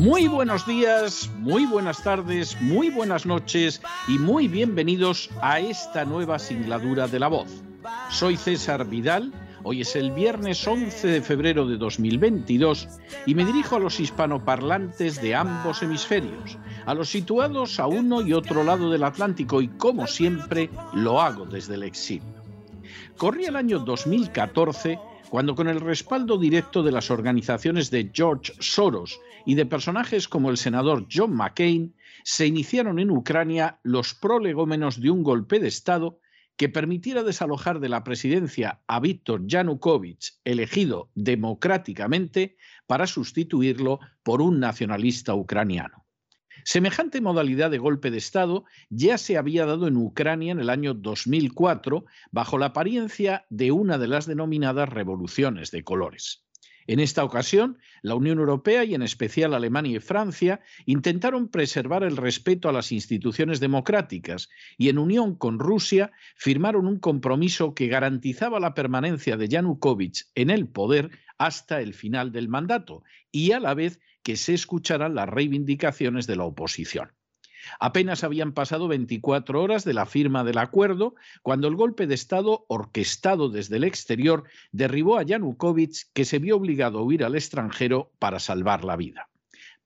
Muy buenos días, muy buenas tardes, muy buenas noches y muy bienvenidos a esta nueva singladura de la voz. Soy César Vidal, hoy es el viernes 11 de febrero de 2022 y me dirijo a los hispanoparlantes de ambos hemisferios, a los situados a uno y otro lado del Atlántico y como siempre lo hago desde el exilio. Corría el año 2014 cuando con el respaldo directo de las organizaciones de George Soros y de personajes como el senador John McCain, se iniciaron en Ucrania los prolegómenos de un golpe de Estado que permitiera desalojar de la presidencia a Víctor Yanukovych, elegido democráticamente, para sustituirlo por un nacionalista ucraniano. Semejante modalidad de golpe de Estado ya se había dado en Ucrania en el año 2004 bajo la apariencia de una de las denominadas revoluciones de colores. En esta ocasión, la Unión Europea y en especial Alemania y Francia intentaron preservar el respeto a las instituciones democráticas y en unión con Rusia firmaron un compromiso que garantizaba la permanencia de Yanukovych en el poder hasta el final del mandato y a la vez que se escucharan las reivindicaciones de la oposición. Apenas habían pasado 24 horas de la firma del acuerdo cuando el golpe de Estado, orquestado desde el exterior, derribó a Yanukovych, que se vio obligado a huir al extranjero para salvar la vida.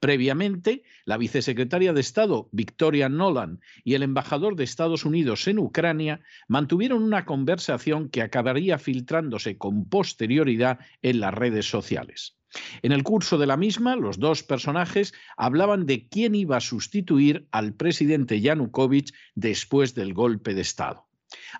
Previamente, la vicesecretaria de Estado, Victoria Nolan, y el embajador de Estados Unidos en Ucrania mantuvieron una conversación que acabaría filtrándose con posterioridad en las redes sociales. En el curso de la misma, los dos personajes hablaban de quién iba a sustituir al presidente Yanukovych después del golpe de Estado.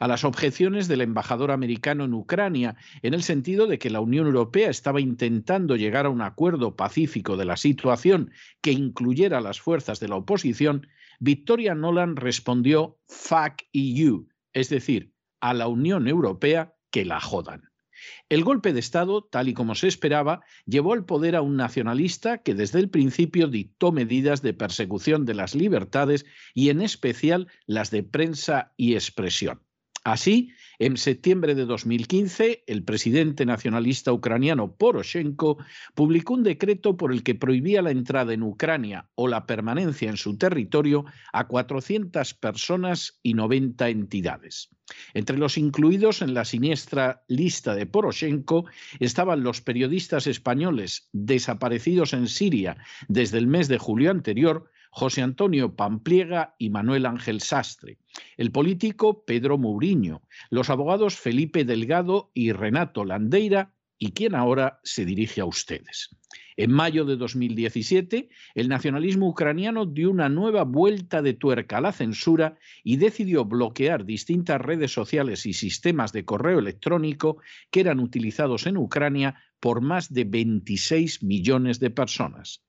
A las objeciones del embajador americano en Ucrania, en el sentido de que la Unión Europea estaba intentando llegar a un acuerdo pacífico de la situación que incluyera las fuerzas de la oposición, Victoria Nolan respondió fuck EU, es decir, a la Unión Europea que la jodan. El golpe de Estado, tal y como se esperaba, llevó al poder a un nacionalista que desde el principio dictó medidas de persecución de las libertades y en especial las de prensa y expresión. Así, en septiembre de 2015, el presidente nacionalista ucraniano Poroshenko publicó un decreto por el que prohibía la entrada en Ucrania o la permanencia en su territorio a 400 personas y 90 entidades. Entre los incluidos en la siniestra lista de Poroshenko estaban los periodistas españoles desaparecidos en Siria desde el mes de julio anterior, José Antonio Pampliega y Manuel Ángel Sastre, el político Pedro Mourinho, los abogados Felipe Delgado y Renato Landeira, y quien ahora se dirige a ustedes. En mayo de 2017, el nacionalismo ucraniano dio una nueva vuelta de tuerca a la censura y decidió bloquear distintas redes sociales y sistemas de correo electrónico que eran utilizados en Ucrania por más de 26 millones de personas.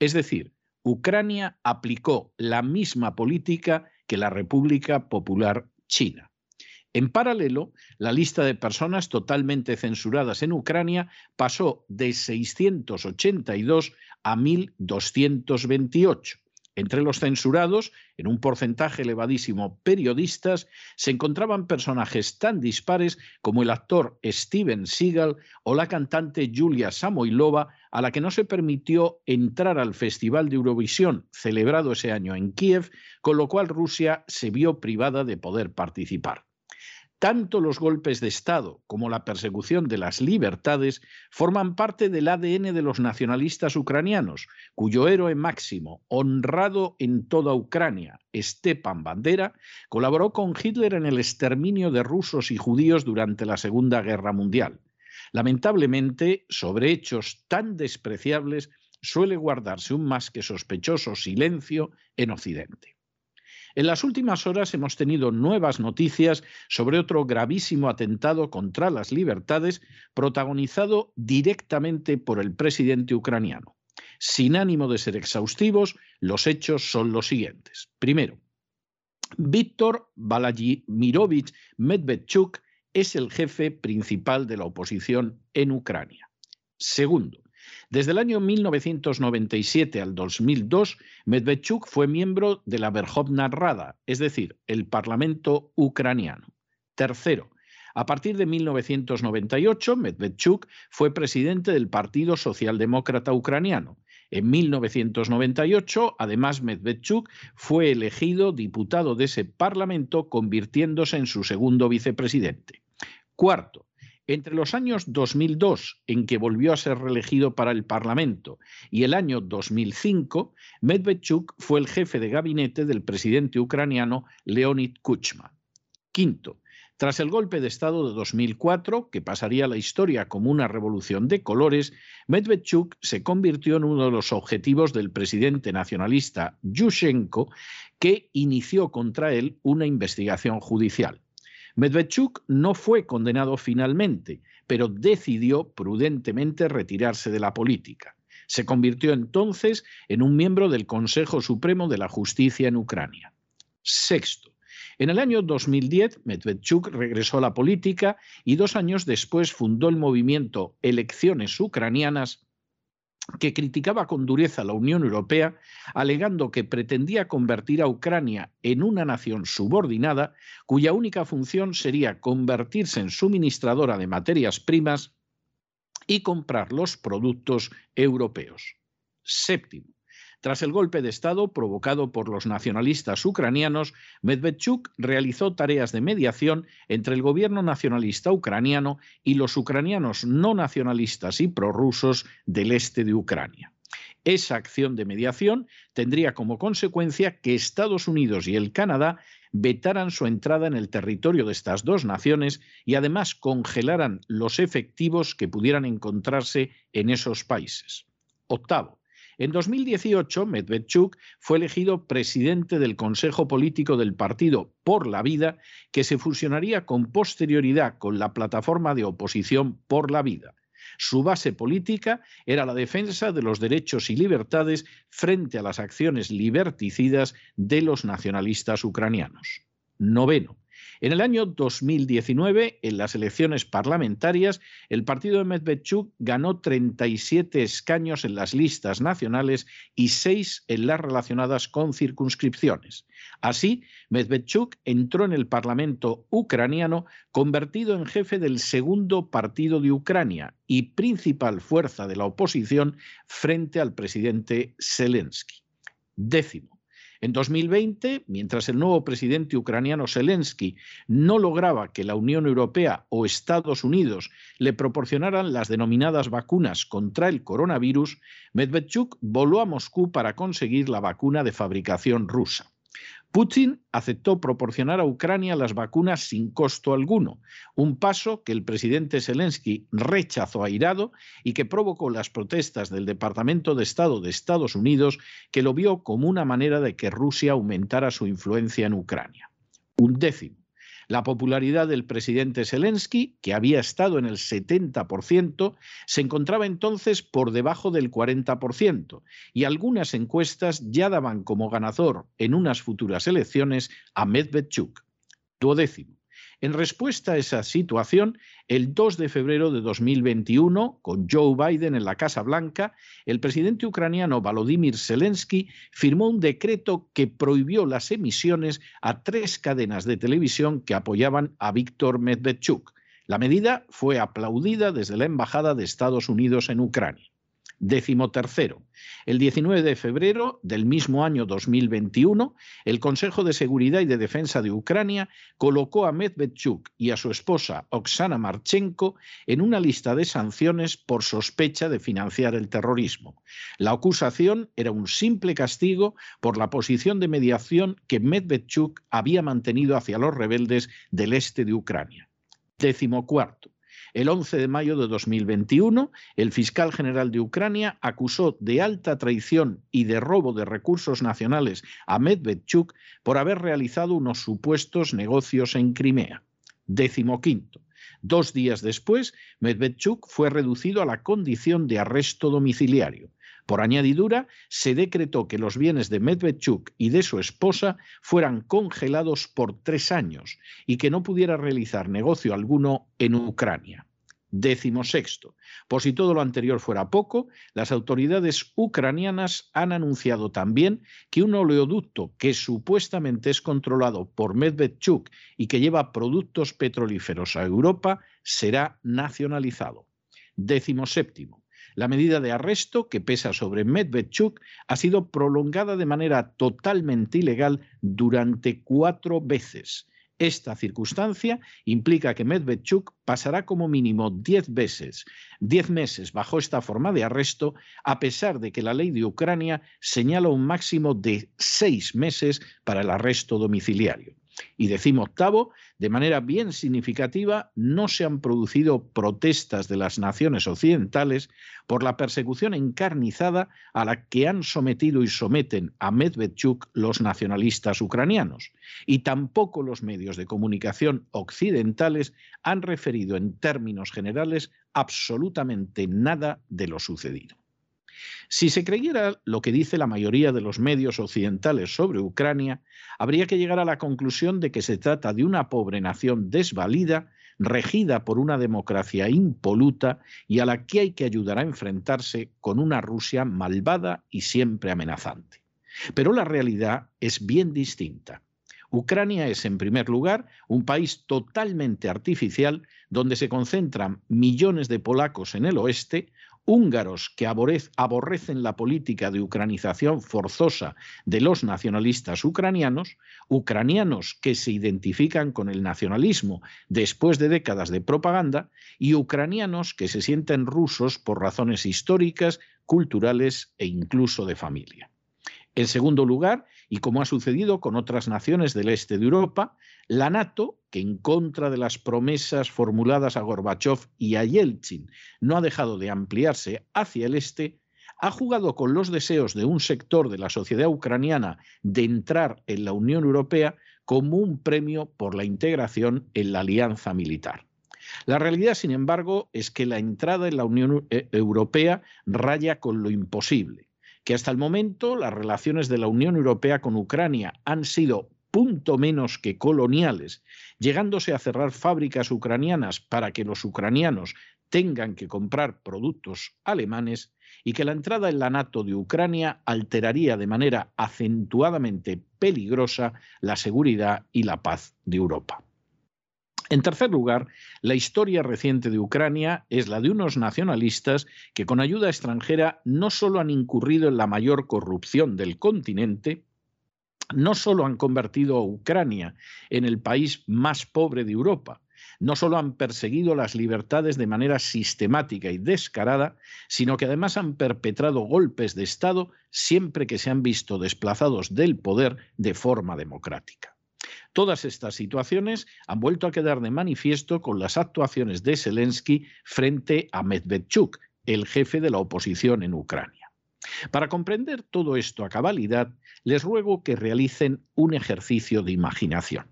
Es decir, Ucrania aplicó la misma política que la República Popular China. En paralelo, la lista de personas totalmente censuradas en Ucrania pasó de 682 a 1.228. Entre los censurados, en un porcentaje elevadísimo periodistas, se encontraban personajes tan dispares como el actor Steven Seagal o la cantante Julia Samoilova, a la que no se permitió entrar al Festival de Eurovisión celebrado ese año en Kiev, con lo cual Rusia se vio privada de poder participar. Tanto los golpes de Estado como la persecución de las libertades forman parte del ADN de los nacionalistas ucranianos, cuyo héroe máximo, honrado en toda Ucrania, Stepan Bandera, colaboró con Hitler en el exterminio de rusos y judíos durante la Segunda Guerra Mundial. Lamentablemente, sobre hechos tan despreciables suele guardarse un más que sospechoso silencio en Occidente. En las últimas horas hemos tenido nuevas noticias sobre otro gravísimo atentado contra las libertades protagonizado directamente por el presidente ucraniano. Sin ánimo de ser exhaustivos, los hechos son los siguientes. Primero, Víctor Vladimirovich Medvedchuk es el jefe principal de la oposición en Ucrania. Segundo, desde el año 1997 al 2002, Medvedchuk fue miembro de la Verkhovna Rada, es decir, el Parlamento ucraniano. Tercero, a partir de 1998, Medvedchuk fue presidente del Partido Socialdemócrata Ucraniano. En 1998, además, Medvedchuk fue elegido diputado de ese Parlamento, convirtiéndose en su segundo vicepresidente. Cuarto, entre los años 2002, en que volvió a ser reelegido para el Parlamento, y el año 2005, Medvedchuk fue el jefe de gabinete del presidente ucraniano Leonid Kuchma. Quinto, tras el golpe de Estado de 2004, que pasaría a la historia como una revolución de colores, Medvedchuk se convirtió en uno de los objetivos del presidente nacionalista Yushchenko, que inició contra él una investigación judicial. Medvedchuk no fue condenado finalmente, pero decidió prudentemente retirarse de la política. Se convirtió entonces en un miembro del Consejo Supremo de la Justicia en Ucrania. Sexto. En el año 2010, Medvedchuk regresó a la política y dos años después fundó el movimiento Elecciones Ucranianas que criticaba con dureza la Unión Europea, alegando que pretendía convertir a Ucrania en una nación subordinada cuya única función sería convertirse en suministradora de materias primas y comprar los productos europeos. Séptimo. Tras el golpe de Estado provocado por los nacionalistas ucranianos, Medvedchuk realizó tareas de mediación entre el gobierno nacionalista ucraniano y los ucranianos no nacionalistas y prorrusos del este de Ucrania. Esa acción de mediación tendría como consecuencia que Estados Unidos y el Canadá vetaran su entrada en el territorio de estas dos naciones y además congelaran los efectivos que pudieran encontrarse en esos países. Octavo, en 2018, Medvedchuk fue elegido presidente del Consejo Político del Partido Por la Vida, que se fusionaría con posterioridad con la plataforma de oposición Por la Vida. Su base política era la defensa de los derechos y libertades frente a las acciones liberticidas de los nacionalistas ucranianos. Noveno. En el año 2019, en las elecciones parlamentarias, el partido de Medvedchuk ganó 37 escaños en las listas nacionales y 6 en las relacionadas con circunscripciones. Así, Medvedchuk entró en el Parlamento ucraniano convertido en jefe del segundo partido de Ucrania y principal fuerza de la oposición frente al presidente Zelensky. Décimo. En 2020, mientras el nuevo presidente ucraniano Zelensky no lograba que la Unión Europea o Estados Unidos le proporcionaran las denominadas vacunas contra el coronavirus, Medvedchuk voló a Moscú para conseguir la vacuna de fabricación rusa. Putin aceptó proporcionar a Ucrania las vacunas sin costo alguno, un paso que el presidente Zelensky rechazó airado y que provocó las protestas del Departamento de Estado de Estados Unidos, que lo vio como una manera de que Rusia aumentara su influencia en Ucrania. Un décimo. La popularidad del presidente Zelensky, que había estado en el 70%, se encontraba entonces por debajo del 40%, y algunas encuestas ya daban como ganador en unas futuras elecciones a Medvedchuk. Duodécimo. En respuesta a esa situación, el 2 de febrero de 2021, con Joe Biden en la Casa Blanca, el presidente ucraniano Volodymyr Zelensky firmó un decreto que prohibió las emisiones a tres cadenas de televisión que apoyaban a Víctor Medvedchuk. La medida fue aplaudida desde la Embajada de Estados Unidos en Ucrania. Décimo tercero, el 19 de febrero del mismo año 2021, el Consejo de Seguridad y de Defensa de Ucrania colocó a Medvedchuk y a su esposa Oksana Marchenko en una lista de sanciones por sospecha de financiar el terrorismo. La acusación era un simple castigo por la posición de mediación que Medvedchuk había mantenido hacia los rebeldes del este de Ucrania. Décimo cuarto. El 11 de mayo de 2021, el fiscal general de Ucrania acusó de alta traición y de robo de recursos nacionales a Medvedchuk por haber realizado unos supuestos negocios en Crimea. Décimo quinto. Dos días después, Medvedchuk fue reducido a la condición de arresto domiciliario. Por añadidura, se decretó que los bienes de Medvedchuk y de su esposa fueran congelados por tres años y que no pudiera realizar negocio alguno en Ucrania. Décimo sexto. Por si todo lo anterior fuera poco, las autoridades ucranianas han anunciado también que un oleoducto que supuestamente es controlado por Medvedchuk y que lleva productos petrolíferos a Europa será nacionalizado. Décimo séptimo. La medida de arresto que pesa sobre Medvedchuk ha sido prolongada de manera totalmente ilegal durante cuatro veces. Esta circunstancia implica que Medvedchuk pasará como mínimo diez veces, diez meses bajo esta forma de arresto, a pesar de que la ley de Ucrania señala un máximo de seis meses para el arresto domiciliario. Y decimos octavo, de manera bien significativa, no se han producido protestas de las naciones occidentales por la persecución encarnizada a la que han sometido y someten a Medvedchuk los nacionalistas ucranianos. Y tampoco los medios de comunicación occidentales han referido en términos generales absolutamente nada de lo sucedido. Si se creyera lo que dice la mayoría de los medios occidentales sobre Ucrania, habría que llegar a la conclusión de que se trata de una pobre nación desvalida, regida por una democracia impoluta y a la que hay que ayudar a enfrentarse con una Rusia malvada y siempre amenazante. Pero la realidad es bien distinta. Ucrania es, en primer lugar, un país totalmente artificial donde se concentran millones de polacos en el oeste, húngaros que aborrecen la política de ucranización forzosa de los nacionalistas ucranianos, ucranianos que se identifican con el nacionalismo después de décadas de propaganda y ucranianos que se sienten rusos por razones históricas, culturales e incluso de familia. En segundo lugar, y como ha sucedido con otras naciones del este de Europa, la NATO, que en contra de las promesas formuladas a Gorbachev y a Yeltsin no ha dejado de ampliarse hacia el este, ha jugado con los deseos de un sector de la sociedad ucraniana de entrar en la Unión Europea como un premio por la integración en la alianza militar. La realidad, sin embargo, es que la entrada en la Unión eh, Europea raya con lo imposible que hasta el momento las relaciones de la Unión Europea con Ucrania han sido punto menos que coloniales, llegándose a cerrar fábricas ucranianas para que los ucranianos tengan que comprar productos alemanes y que la entrada en la NATO de Ucrania alteraría de manera acentuadamente peligrosa la seguridad y la paz de Europa. En tercer lugar, la historia reciente de Ucrania es la de unos nacionalistas que con ayuda extranjera no solo han incurrido en la mayor corrupción del continente, no solo han convertido a Ucrania en el país más pobre de Europa, no solo han perseguido las libertades de manera sistemática y descarada, sino que además han perpetrado golpes de Estado siempre que se han visto desplazados del poder de forma democrática. Todas estas situaciones han vuelto a quedar de manifiesto con las actuaciones de Zelensky frente a Medvedchuk, el jefe de la oposición en Ucrania. Para comprender todo esto a cabalidad, les ruego que realicen un ejercicio de imaginación.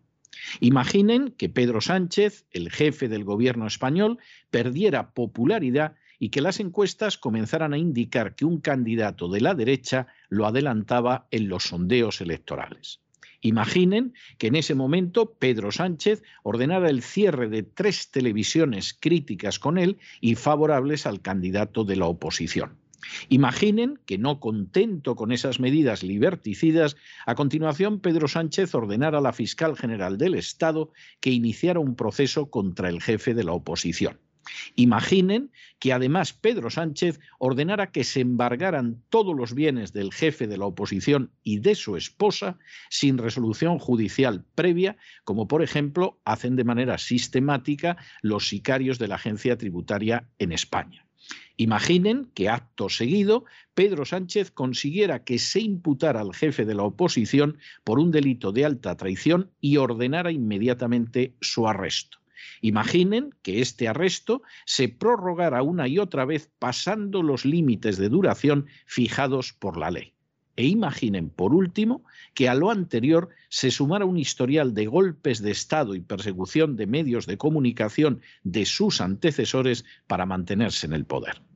Imaginen que Pedro Sánchez, el jefe del gobierno español, perdiera popularidad y que las encuestas comenzaran a indicar que un candidato de la derecha lo adelantaba en los sondeos electorales. Imaginen que en ese momento Pedro Sánchez ordenara el cierre de tres televisiones críticas con él y favorables al candidato de la oposición. Imaginen que no contento con esas medidas liberticidas, a continuación Pedro Sánchez ordenara a la fiscal general del Estado que iniciara un proceso contra el jefe de la oposición. Imaginen que además Pedro Sánchez ordenara que se embargaran todos los bienes del jefe de la oposición y de su esposa sin resolución judicial previa, como por ejemplo hacen de manera sistemática los sicarios de la agencia tributaria en España. Imaginen que acto seguido Pedro Sánchez consiguiera que se imputara al jefe de la oposición por un delito de alta traición y ordenara inmediatamente su arresto. Imaginen que este arresto se prorrogara una y otra vez pasando los límites de duración fijados por la ley. E imaginen, por último, que a lo anterior se sumara un historial de golpes de Estado y persecución de medios de comunicación de sus antecesores para mantenerse en el poder.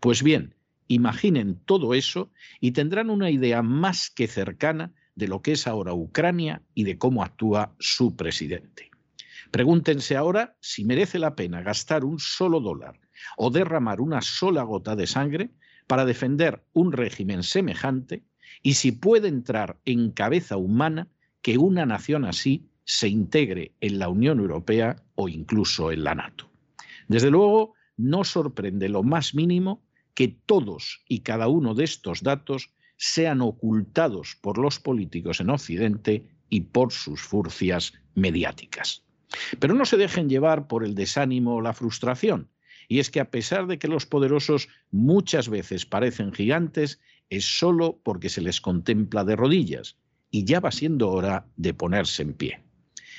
Pues bien, imaginen todo eso y tendrán una idea más que cercana de lo que es ahora Ucrania y de cómo actúa su presidente. Pregúntense ahora si merece la pena gastar un solo dólar o derramar una sola gota de sangre para defender un régimen semejante y si puede entrar en cabeza humana que una nación así se integre en la Unión Europea o incluso en la NATO. Desde luego, no sorprende lo más mínimo que todos y cada uno de estos datos sean ocultados por los políticos en Occidente y por sus furcias mediáticas. Pero no se dejen llevar por el desánimo o la frustración. Y es que a pesar de que los poderosos muchas veces parecen gigantes, es solo porque se les contempla de rodillas, y ya va siendo hora de ponerse en pie.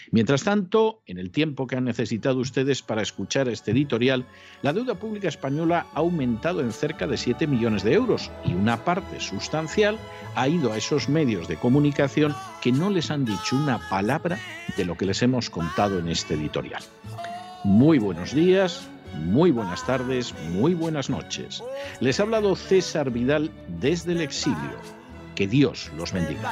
Mientras tanto, en el tiempo que han necesitado ustedes para escuchar este editorial, la deuda pública española ha aumentado en cerca de 7 millones de euros y una parte sustancial ha ido a esos medios de comunicación que no les han dicho una palabra de lo que les hemos contado en este editorial. Muy buenos días, muy buenas tardes, muy buenas noches. Les ha hablado César Vidal desde el exilio. Que Dios los bendiga.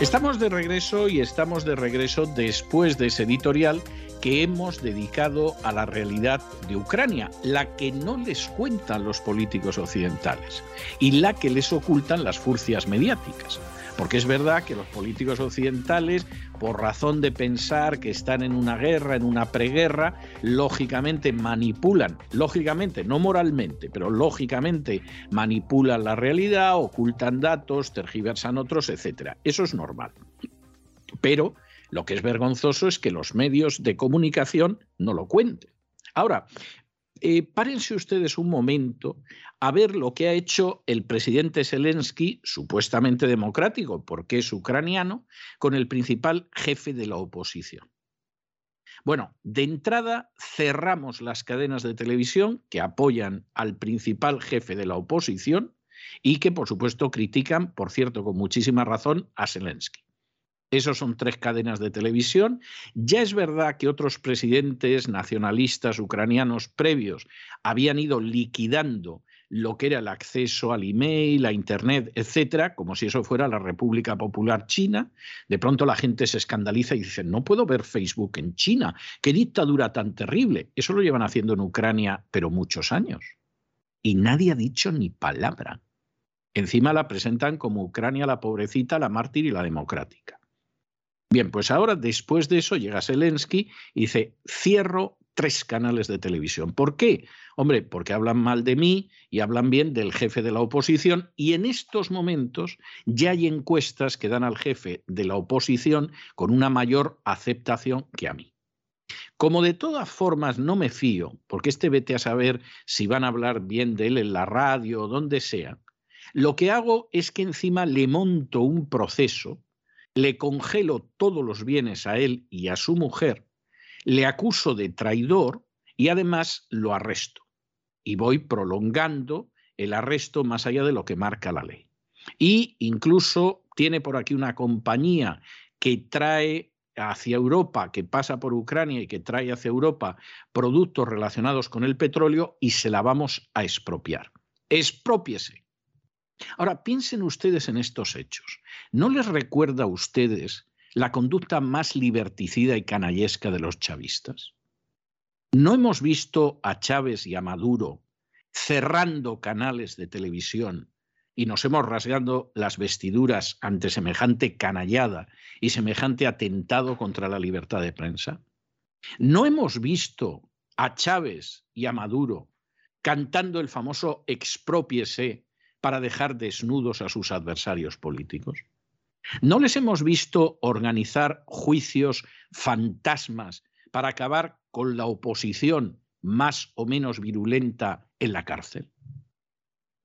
Estamos de regreso y estamos de regreso después de ese editorial que hemos dedicado a la realidad de Ucrania, la que no les cuentan los políticos occidentales y la que les ocultan las furcias mediáticas. Porque es verdad que los políticos occidentales, por razón de pensar que están en una guerra, en una preguerra, lógicamente manipulan, lógicamente, no moralmente, pero lógicamente manipulan la realidad, ocultan datos, tergiversan otros, etc. Eso es normal. Pero lo que es vergonzoso es que los medios de comunicación no lo cuenten. Ahora, eh, párense ustedes un momento a ver lo que ha hecho el presidente Zelensky, supuestamente democrático, porque es ucraniano, con el principal jefe de la oposición. Bueno, de entrada cerramos las cadenas de televisión que apoyan al principal jefe de la oposición y que, por supuesto, critican, por cierto, con muchísima razón, a Zelensky. Esos son tres cadenas de televisión. Ya es verdad que otros presidentes nacionalistas ucranianos previos habían ido liquidando lo que era el acceso al email, a Internet, etcétera, como si eso fuera la República Popular China. De pronto la gente se escandaliza y dice, no puedo ver Facebook en China, qué dictadura tan terrible. Eso lo llevan haciendo en Ucrania, pero muchos años. Y nadie ha dicho ni palabra. Encima la presentan como Ucrania la pobrecita, la mártir y la democrática. Bien, pues ahora después de eso llega Zelensky y dice, cierro tres canales de televisión. ¿Por qué? Hombre, porque hablan mal de mí y hablan bien del jefe de la oposición y en estos momentos ya hay encuestas que dan al jefe de la oposición con una mayor aceptación que a mí. Como de todas formas no me fío, porque este vete a saber si van a hablar bien de él en la radio o donde sea, lo que hago es que encima le monto un proceso le congelo todos los bienes a él y a su mujer, le acuso de traidor y además lo arresto. Y voy prolongando el arresto más allá de lo que marca la ley. Y incluso tiene por aquí una compañía que trae hacia Europa, que pasa por Ucrania y que trae hacia Europa productos relacionados con el petróleo y se la vamos a expropiar. Expropiese. Ahora, piensen ustedes en estos hechos. ¿No les recuerda a ustedes la conducta más liberticida y canallesca de los chavistas? ¿No hemos visto a Chávez y a Maduro cerrando canales de televisión y nos hemos rasgado las vestiduras ante semejante canallada y semejante atentado contra la libertad de prensa? ¿No hemos visto a Chávez y a Maduro cantando el famoso expropiese para dejar desnudos a sus adversarios políticos? ¿No les hemos visto organizar juicios fantasmas para acabar con la oposición más o menos virulenta en la cárcel?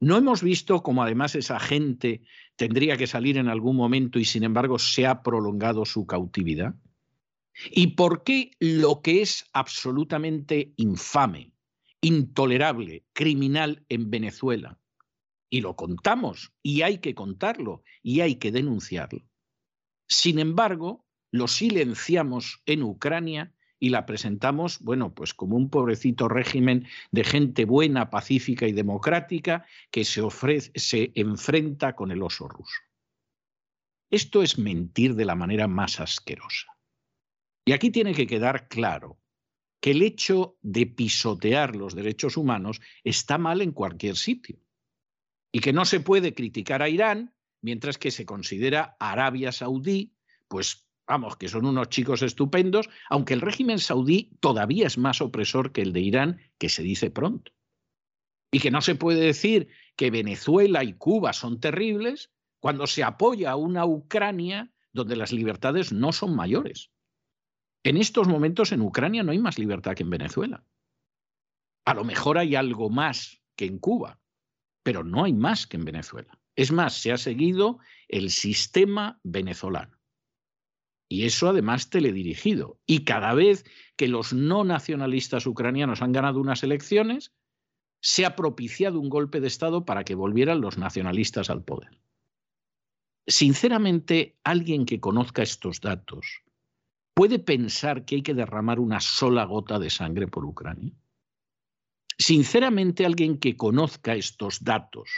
¿No hemos visto cómo además esa gente tendría que salir en algún momento y sin embargo se ha prolongado su cautividad? ¿Y por qué lo que es absolutamente infame, intolerable, criminal en Venezuela, y lo contamos, y hay que contarlo, y hay que denunciarlo, sin embargo, lo silenciamos en Ucrania y la presentamos, bueno, pues como un pobrecito régimen de gente buena, pacífica y democrática que se, ofrece, se enfrenta con el oso ruso. Esto es mentir de la manera más asquerosa. Y aquí tiene que quedar claro que el hecho de pisotear los derechos humanos está mal en cualquier sitio y que no se puede criticar a Irán mientras que se considera Arabia Saudí, pues vamos, que son unos chicos estupendos, aunque el régimen saudí todavía es más opresor que el de Irán, que se dice pronto. Y que no se puede decir que Venezuela y Cuba son terribles cuando se apoya a una Ucrania donde las libertades no son mayores. En estos momentos en Ucrania no hay más libertad que en Venezuela. A lo mejor hay algo más que en Cuba, pero no hay más que en Venezuela. Es más, se ha seguido el sistema venezolano. Y eso además teledirigido. Y cada vez que los no nacionalistas ucranianos han ganado unas elecciones, se ha propiciado un golpe de Estado para que volvieran los nacionalistas al poder. Sinceramente, alguien que conozca estos datos puede pensar que hay que derramar una sola gota de sangre por Ucrania. Sinceramente, alguien que conozca estos datos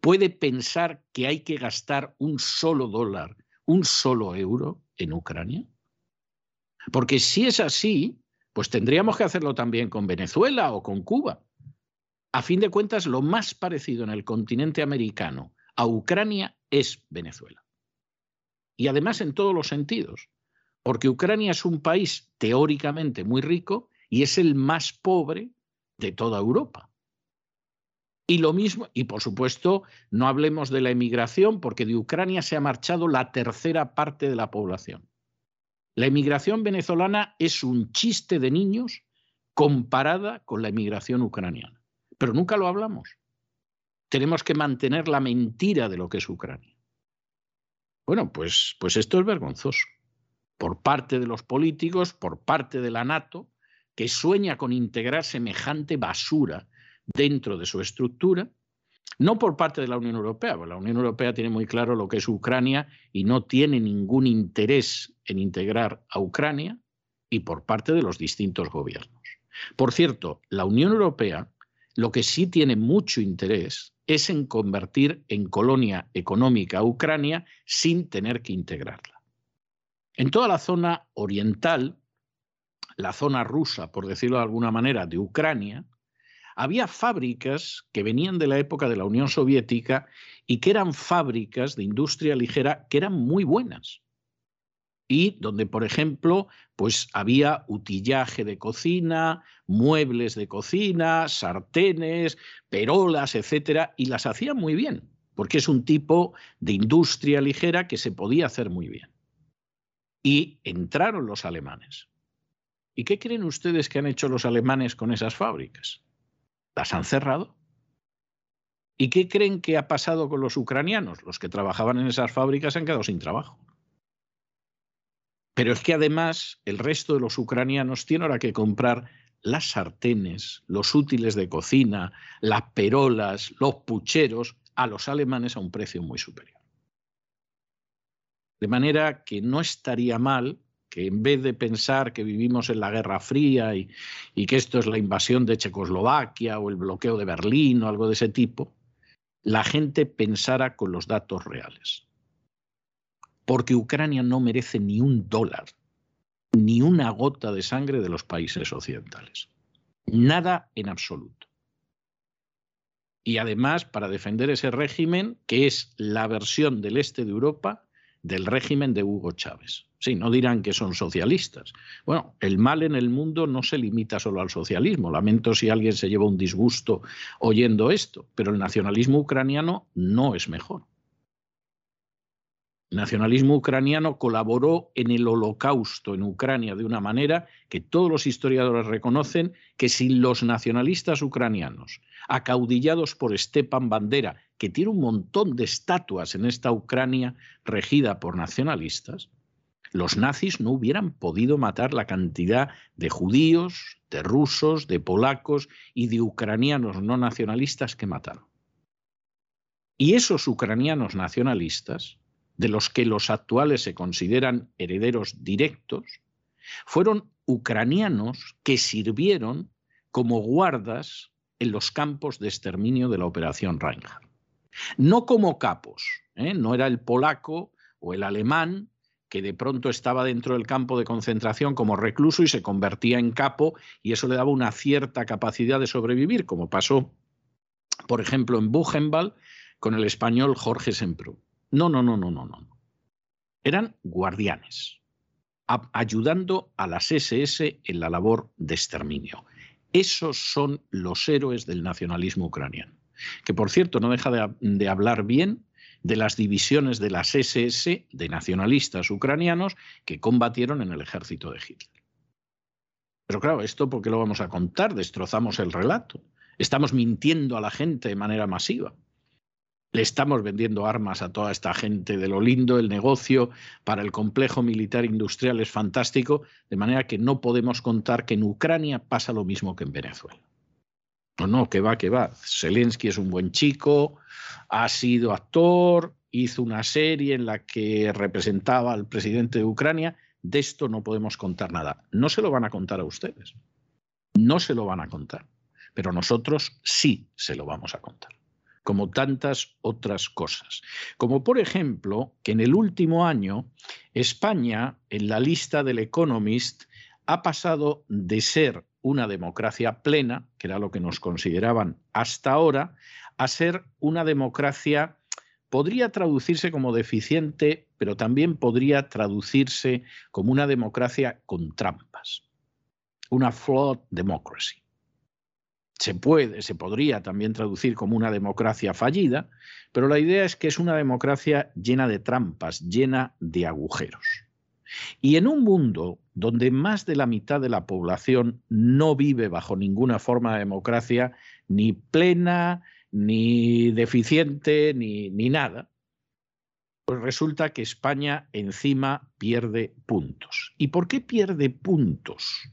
puede pensar que hay que gastar un solo dólar, un solo euro en Ucrania? Porque si es así, pues tendríamos que hacerlo también con Venezuela o con Cuba. A fin de cuentas, lo más parecido en el continente americano a Ucrania es Venezuela. Y además en todos los sentidos, porque Ucrania es un país teóricamente muy rico y es el más pobre de toda Europa. Y lo mismo, y por supuesto, no hablemos de la emigración, porque de Ucrania se ha marchado la tercera parte de la población. La emigración venezolana es un chiste de niños comparada con la emigración ucraniana. Pero nunca lo hablamos. Tenemos que mantener la mentira de lo que es Ucrania. Bueno, pues, pues esto es vergonzoso. Por parte de los políticos, por parte de la NATO, que sueña con integrar semejante basura dentro de su estructura, no por parte de la Unión Europea, porque la Unión Europea tiene muy claro lo que es Ucrania y no tiene ningún interés en integrar a Ucrania, y por parte de los distintos gobiernos. Por cierto, la Unión Europea lo que sí tiene mucho interés es en convertir en colonia económica a Ucrania sin tener que integrarla. En toda la zona oriental, la zona rusa, por decirlo de alguna manera, de Ucrania, había fábricas que venían de la época de la Unión Soviética y que eran fábricas de industria ligera que eran muy buenas. Y donde, por ejemplo, pues había utillaje de cocina, muebles de cocina, sartenes, perolas, etcétera, y las hacían muy bien, porque es un tipo de industria ligera que se podía hacer muy bien. Y entraron los alemanes. ¿Y qué creen ustedes que han hecho los alemanes con esas fábricas? las han cerrado. ¿Y qué creen que ha pasado con los ucranianos? Los que trabajaban en esas fábricas han quedado sin trabajo. Pero es que además el resto de los ucranianos tienen ahora que comprar las sartenes, los útiles de cocina, las perolas, los pucheros a los alemanes a un precio muy superior. De manera que no estaría mal que en vez de pensar que vivimos en la Guerra Fría y, y, que esto es la invasión de Checoslovaquia o el bloqueo de Berlín o algo de ese tipo, la gente pensara con los datos reales. Porque Ucrania no merece ni un dólar, ni una gota de sangre de los países occidentales. Nada en absoluto. Y además, para defender ese régimen, que es la versión del este de Europa del régimen de Hugo Chávez. Sí, no dirán que son socialistas. Bueno, el mal en el mundo no se limita solo al socialismo. Lamento si alguien se lleva un disgusto oyendo esto, pero el nacionalismo ucraniano no es mejor. El nacionalismo ucraniano colaboró en el holocausto en Ucrania de una manera que todos los historiadores reconocen que sin los nacionalistas ucranianos, acaudillados por Stepan Bandera, que tiene un montón de estatuas en esta Ucrania regida por nacionalistas, los nazis no hubieran podido matar la cantidad de judíos, de rusos, de polacos y de ucranianos no nacionalistas que mataron. Y esos ucranianos nacionalistas, de los que los actuales se consideran herederos directos, fueron ucranianos que sirvieron como guardas en los campos de exterminio de la Operación Reinhardt. No como capos, ¿eh? no era el polaco o el alemán que de pronto estaba dentro del campo de concentración como recluso y se convertía en capo y eso le daba una cierta capacidad de sobrevivir, como pasó, por ejemplo, en Buchenwald con el español Jorge Semprún. No, no, no, no, no, no. Eran guardianes, ayudando a las SS en la labor de exterminio. Esos son los héroes del nacionalismo ucraniano, que por cierto no deja de, de hablar bien de las divisiones de las SS de nacionalistas ucranianos que combatieron en el ejército de Hitler. Pero claro, esto ¿por qué lo vamos a contar? Destrozamos el relato. Estamos mintiendo a la gente de manera masiva. Le estamos vendiendo armas a toda esta gente de lo lindo, el negocio para el complejo militar industrial es fantástico, de manera que no podemos contar que en Ucrania pasa lo mismo que en Venezuela. No, no, que va, que va. Zelensky es un buen chico, ha sido actor, hizo una serie en la que representaba al presidente de Ucrania. De esto no podemos contar nada. No se lo van a contar a ustedes. No se lo van a contar. Pero nosotros sí se lo vamos a contar. Como tantas otras cosas. Como por ejemplo que en el último año España, en la lista del Economist, ha pasado de ser una democracia plena, que era lo que nos consideraban hasta ahora, a ser una democracia, podría traducirse como deficiente, pero también podría traducirse como una democracia con trampas, una flawed democracy. Se puede, se podría también traducir como una democracia fallida, pero la idea es que es una democracia llena de trampas, llena de agujeros. Y en un mundo donde más de la mitad de la población no vive bajo ninguna forma de democracia, ni plena, ni deficiente, ni, ni nada, pues resulta que España encima pierde puntos. ¿Y por qué pierde puntos?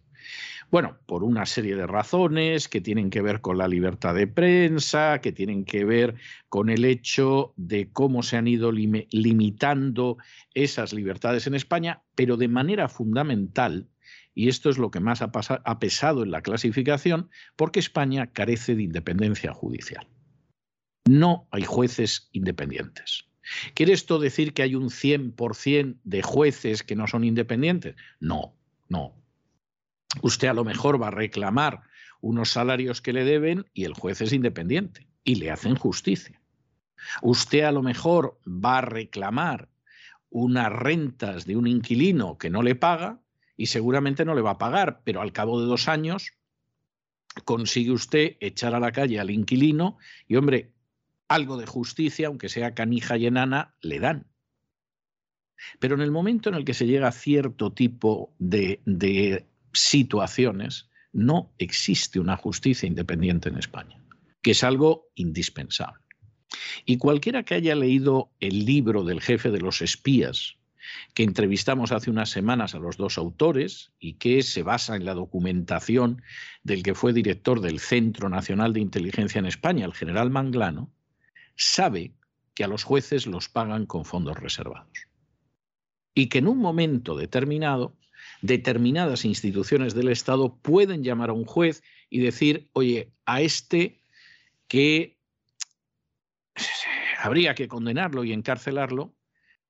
Bueno, por una serie de razones que tienen que ver con la libertad de prensa, que tienen que ver con el hecho de cómo se han ido limitando esas libertades en España, pero de manera fundamental, y esto es lo que más ha, ha pesado en la clasificación, porque España carece de independencia judicial. No hay jueces independientes. ¿Quiere esto decir que hay un 100% de jueces que no son independientes? No, no, usted a lo mejor va a reclamar unos salarios que le deben y el juez es independiente y le hacen justicia. Usted a lo mejor va a reclamar unas rentas de un inquilino que no le paga y seguramente no le va a pagar, pero al cabo de dos años consigue usted echar a la calle al inquilino y, hombre, algo de justicia, aunque sea canija y enana, le dan. Pero en el momento en el que se llega a cierto tipo de, de situaciones no existe una justicia independiente en España, que es algo indispensable. Y cualquiera que haya leído el libro del jefe de los espías, que entrevistamos hace unas semanas a los dos autores y que se basa en la documentación del que fue director del Centro Nacional de Inteligencia en España, el general Manglano, sabe que a los jueces los pagan con fondos reservados. Y que en un momento determinado, determinadas instituciones del Estado pueden llamar a un juez y decir, oye, a este que habría que condenarlo y encarcelarlo,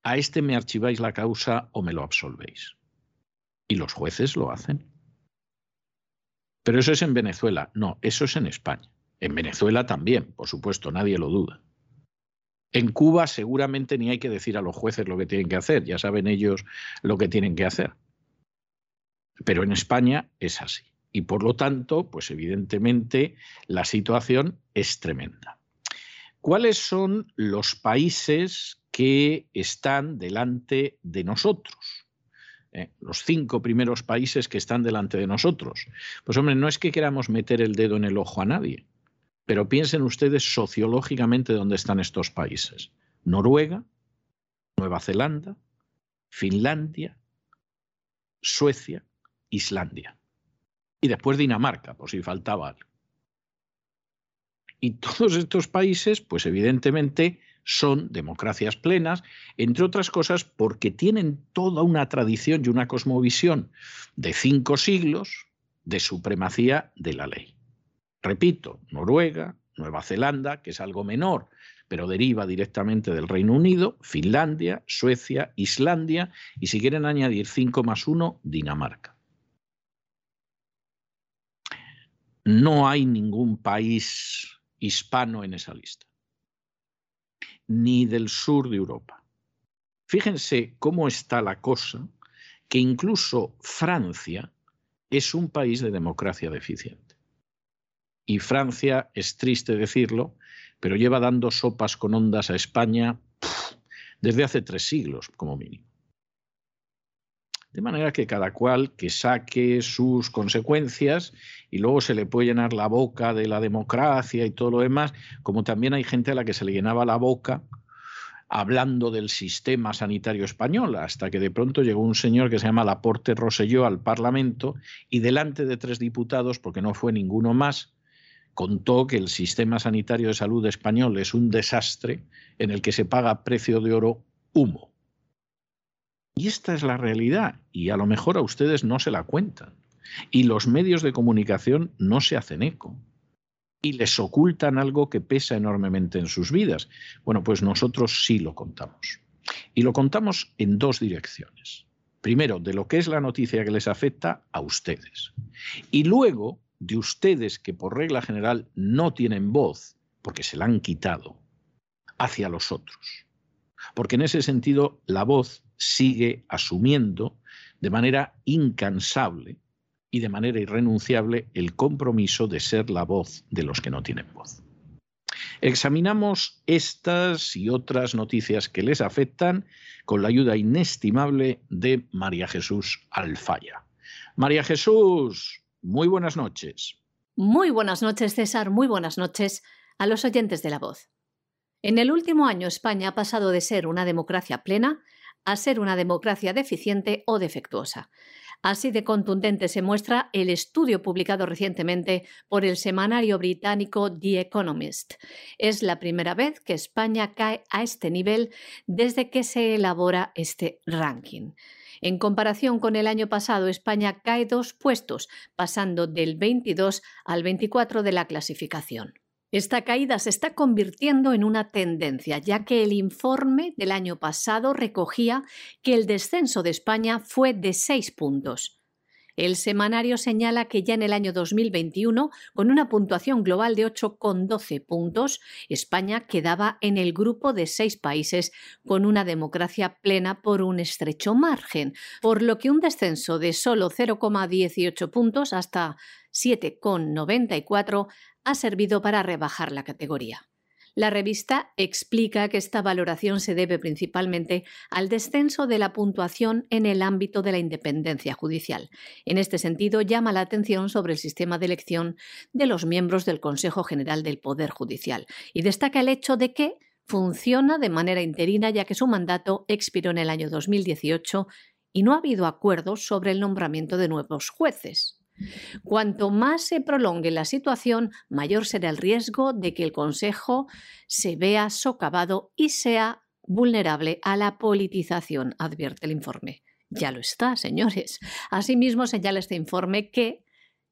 a este me archiváis la causa o me lo absolvéis. Y los jueces lo hacen. Pero eso es en Venezuela, no, eso es en España. En Venezuela también, por supuesto, nadie lo duda. En Cuba seguramente ni hay que decir a los jueces lo que tienen que hacer, ya saben ellos lo que tienen que hacer. Pero en España es así. Y por lo tanto, pues evidentemente la situación es tremenda. ¿Cuáles son los países que están delante de nosotros? Eh, los cinco primeros países que están delante de nosotros. Pues hombre, no es que queramos meter el dedo en el ojo a nadie, pero piensen ustedes sociológicamente dónde están estos países. Noruega, Nueva Zelanda, Finlandia, Suecia, Islandia. Y después Dinamarca, por si faltaba algo. Y todos estos países, pues evidentemente son democracias plenas, entre otras cosas porque tienen toda una tradición y una cosmovisión de cinco siglos de supremacía de la ley. Repito, Noruega, Nueva Zelanda, que es algo menor, pero deriva directamente del Reino Unido, Finlandia, Suecia, Islandia y si quieren añadir 5 más 1, Dinamarca. No hay ningún país hispano en esa lista, ni del sur de Europa. Fíjense cómo está la cosa, que incluso Francia es un país de democracia deficiente. Y Francia, es triste decirlo, pero lleva dando sopas con ondas a España desde hace tres siglos, como mínimo. De manera que cada cual que saque sus consecuencias y luego se le puede llenar la boca de la democracia y todo lo demás, como también hay gente a la que se le llenaba la boca hablando del sistema sanitario español, hasta que de pronto llegó un señor que se llama Laporte Roselló al Parlamento y delante de tres diputados, porque no fue ninguno más, contó que el sistema sanitario de salud español es un desastre en el que se paga precio de oro humo. Y esta es la realidad, y a lo mejor a ustedes no se la cuentan. Y los medios de comunicación no se hacen eco. Y les ocultan algo que pesa enormemente en sus vidas. Bueno, pues nosotros sí lo contamos. Y lo contamos en dos direcciones. Primero, de lo que es la noticia que les afecta a ustedes. Y luego, de ustedes que por regla general no tienen voz, porque se la han quitado, hacia los otros. Porque en ese sentido la voz sigue asumiendo de manera incansable y de manera irrenunciable el compromiso de ser la voz de los que no tienen voz. Examinamos estas y otras noticias que les afectan con la ayuda inestimable de María Jesús Alfaya. María Jesús, muy buenas noches. Muy buenas noches, César. Muy buenas noches a los oyentes de la voz. En el último año España ha pasado de ser una democracia plena a ser una democracia deficiente o defectuosa. Así de contundente se muestra el estudio publicado recientemente por el semanario británico The Economist. Es la primera vez que España cae a este nivel desde que se elabora este ranking. En comparación con el año pasado, España cae dos puestos, pasando del 22 al 24 de la clasificación. Esta caída se está convirtiendo en una tendencia, ya que el informe del año pasado recogía que el descenso de España fue de seis puntos. El semanario señala que ya en el año 2021, con una puntuación global de 8,12 puntos, España quedaba en el grupo de seis países con una democracia plena por un estrecho margen, por lo que un descenso de solo 0,18 puntos hasta 7,94 ha servido para rebajar la categoría. La revista explica que esta valoración se debe principalmente al descenso de la puntuación en el ámbito de la independencia judicial. En este sentido, llama la atención sobre el sistema de elección de los miembros del Consejo General del Poder Judicial y destaca el hecho de que funciona de manera interina ya que su mandato expiró en el año 2018 y no ha habido acuerdos sobre el nombramiento de nuevos jueces. Cuanto más se prolongue la situación, mayor será el riesgo de que el Consejo se vea socavado y sea vulnerable a la politización, advierte el informe. Ya lo está, señores. Asimismo, señala este informe que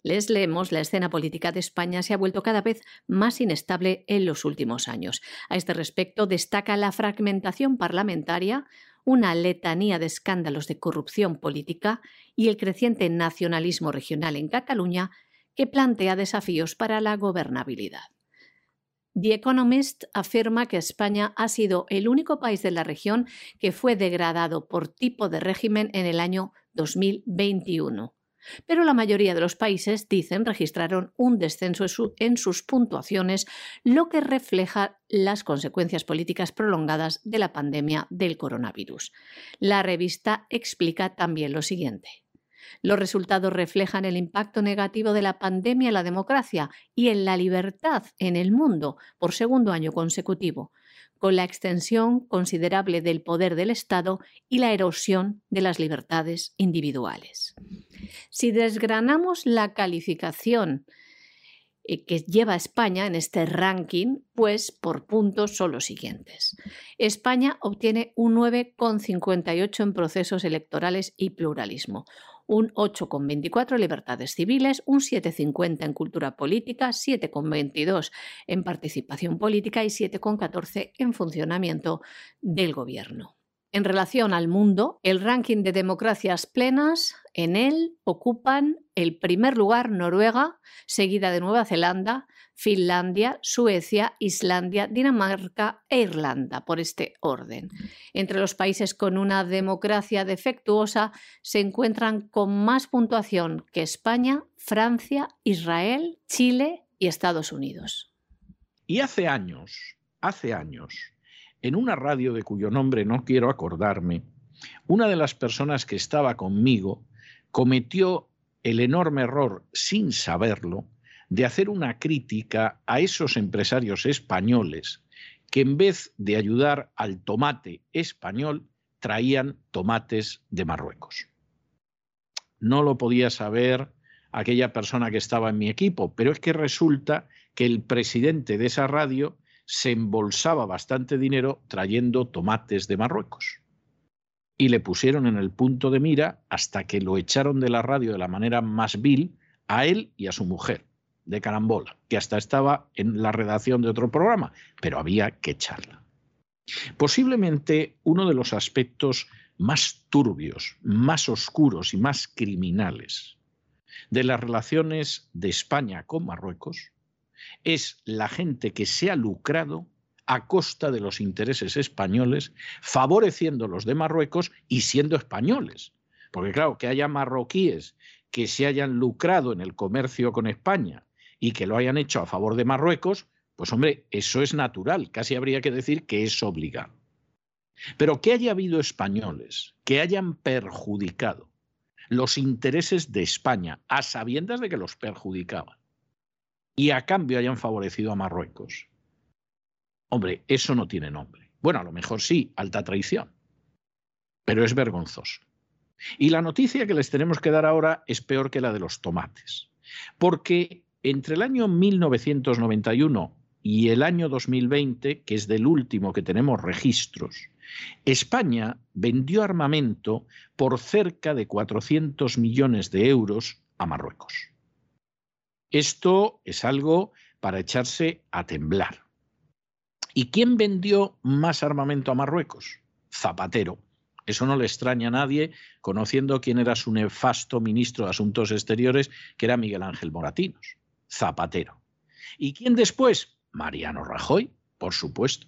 les leemos, la escena política de España se ha vuelto cada vez más inestable en los últimos años. A este respecto, destaca la fragmentación parlamentaria, una letanía de escándalos de corrupción política y el creciente nacionalismo regional en Cataluña que plantea desafíos para la gobernabilidad. The Economist afirma que España ha sido el único país de la región que fue degradado por tipo de régimen en el año 2021. Pero la mayoría de los países, dicen, registraron un descenso en sus puntuaciones, lo que refleja las consecuencias políticas prolongadas de la pandemia del coronavirus. La revista explica también lo siguiente. Los resultados reflejan el impacto negativo de la pandemia en la democracia y en la libertad en el mundo por segundo año consecutivo, con la extensión considerable del poder del Estado y la erosión de las libertades individuales. Si desgranamos la calificación que lleva España en este ranking, pues por puntos son los siguientes. España obtiene un 9,58 en procesos electorales y pluralismo, un 8,24 en libertades civiles, un 7,50 en cultura política, 7,22 en participación política y 7,14 en funcionamiento del gobierno. En relación al mundo, el ranking de democracias plenas, en él ocupan el primer lugar Noruega, seguida de Nueva Zelanda, Finlandia, Suecia, Islandia, Dinamarca e Irlanda, por este orden. Entre los países con una democracia defectuosa se encuentran con más puntuación que España, Francia, Israel, Chile y Estados Unidos. Y hace años, hace años, en una radio de cuyo nombre no quiero acordarme, una de las personas que estaba conmigo cometió el enorme error, sin saberlo, de hacer una crítica a esos empresarios españoles que en vez de ayudar al tomate español, traían tomates de Marruecos. No lo podía saber aquella persona que estaba en mi equipo, pero es que resulta que el presidente de esa radio se embolsaba bastante dinero trayendo tomates de Marruecos. Y le pusieron en el punto de mira hasta que lo echaron de la radio de la manera más vil a él y a su mujer, de carambola, que hasta estaba en la redacción de otro programa, pero había que echarla. Posiblemente uno de los aspectos más turbios, más oscuros y más criminales de las relaciones de España con Marruecos es la gente que se ha lucrado a costa de los intereses españoles, favoreciendo los de Marruecos y siendo españoles. Porque claro, que haya marroquíes que se hayan lucrado en el comercio con España y que lo hayan hecho a favor de Marruecos, pues hombre, eso es natural, casi habría que decir que es obligado. Pero que haya habido españoles que hayan perjudicado los intereses de España a sabiendas de que los perjudicaban y a cambio hayan favorecido a Marruecos. Hombre, eso no tiene nombre. Bueno, a lo mejor sí, alta traición, pero es vergonzoso. Y la noticia que les tenemos que dar ahora es peor que la de los tomates, porque entre el año 1991 y el año 2020, que es del último que tenemos registros, España vendió armamento por cerca de 400 millones de euros a Marruecos. Esto es algo para echarse a temblar. ¿Y quién vendió más armamento a Marruecos? Zapatero. Eso no le extraña a nadie, conociendo quién era su nefasto ministro de Asuntos Exteriores, que era Miguel Ángel Moratinos. Zapatero. ¿Y quién después? Mariano Rajoy, por supuesto.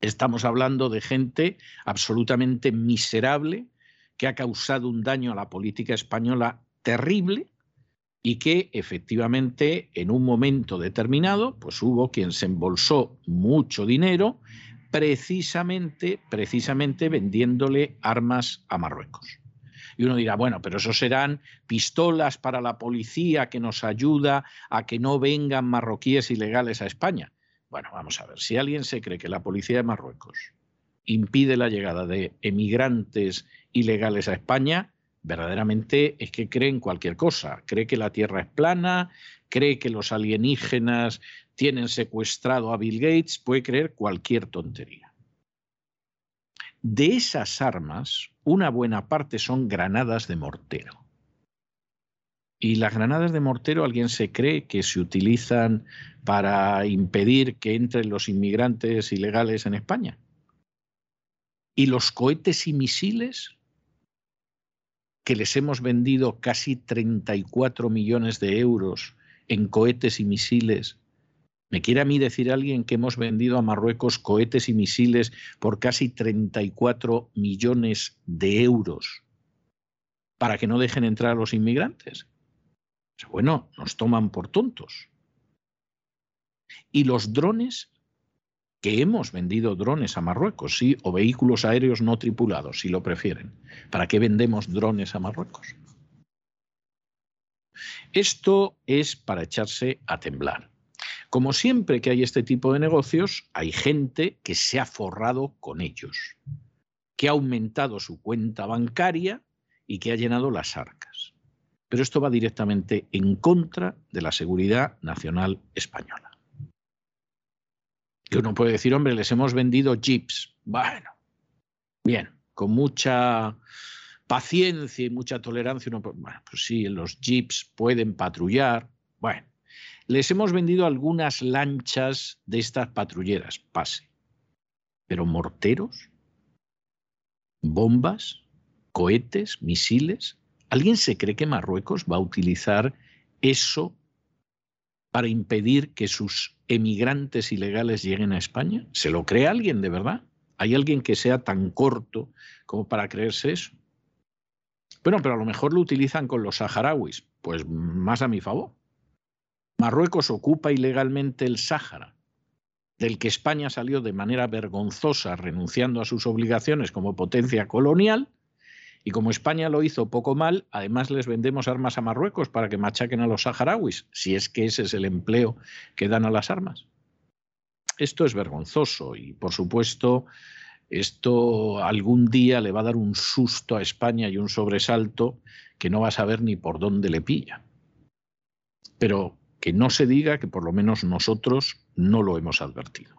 Estamos hablando de gente absolutamente miserable que ha causado un daño a la política española terrible y que efectivamente en un momento determinado pues hubo quien se embolsó mucho dinero precisamente precisamente vendiéndole armas a Marruecos. Y uno dirá, bueno, pero eso serán pistolas para la policía que nos ayuda a que no vengan marroquíes ilegales a España. Bueno, vamos a ver, si alguien se cree que la policía de Marruecos impide la llegada de emigrantes ilegales a España, verdaderamente es que cree en cualquier cosa. Cree que la Tierra es plana, cree que los alienígenas tienen secuestrado a Bill Gates, puede creer cualquier tontería. De esas armas, una buena parte son granadas de mortero. Y las granadas de mortero, alguien se cree que se utilizan para impedir que entren los inmigrantes ilegales en España. Y los cohetes y misiles, que les hemos vendido casi 34 millones de euros en cohetes y misiles. ¿Me quiere a mí decir alguien que hemos vendido a Marruecos cohetes y misiles por casi 34 millones de euros para que no dejen entrar a los inmigrantes? Bueno, nos toman por tontos. Y los drones, que hemos vendido drones a Marruecos, sí, o vehículos aéreos no tripulados, si lo prefieren. ¿Para qué vendemos drones a Marruecos? Esto es para echarse a temblar. Como siempre que hay este tipo de negocios, hay gente que se ha forrado con ellos, que ha aumentado su cuenta bancaria y que ha llenado las arcas. Pero esto va directamente en contra de la seguridad nacional española. Que uno puede decir, hombre, les hemos vendido jeeps. Bueno, bien, con mucha paciencia y mucha tolerancia, uno, bueno, pues sí, los jeeps pueden patrullar. Bueno, les hemos vendido algunas lanchas de estas patrulleras, pase. Pero morteros, bombas, cohetes, misiles. ¿Alguien se cree que Marruecos va a utilizar eso para impedir que sus emigrantes ilegales lleguen a España? ¿Se lo cree alguien de verdad? ¿Hay alguien que sea tan corto como para creerse eso? Bueno, pero a lo mejor lo utilizan con los saharauis, pues más a mi favor. Marruecos ocupa ilegalmente el Sáhara, del que España salió de manera vergonzosa renunciando a sus obligaciones como potencia colonial, y como España lo hizo poco mal, además les vendemos armas a Marruecos para que machaquen a los saharauis, si es que ese es el empleo que dan a las armas. Esto es vergonzoso y, por supuesto, esto algún día le va a dar un susto a España y un sobresalto que no va a saber ni por dónde le pilla. Pero que no se diga que por lo menos nosotros no lo hemos advertido.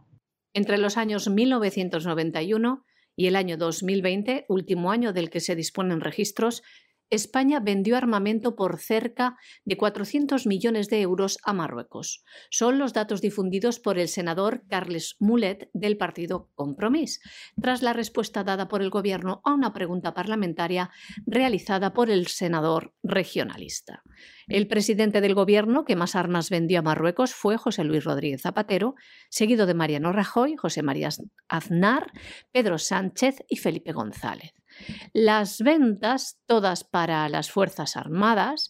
Entre los años 1991 y el año 2020, último año del que se disponen registros, España vendió armamento por cerca de 400 millones de euros a Marruecos. Son los datos difundidos por el senador Carles Mulet del partido Compromís, tras la respuesta dada por el Gobierno a una pregunta parlamentaria realizada por el senador regionalista. El presidente del Gobierno que más armas vendió a Marruecos fue José Luis Rodríguez Zapatero, seguido de Mariano Rajoy, José María Aznar, Pedro Sánchez y Felipe González. Las ventas, todas para las Fuerzas Armadas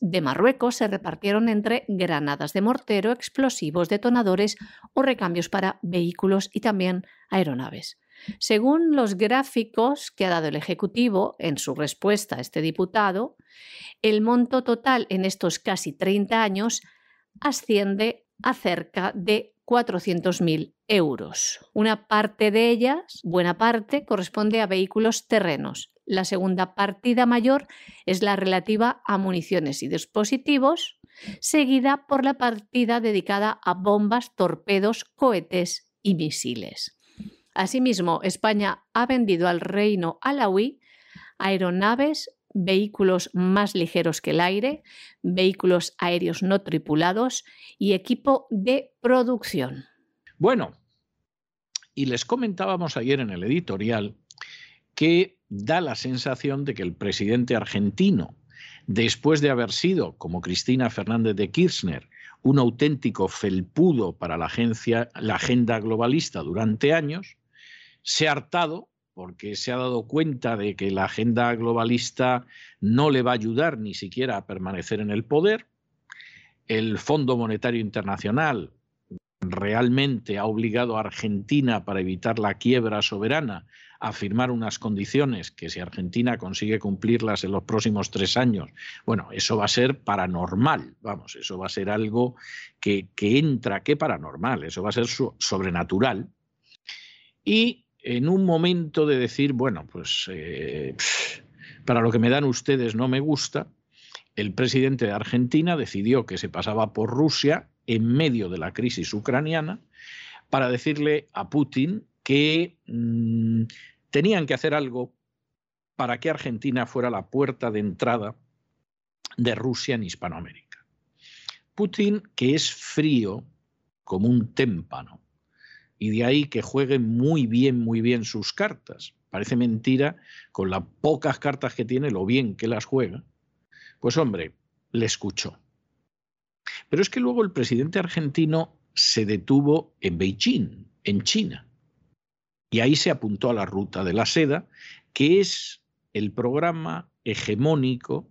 de Marruecos, se repartieron entre granadas de mortero, explosivos, detonadores o recambios para vehículos y también aeronaves. Según los gráficos que ha dado el Ejecutivo en su respuesta a este diputado, el monto total en estos casi 30 años asciende a cerca de 400.000 euros. Una parte de ellas, buena parte, corresponde a vehículos terrenos. La segunda partida mayor es la relativa a municiones y dispositivos, seguida por la partida dedicada a bombas, torpedos, cohetes y misiles. Asimismo, España ha vendido al reino alawí aeronaves, vehículos más ligeros que el aire, vehículos aéreos no tripulados y equipo de producción. Bueno, y les comentábamos ayer en el editorial que da la sensación de que el presidente argentino, después de haber sido, como Cristina Fernández de Kirchner, un auténtico felpudo para la, agencia, la agenda globalista durante años, se ha hartado porque se ha dado cuenta de que la agenda globalista no le va a ayudar ni siquiera a permanecer en el poder. El Fondo Monetario Internacional realmente ha obligado a Argentina para evitar la quiebra soberana a firmar unas condiciones que si Argentina consigue cumplirlas en los próximos tres años, bueno, eso va a ser paranormal, vamos, eso va a ser algo que, que entra, ¿qué paranormal? Eso va a ser sobrenatural. Y en un momento de decir, bueno, pues, eh, para lo que me dan ustedes no me gusta, el presidente de Argentina decidió que se pasaba por Rusia en medio de la crisis ucraniana para decirle a Putin que mm, tenían que hacer algo para que Argentina fuera la puerta de entrada de Rusia en Hispanoamérica. Putin, que es frío como un témpano, y de ahí que juegue muy bien, muy bien sus cartas. Parece mentira, con las pocas cartas que tiene, lo bien que las juega. Pues hombre, le escuchó. Pero es que luego el presidente argentino se detuvo en Beijing, en China. Y ahí se apuntó a la ruta de la seda, que es el programa hegemónico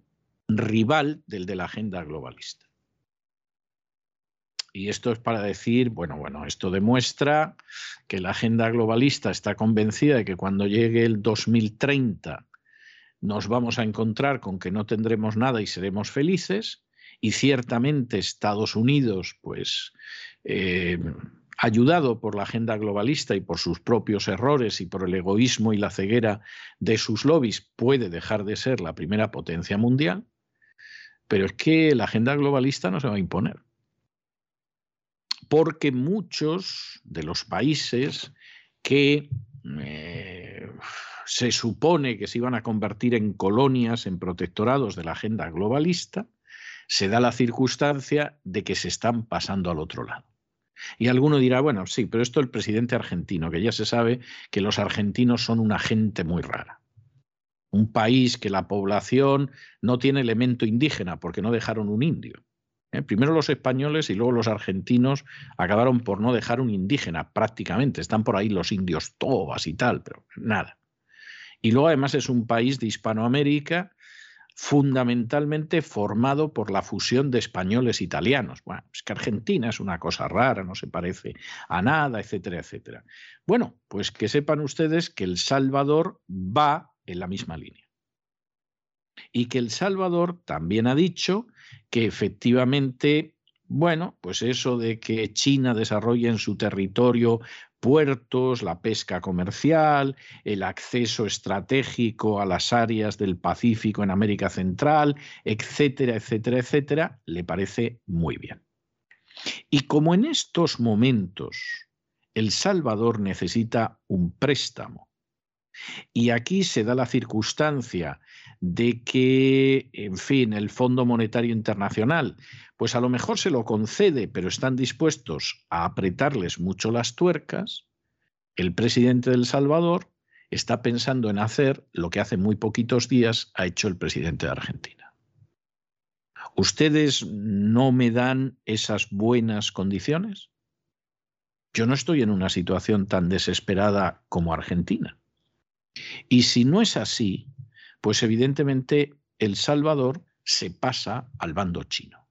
rival del de la agenda globalista. Y esto es para decir, bueno, bueno, esto demuestra que la agenda globalista está convencida de que cuando llegue el 2030 nos vamos a encontrar con que no tendremos nada y seremos felices. Y ciertamente Estados Unidos, pues, eh, ayudado por la agenda globalista y por sus propios errores y por el egoísmo y la ceguera de sus lobbies, puede dejar de ser la primera potencia mundial. Pero es que la agenda globalista no se va a imponer porque muchos de los países que eh, se supone que se iban a convertir en colonias, en protectorados de la agenda globalista, se da la circunstancia de que se están pasando al otro lado. Y alguno dirá, bueno, sí, pero esto el presidente argentino, que ya se sabe que los argentinos son una gente muy rara. Un país que la población no tiene elemento indígena porque no dejaron un indio. ¿Eh? Primero los españoles y luego los argentinos acabaron por no dejar un indígena prácticamente. Están por ahí los indios tobas y tal, pero nada. Y luego además es un país de Hispanoamérica fundamentalmente formado por la fusión de españoles e italianos. Bueno, es que Argentina es una cosa rara, no se parece a nada, etcétera, etcétera. Bueno, pues que sepan ustedes que El Salvador va en la misma línea. Y que El Salvador también ha dicho que efectivamente, bueno, pues eso de que China desarrolle en su territorio puertos, la pesca comercial, el acceso estratégico a las áreas del Pacífico en América Central, etcétera, etcétera, etcétera, le parece muy bien. Y como en estos momentos El Salvador necesita un préstamo, y aquí se da la circunstancia de que, en fin, el Fondo Monetario Internacional, pues a lo mejor se lo concede, pero están dispuestos a apretarles mucho las tuercas, el presidente del Salvador está pensando en hacer lo que hace muy poquitos días ha hecho el presidente de Argentina. ¿Ustedes no me dan esas buenas condiciones? Yo no estoy en una situación tan desesperada como Argentina. Y si no es así, pues evidentemente El Salvador se pasa al bando chino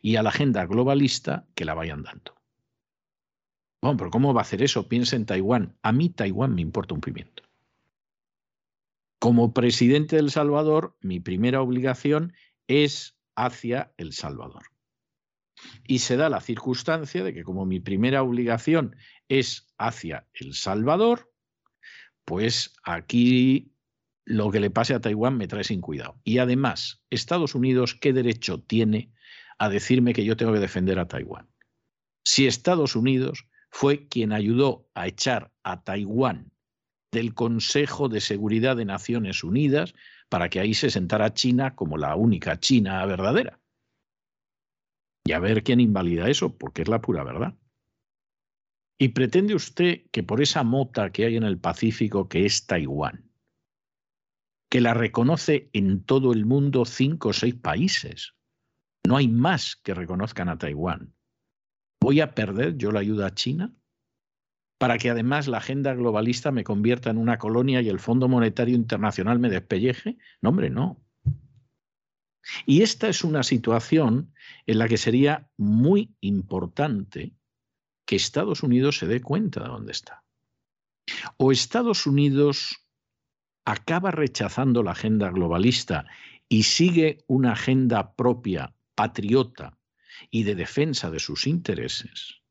y a la agenda globalista que la vayan dando. Bueno, pero ¿cómo va a hacer eso? Piensa en Taiwán. A mí Taiwán me importa un pimiento. Como presidente de El Salvador, mi primera obligación es hacia El Salvador. Y se da la circunstancia de que como mi primera obligación es hacia El Salvador, pues aquí lo que le pase a Taiwán me trae sin cuidado. Y además, Estados Unidos, ¿qué derecho tiene a decirme que yo tengo que defender a Taiwán? Si Estados Unidos fue quien ayudó a echar a Taiwán del Consejo de Seguridad de Naciones Unidas para que ahí se sentara China como la única China verdadera. Y a ver quién invalida eso, porque es la pura verdad. Y pretende usted que por esa mota que hay en el Pacífico que es Taiwán, que la reconoce en todo el mundo cinco o seis países. No hay más que reconozcan a Taiwán. ¿Voy a perder yo la ayuda a China? Para que además la agenda globalista me convierta en una colonia y el Fondo Monetario Internacional me despelleje? No, hombre, no. Y esta es una situación en la que sería muy importante que Estados Unidos se dé cuenta de dónde está. O Estados Unidos acaba rechazando la agenda globalista y sigue una agenda propia, patriota y de defensa de sus intereses,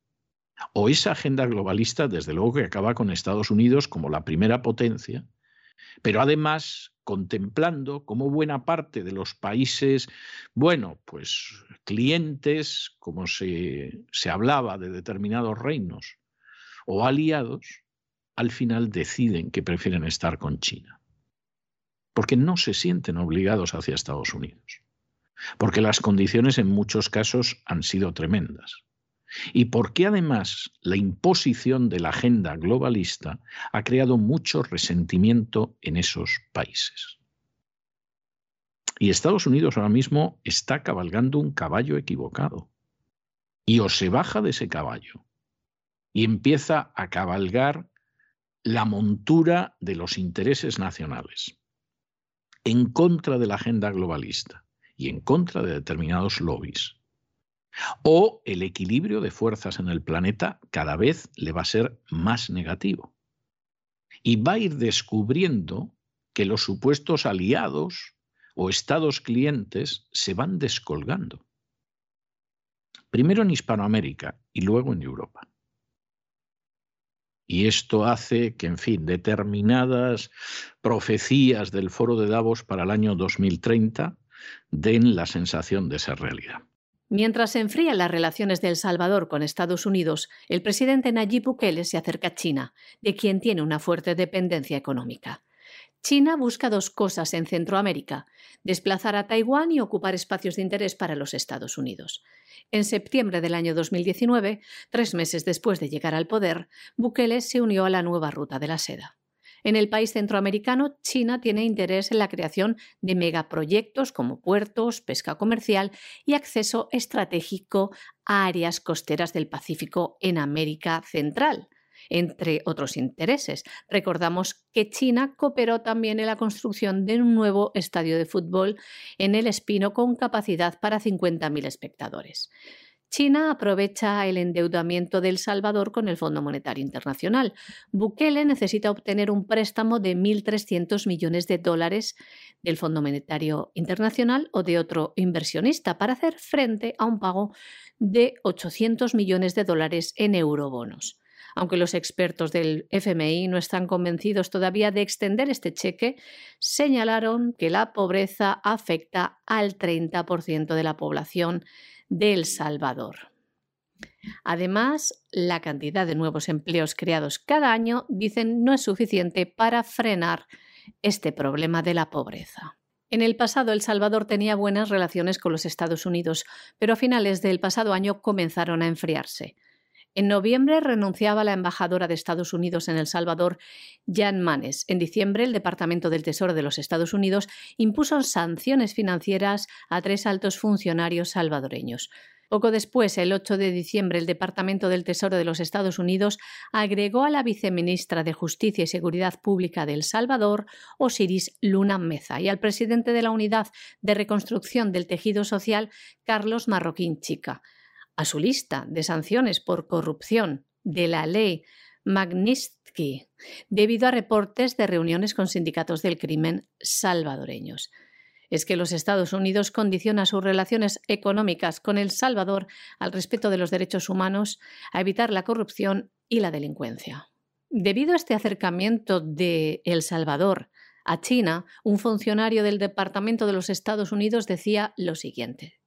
o esa agenda globalista, desde luego, que acaba con Estados Unidos como la primera potencia pero además contemplando cómo buena parte de los países, bueno, pues clientes, como se, se hablaba de determinados reinos, o aliados, al final deciden que prefieren estar con China. Porque no se sienten obligados hacia Estados Unidos. Porque las condiciones en muchos casos han sido tremendas. Y porque además la imposición de la agenda globalista ha creado mucho resentimiento en esos países. Y Estados Unidos ahora mismo está cabalgando un caballo equivocado. Y o se baja de ese caballo y empieza a cabalgar la montura de los intereses nacionales en contra de la agenda globalista y en contra de determinados lobbies. O el equilibrio de fuerzas en el planeta cada vez le va a ser más negativo. Y va a ir descubriendo que los supuestos aliados o estados clientes se van descolgando. Primero en Hispanoamérica y luego en Europa. Y esto hace que, en fin, determinadas profecías del foro de Davos para el año 2030 den la sensación de ser realidad. Mientras se enfrían las relaciones de El Salvador con Estados Unidos, el presidente Nayib Bukele se acerca a China, de quien tiene una fuerte dependencia económica. China busca dos cosas en Centroamérica, desplazar a Taiwán y ocupar espacios de interés para los Estados Unidos. En septiembre del año 2019, tres meses después de llegar al poder, Bukele se unió a la nueva ruta de la seda. En el país centroamericano, China tiene interés en la creación de megaproyectos como puertos, pesca comercial y acceso estratégico a áreas costeras del Pacífico en América Central entre otros intereses. Recordamos que China cooperó también en la construcción de un nuevo estadio de fútbol en el Espino con capacidad para 50.000 espectadores. China aprovecha el endeudamiento de El Salvador con el Fondo Monetario Internacional. Bukele necesita obtener un préstamo de 1.300 millones de dólares del Fondo Monetario Internacional o de otro inversionista para hacer frente a un pago de 800 millones de dólares en eurobonos aunque los expertos del FMI no están convencidos todavía de extender este cheque, señalaron que la pobreza afecta al 30% de la población de El Salvador. Además, la cantidad de nuevos empleos creados cada año, dicen, no es suficiente para frenar este problema de la pobreza. En el pasado, El Salvador tenía buenas relaciones con los Estados Unidos, pero a finales del pasado año comenzaron a enfriarse. En noviembre renunciaba la embajadora de Estados Unidos en El Salvador, Jan Manes. En diciembre, el Departamento del Tesoro de los Estados Unidos impuso sanciones financieras a tres altos funcionarios salvadoreños. Poco después, el 8 de diciembre, el Departamento del Tesoro de los Estados Unidos agregó a la viceministra de Justicia y Seguridad Pública de El Salvador, Osiris Luna Meza, y al presidente de la Unidad de Reconstrucción del Tejido Social, Carlos Marroquín Chica a su lista de sanciones por corrupción de la ley Magnitsky debido a reportes de reuniones con sindicatos del crimen salvadoreños. Es que los Estados Unidos condiciona sus relaciones económicas con El Salvador al respeto de los derechos humanos, a evitar la corrupción y la delincuencia. Debido a este acercamiento de El Salvador a China, un funcionario del Departamento de los Estados Unidos decía lo siguiente.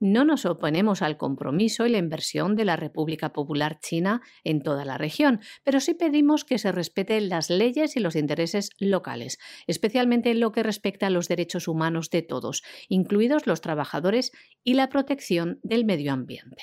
No nos oponemos al compromiso y la inversión de la República Popular China en toda la región, pero sí pedimos que se respeten las leyes y los intereses locales, especialmente en lo que respecta a los derechos humanos de todos, incluidos los trabajadores y la protección del medio ambiente.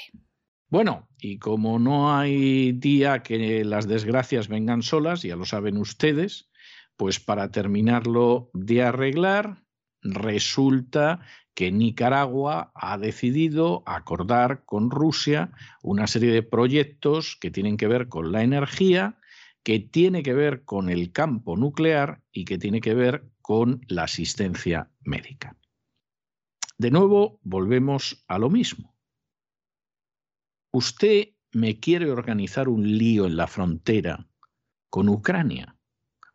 Bueno, y como no hay día que las desgracias vengan solas, ya lo saben ustedes, pues para terminarlo de arreglar, resulta que Nicaragua ha decidido acordar con Rusia una serie de proyectos que tienen que ver con la energía, que tiene que ver con el campo nuclear y que tiene que ver con la asistencia médica. De nuevo, volvemos a lo mismo. Usted me quiere organizar un lío en la frontera con Ucrania.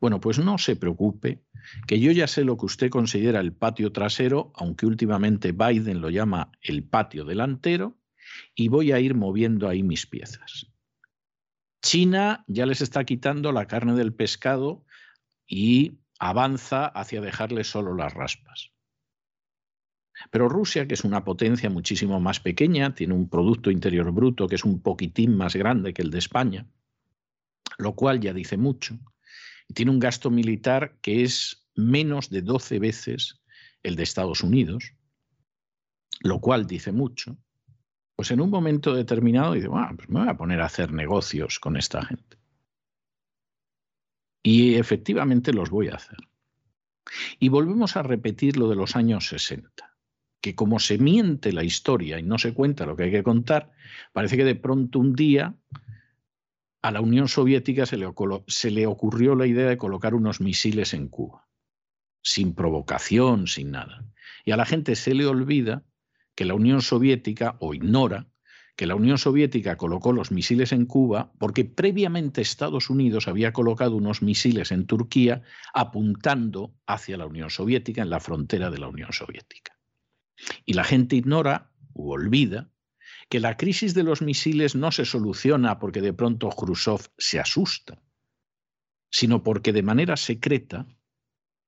Bueno, pues no se preocupe, que yo ya sé lo que usted considera el patio trasero, aunque últimamente Biden lo llama el patio delantero, y voy a ir moviendo ahí mis piezas. China ya les está quitando la carne del pescado y avanza hacia dejarle solo las raspas. Pero Rusia, que es una potencia muchísimo más pequeña, tiene un Producto Interior Bruto que es un poquitín más grande que el de España, lo cual ya dice mucho, tiene un gasto militar que es menos de 12 veces el de Estados Unidos, lo cual dice mucho, pues en un momento determinado dice, bueno, pues me voy a poner a hacer negocios con esta gente. Y efectivamente los voy a hacer. Y volvemos a repetir lo de los años 60 que como se miente la historia y no se cuenta lo que hay que contar, parece que de pronto un día a la Unión Soviética se le, ocurrió la idea de colocar unos misiles en Cuba, sin provocación, sin nada. Y a la gente se le olvida que la Unión Soviética, o ignora, que la Unión Soviética colocó los misiles en Cuba porque previamente Estados Unidos había colocado unos misiles en Turquía apuntando hacia la Unión Soviética, en la frontera de la Unión Soviética. Y la gente ignora u olvida que la crisis de los misiles no se soluciona porque de pronto Khrushchev se asusta, sino porque de manera secreta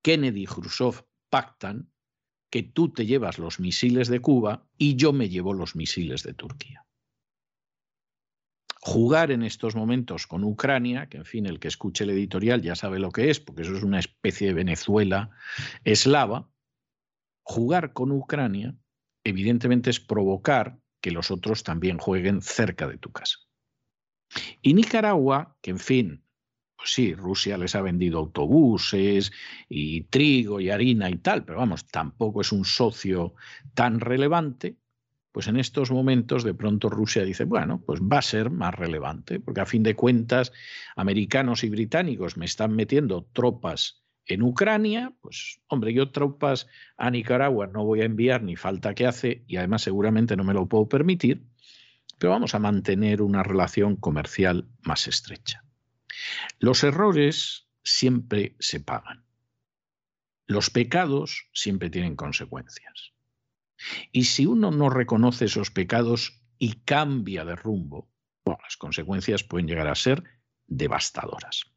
Kennedy y Khrushchev pactan que tú te llevas los misiles de Cuba y yo me llevo los misiles de Turquía. Jugar en estos momentos con Ucrania, que en fin, el que escuche el editorial ya sabe lo que es, porque eso es una especie de Venezuela eslava, jugar con Ucrania, evidentemente, es provocar que los otros también jueguen cerca de tu casa. Y Nicaragua, que en fin, pues sí, Rusia les ha vendido autobuses y trigo y harina y tal, pero vamos, tampoco es un socio tan relevante, pues en estos momentos de pronto Rusia dice, bueno, pues va a ser más relevante, porque a fin de cuentas americanos y británicos me están metiendo tropas en Ucrania, pues hombre, yo tropas a Nicaragua no voy a enviar ni falta que hace y además seguramente no me lo puedo permitir, pero vamos a mantener una relación comercial más estrecha. Los errores siempre se pagan. Los pecados siempre tienen consecuencias. Y si uno no reconoce esos pecados y cambia de rumbo, las consecuencias pueden llegar a ser devastadoras.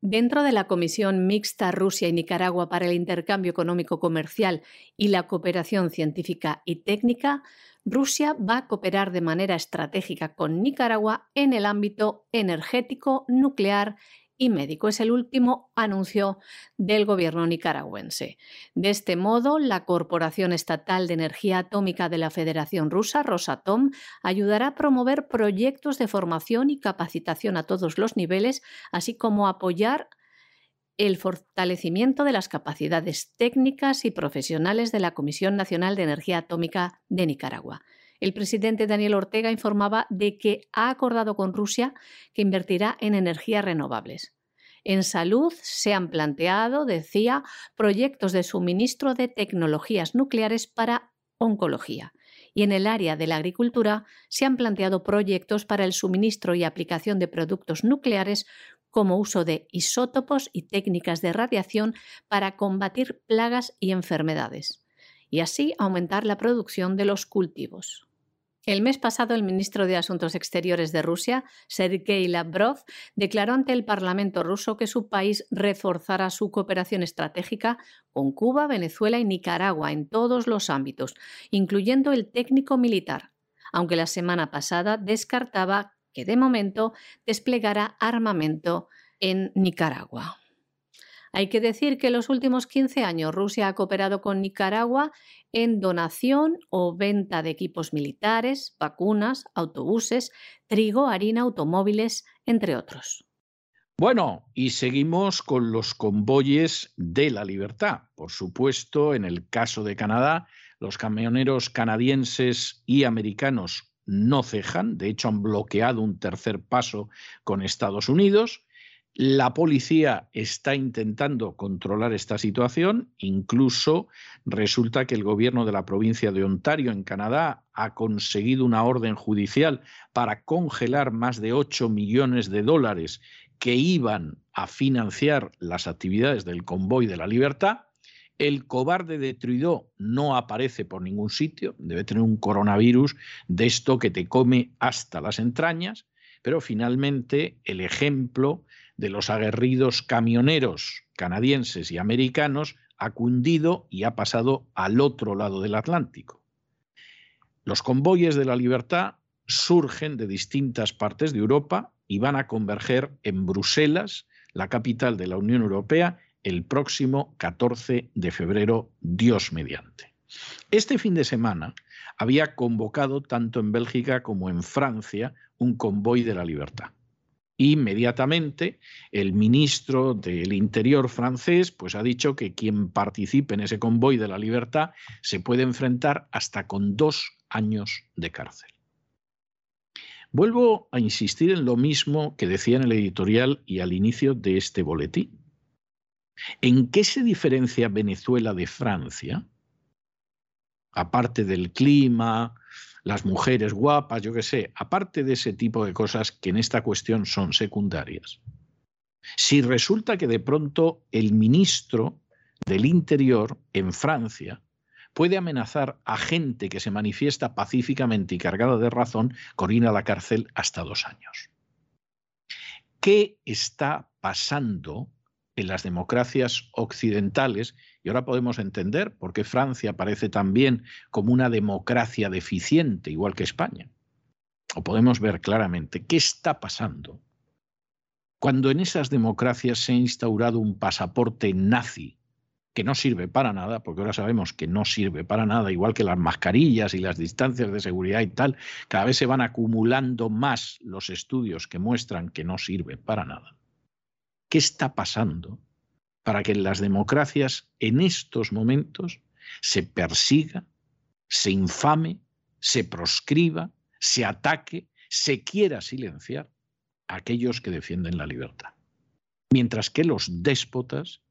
Dentro de la Comisión Mixta Rusia y Nicaragua para el Intercambio Económico Comercial y la Cooperación Científica y Técnica, Rusia va a cooperar de manera estratégica con Nicaragua en el ámbito energético, nuclear y médico. Es el último anuncio del gobierno nicaragüense. De este modo, la Corporación Estatal de Energía Atómica de la Federación Rusa, Rosatom, ayudará a promover proyectos de formación y capacitación a todos los niveles, así como apoyar el fortalecimiento de las capacidades técnicas y profesionales de la Comisión Nacional de Energía Atómica de Nicaragua. El presidente Daniel Ortega informaba de que ha acordado con Rusia que invertirá en energías renovables. En salud se han planteado, decía, proyectos de suministro de tecnologías nucleares para oncología. Y en el área de la agricultura se han planteado proyectos para el suministro y aplicación de productos nucleares como uso de isótopos y técnicas de radiación para combatir plagas y enfermedades, y así aumentar la producción de los cultivos. El mes pasado, el ministro de Asuntos Exteriores de Rusia, Sergei Lavrov, declaró ante el Parlamento ruso que su país reforzará su cooperación estratégica con Cuba, Venezuela y Nicaragua en todos los ámbitos, incluyendo el técnico militar, aunque la semana pasada descartaba que de momento desplegara armamento en Nicaragua. Hay que decir que en los últimos 15 años Rusia ha cooperado con Nicaragua en donación o venta de equipos militares, vacunas, autobuses, trigo, harina, automóviles, entre otros. Bueno, y seguimos con los convoyes de la libertad. Por supuesto, en el caso de Canadá, los camioneros canadienses y americanos no cejan, de hecho han bloqueado un tercer paso con Estados Unidos. La policía está intentando controlar esta situación, incluso resulta que el gobierno de la provincia de Ontario, en Canadá, ha conseguido una orden judicial para congelar más de 8 millones de dólares que iban a financiar las actividades del convoy de la libertad. El cobarde de Trudeau no aparece por ningún sitio, debe tener un coronavirus de esto que te come hasta las entrañas, pero finalmente el ejemplo de los aguerridos camioneros canadienses y americanos ha cundido y ha pasado al otro lado del Atlántico. Los convoyes de la libertad surgen de distintas partes de Europa y van a converger en Bruselas, la capital de la Unión Europea, el próximo 14 de febrero, Dios mediante. Este fin de semana había convocado tanto en Bélgica como en Francia un convoy de la libertad. Inmediatamente el ministro del Interior francés pues ha dicho que quien participe en ese convoy de la libertad se puede enfrentar hasta con dos años de cárcel. Vuelvo a insistir en lo mismo que decía en el editorial y al inicio de este boletín. ¿En qué se diferencia Venezuela de Francia? Aparte del clima, las mujeres guapas, yo qué sé, aparte de ese tipo de cosas que en esta cuestión son secundarias. Si resulta que de pronto el ministro del Interior en Francia puede amenazar a gente que se manifiesta pacíficamente y cargada de razón con ir a la cárcel hasta dos años. ¿Qué está pasando en las democracias occidentales y ahora podemos entender por qué Francia aparece también como una democracia deficiente, igual que España. O podemos ver claramente qué está pasando cuando en esas democracias se ha instaurado un pasaporte nazi que no sirve para nada, porque ahora sabemos que no sirve para nada, igual que las mascarillas y las distancias de seguridad y tal, cada vez se van acumulando más los estudios que muestran que no sirve para nada. ¿Qué está pasando para que en las democracias en estos momentos se persiga, se infame, se proscriba, se ataque, se quiera silenciar a aquellos que defienden la libertad. Mientras que los déspotas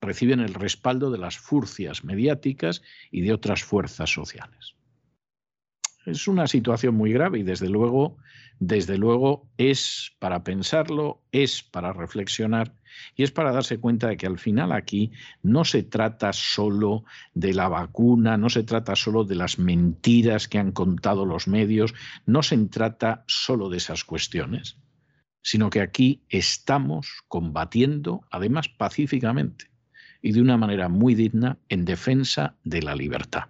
reciben el respaldo de las furcias mediáticas y de otras fuerzas sociales. Es una situación muy grave y desde luego, desde luego es para pensarlo, es para reflexionar y es para darse cuenta de que al final aquí no se trata solo de la vacuna, no se trata solo de las mentiras que han contado los medios, no se trata solo de esas cuestiones, sino que aquí estamos combatiendo, además pacíficamente y de una manera muy digna, en defensa de la libertad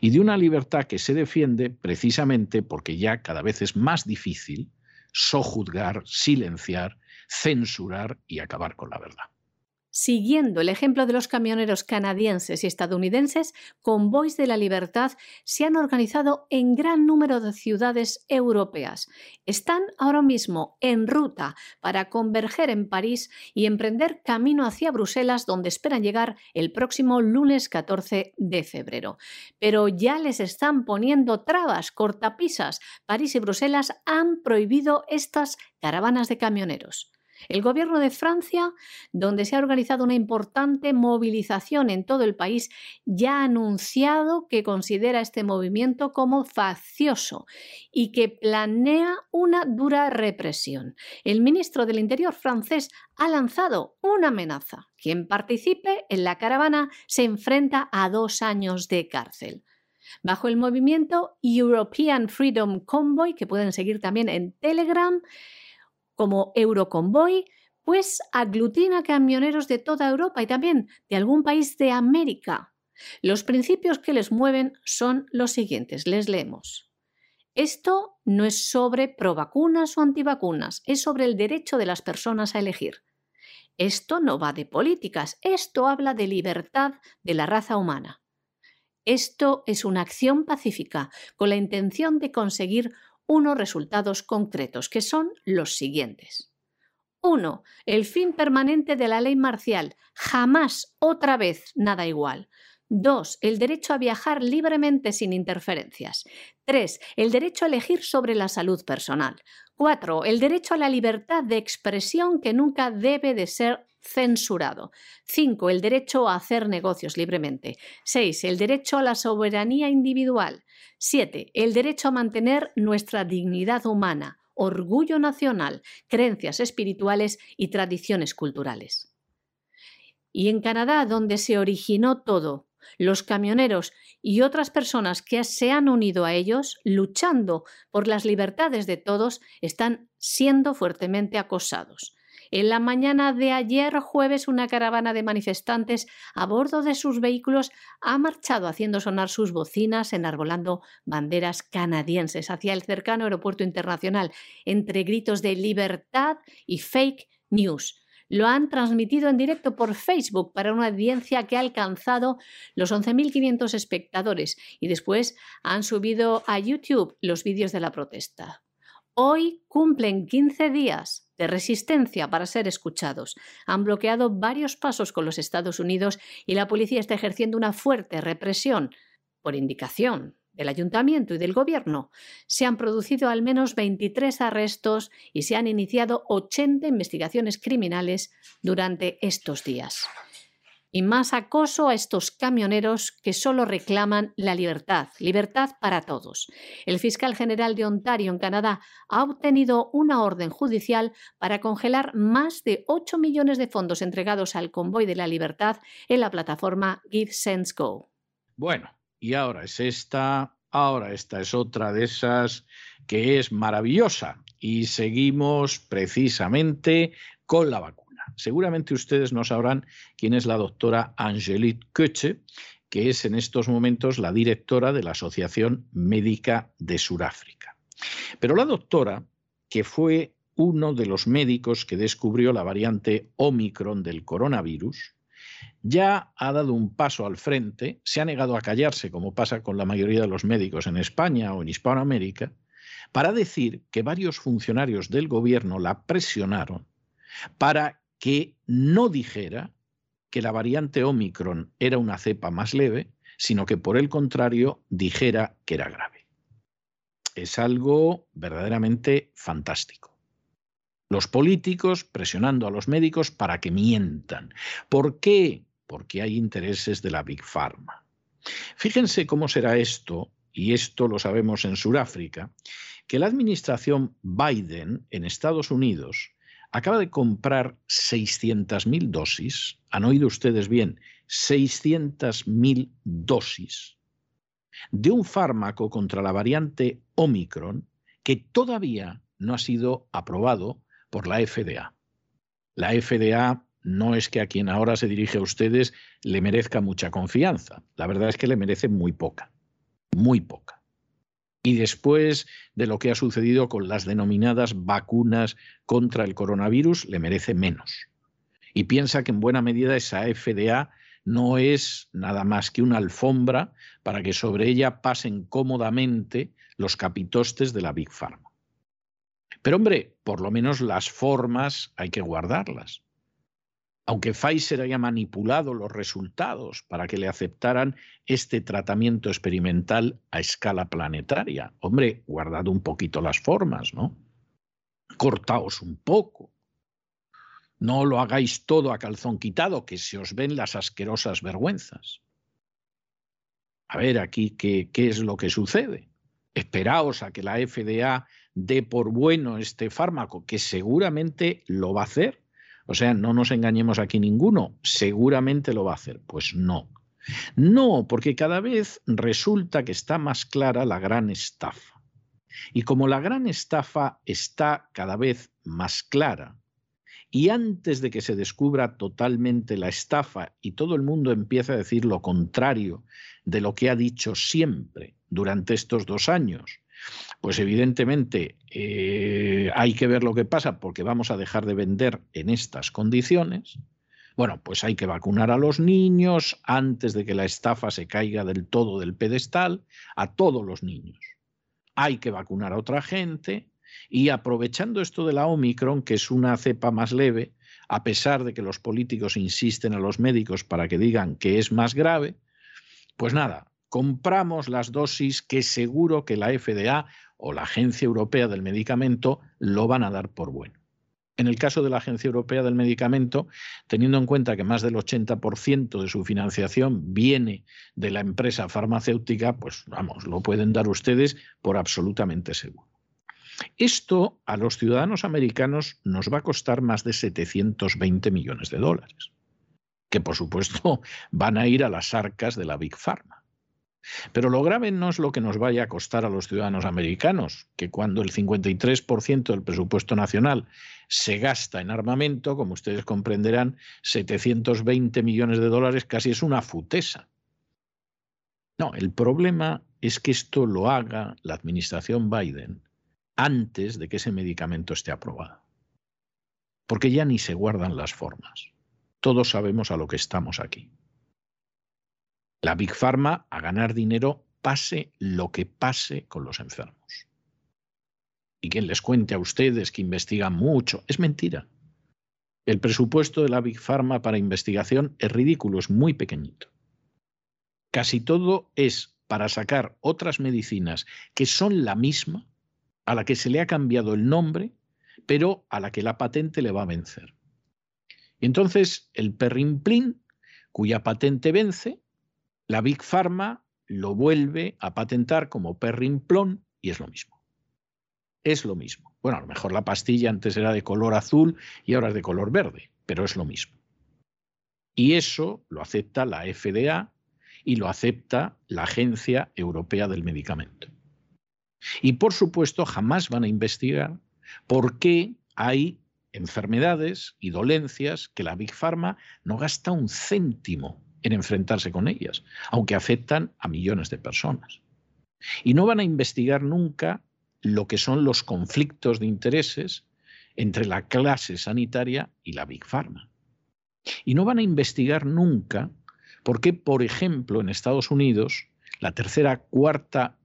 y de una libertad que se defiende precisamente porque ya cada vez es más difícil sojuzgar, silenciar, censurar y acabar con la verdad. Siguiendo el ejemplo de los camioneros canadienses y estadounidenses, convoys de la libertad se han organizado en gran número de ciudades europeas. Están ahora mismo en ruta para converger en París y emprender camino hacia Bruselas, donde esperan llegar el próximo lunes 14 de febrero. Pero ya les están poniendo trabas, cortapisas. París y Bruselas han prohibido estas caravanas de camioneros. El gobierno de Francia, donde se ha organizado una importante movilización en todo el país, ya ha anunciado que considera este movimiento como faccioso y que planea una dura represión. El ministro del Interior francés ha lanzado una amenaza. Quien participe en la caravana se enfrenta a dos años de cárcel bajo el movimiento European Freedom Convoy, que pueden seguir también en Telegram, como Euroconvoy, pues aglutina camioneros de toda Europa y también de algún país de América. Los principios que les mueven son los siguientes, les leemos. Esto no es sobre provacunas o antivacunas, es sobre el derecho de las personas a elegir. Esto no va de políticas, esto habla de libertad de la raza humana. Esto es una acción pacífica con la intención de conseguir unos resultados concretos, que son los siguientes. 1. El fin permanente de la ley marcial. Jamás otra vez nada igual. 2. El derecho a viajar libremente sin interferencias. 3. El derecho a elegir sobre la salud personal. 4. El derecho a la libertad de expresión que nunca debe de ser censurado. 5. El derecho a hacer negocios libremente. 6. El derecho a la soberanía individual. 7. El derecho a mantener nuestra dignidad humana, orgullo nacional, creencias espirituales y tradiciones culturales. Y en Canadá, donde se originó todo, los camioneros y otras personas que se han unido a ellos, luchando por las libertades de todos, están siendo fuertemente acosados. En la mañana de ayer jueves, una caravana de manifestantes a bordo de sus vehículos ha marchado haciendo sonar sus bocinas, enarbolando banderas canadienses hacia el cercano aeropuerto internacional, entre gritos de libertad y fake news lo han transmitido en directo por Facebook para una audiencia que ha alcanzado los 11.500 espectadores y después han subido a YouTube los vídeos de la protesta. Hoy cumplen 15 días de resistencia para ser escuchados. Han bloqueado varios pasos con los Estados Unidos y la policía está ejerciendo una fuerte represión por indicación del ayuntamiento y del gobierno, se han producido al menos 23 arrestos y se han iniciado 80 investigaciones criminales durante estos días. Y más acoso a estos camioneros que solo reclaman la libertad, libertad para todos. El fiscal general de Ontario, en Canadá, ha obtenido una orden judicial para congelar más de 8 millones de fondos entregados al convoy de la libertad en la plataforma Give Sense Go. Bueno, y ahora es esta, ahora esta es otra de esas que es maravillosa y seguimos precisamente con la vacuna. Seguramente ustedes no sabrán quién es la doctora Angelique Köche, que es en estos momentos la directora de la Asociación Médica de Sudáfrica. Pero la doctora, que fue uno de los médicos que descubrió la variante Omicron del coronavirus, ya ha dado un paso al frente, se ha negado a callarse, como pasa con la mayoría de los médicos en España o en Hispanoamérica, para decir que varios funcionarios del gobierno la presionaron para que no dijera que la variante Omicron era una cepa más leve, sino que por el contrario dijera que era grave. Es algo verdaderamente fantástico los políticos presionando a los médicos para que mientan. ¿Por qué? Porque hay intereses de la Big Pharma. Fíjense cómo será esto, y esto lo sabemos en Sudáfrica, que la administración Biden en Estados Unidos acaba de comprar 600.000 dosis, han oído ustedes bien, 600.000 dosis de un fármaco contra la variante Omicron que todavía no ha sido aprobado por la FDA. La FDA no es que a quien ahora se dirige a ustedes le merezca mucha confianza. La verdad es que le merece muy poca, muy poca. Y después de lo que ha sucedido con las denominadas vacunas contra el coronavirus, le merece menos. Y piensa que en buena medida esa FDA no es nada más que una alfombra para que sobre ella pasen cómodamente los capitostes de la Big Pharma. Pero hombre, por lo menos las formas hay que guardarlas. Aunque Pfizer haya manipulado los resultados para que le aceptaran este tratamiento experimental a escala planetaria, hombre, guardad un poquito las formas, ¿no? Cortaos un poco. No lo hagáis todo a calzón quitado, que se os ven las asquerosas vergüenzas. A ver aquí qué, qué es lo que sucede. Esperaos a que la FDA dé por bueno este fármaco, que seguramente lo va a hacer. O sea, no nos engañemos aquí ninguno, seguramente lo va a hacer. Pues no. No, porque cada vez resulta que está más clara la gran estafa. Y como la gran estafa está cada vez más clara, y antes de que se descubra totalmente la estafa y todo el mundo empiece a decir lo contrario de lo que ha dicho siempre durante estos dos años, pues evidentemente eh, hay que ver lo que pasa porque vamos a dejar de vender en estas condiciones. Bueno, pues hay que vacunar a los niños antes de que la estafa se caiga del todo del pedestal, a todos los niños. Hay que vacunar a otra gente y aprovechando esto de la Omicron, que es una cepa más leve, a pesar de que los políticos insisten a los médicos para que digan que es más grave, pues nada, compramos las dosis que seguro que la FDA o la Agencia Europea del Medicamento lo van a dar por bueno. En el caso de la Agencia Europea del Medicamento, teniendo en cuenta que más del 80% de su financiación viene de la empresa farmacéutica, pues vamos, lo pueden dar ustedes por absolutamente seguro. Esto a los ciudadanos americanos nos va a costar más de 720 millones de dólares, que por supuesto van a ir a las arcas de la Big Pharma. Pero lo grave no es lo que nos vaya a costar a los ciudadanos americanos, que cuando el 53% del presupuesto nacional se gasta en armamento, como ustedes comprenderán, 720 millones de dólares casi es una futesa. No, el problema es que esto lo haga la administración Biden antes de que ese medicamento esté aprobado. Porque ya ni se guardan las formas. Todos sabemos a lo que estamos aquí. La Big Pharma a ganar dinero pase lo que pase con los enfermos. Y quien les cuente a ustedes que investigan mucho, es mentira. El presupuesto de la Big Pharma para investigación es ridículo, es muy pequeñito. Casi todo es para sacar otras medicinas que son la misma, a la que se le ha cambiado el nombre, pero a la que la patente le va a vencer. Y entonces el perrimplín, cuya patente vence, la Big Pharma lo vuelve a patentar como perrimplón y es lo mismo. Es lo mismo. Bueno, a lo mejor la pastilla antes era de color azul y ahora es de color verde, pero es lo mismo. Y eso lo acepta la FDA y lo acepta la Agencia Europea del Medicamento. Y por supuesto jamás van a investigar por qué hay enfermedades y dolencias que la Big Pharma no gasta un céntimo en enfrentarse con ellas, aunque afectan a millones de personas. Y no van a investigar nunca lo que son los conflictos de intereses entre la clase sanitaria y la Big Pharma. Y no van a investigar nunca por qué, por ejemplo, en Estados Unidos, la tercera, cuarta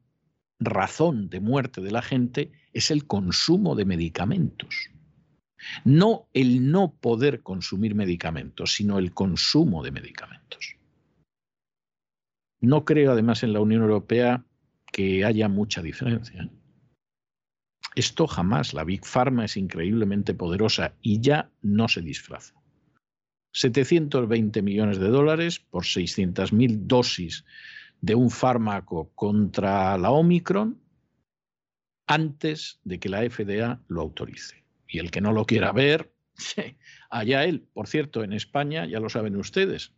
razón de muerte de la gente es el consumo de medicamentos. No el no poder consumir medicamentos, sino el consumo de medicamentos. No creo además en la Unión Europea que haya mucha diferencia. Esto jamás, la Big Pharma es increíblemente poderosa y ya no se disfraza. 720 millones de dólares por 600.000 dosis de un fármaco contra la Omicron antes de que la FDA lo autorice. Y el que no lo quiera ver, allá él. Por cierto, en España, ya lo saben ustedes,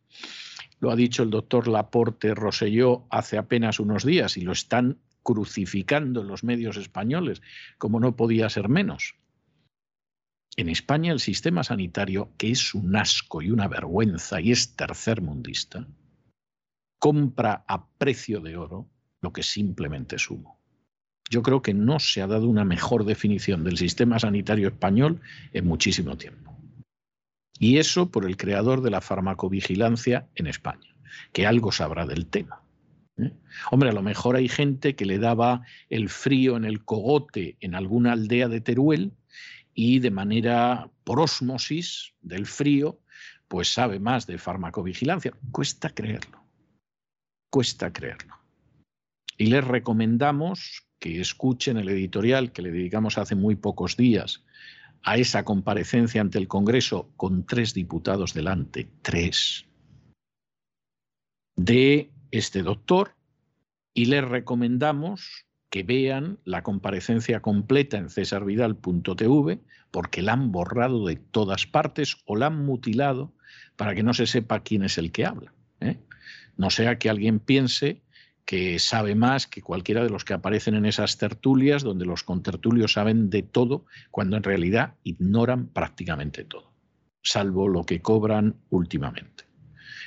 lo ha dicho el doctor Laporte Roselló hace apenas unos días y lo están crucificando en los medios españoles, como no podía ser menos. En España el sistema sanitario, que es un asco y una vergüenza y es tercermundista, compra a precio de oro lo que simplemente es. Yo creo que no se ha dado una mejor definición del sistema sanitario español en muchísimo tiempo. Y eso por el creador de la farmacovigilancia en España, que algo sabrá del tema. ¿eh? Hombre, a lo mejor hay gente que le daba el frío en el cogote en alguna aldea de Teruel y de manera por osmosis del frío, pues sabe más de farmacovigilancia. Cuesta creerlo. Cuesta creerlo. Y les recomendamos que escuchen el editorial que le dedicamos hace muy pocos días a esa comparecencia ante el Congreso con tres diputados delante, tres, de este doctor, y les recomendamos que vean la comparecencia completa en cesarvidal.tv, porque la han borrado de todas partes o la han mutilado para que no se sepa quién es el que habla. ¿eh? No sea que alguien piense que sabe más que cualquiera de los que aparecen en esas tertulias, donde los contertulios saben de todo, cuando en realidad ignoran prácticamente todo, salvo lo que cobran últimamente.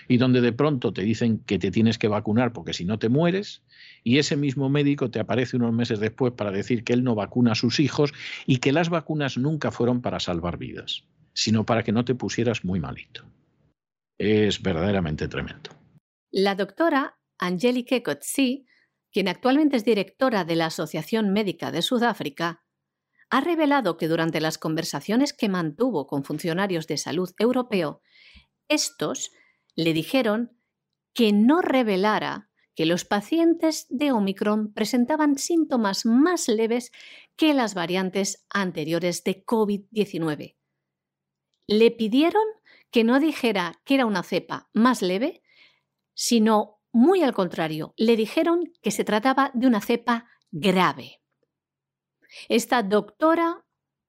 Y donde de pronto te dicen que te tienes que vacunar porque si no te mueres, y ese mismo médico te aparece unos meses después para decir que él no vacuna a sus hijos y que las vacunas nunca fueron para salvar vidas, sino para que no te pusieras muy malito. Es verdaderamente tremendo. La doctora Angelique Coetzee, quien actualmente es directora de la Asociación Médica de Sudáfrica, ha revelado que durante las conversaciones que mantuvo con funcionarios de salud europeo, estos le dijeron que no revelara que los pacientes de Omicron presentaban síntomas más leves que las variantes anteriores de COVID-19. Le pidieron que no dijera que era una cepa más leve, sino muy al contrario, le dijeron que se trataba de una cepa grave. Esta doctora,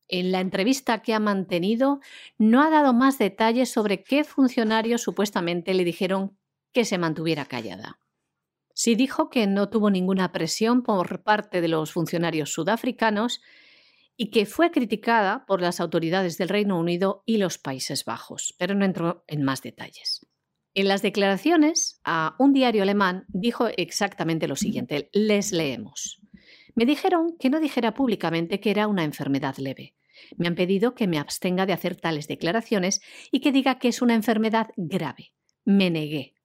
en la entrevista que ha mantenido, no ha dado más detalles sobre qué funcionarios supuestamente le dijeron que se mantuviera callada. Sí dijo que no tuvo ninguna presión por parte de los funcionarios sudafricanos y que fue criticada por las autoridades del Reino Unido y los Países Bajos, pero no entró en más detalles. En las declaraciones a un diario alemán dijo exactamente lo siguiente, les leemos. Me dijeron que no dijera públicamente que era una enfermedad leve. Me han pedido que me abstenga de hacer tales declaraciones y que diga que es una enfermedad grave. Me negué.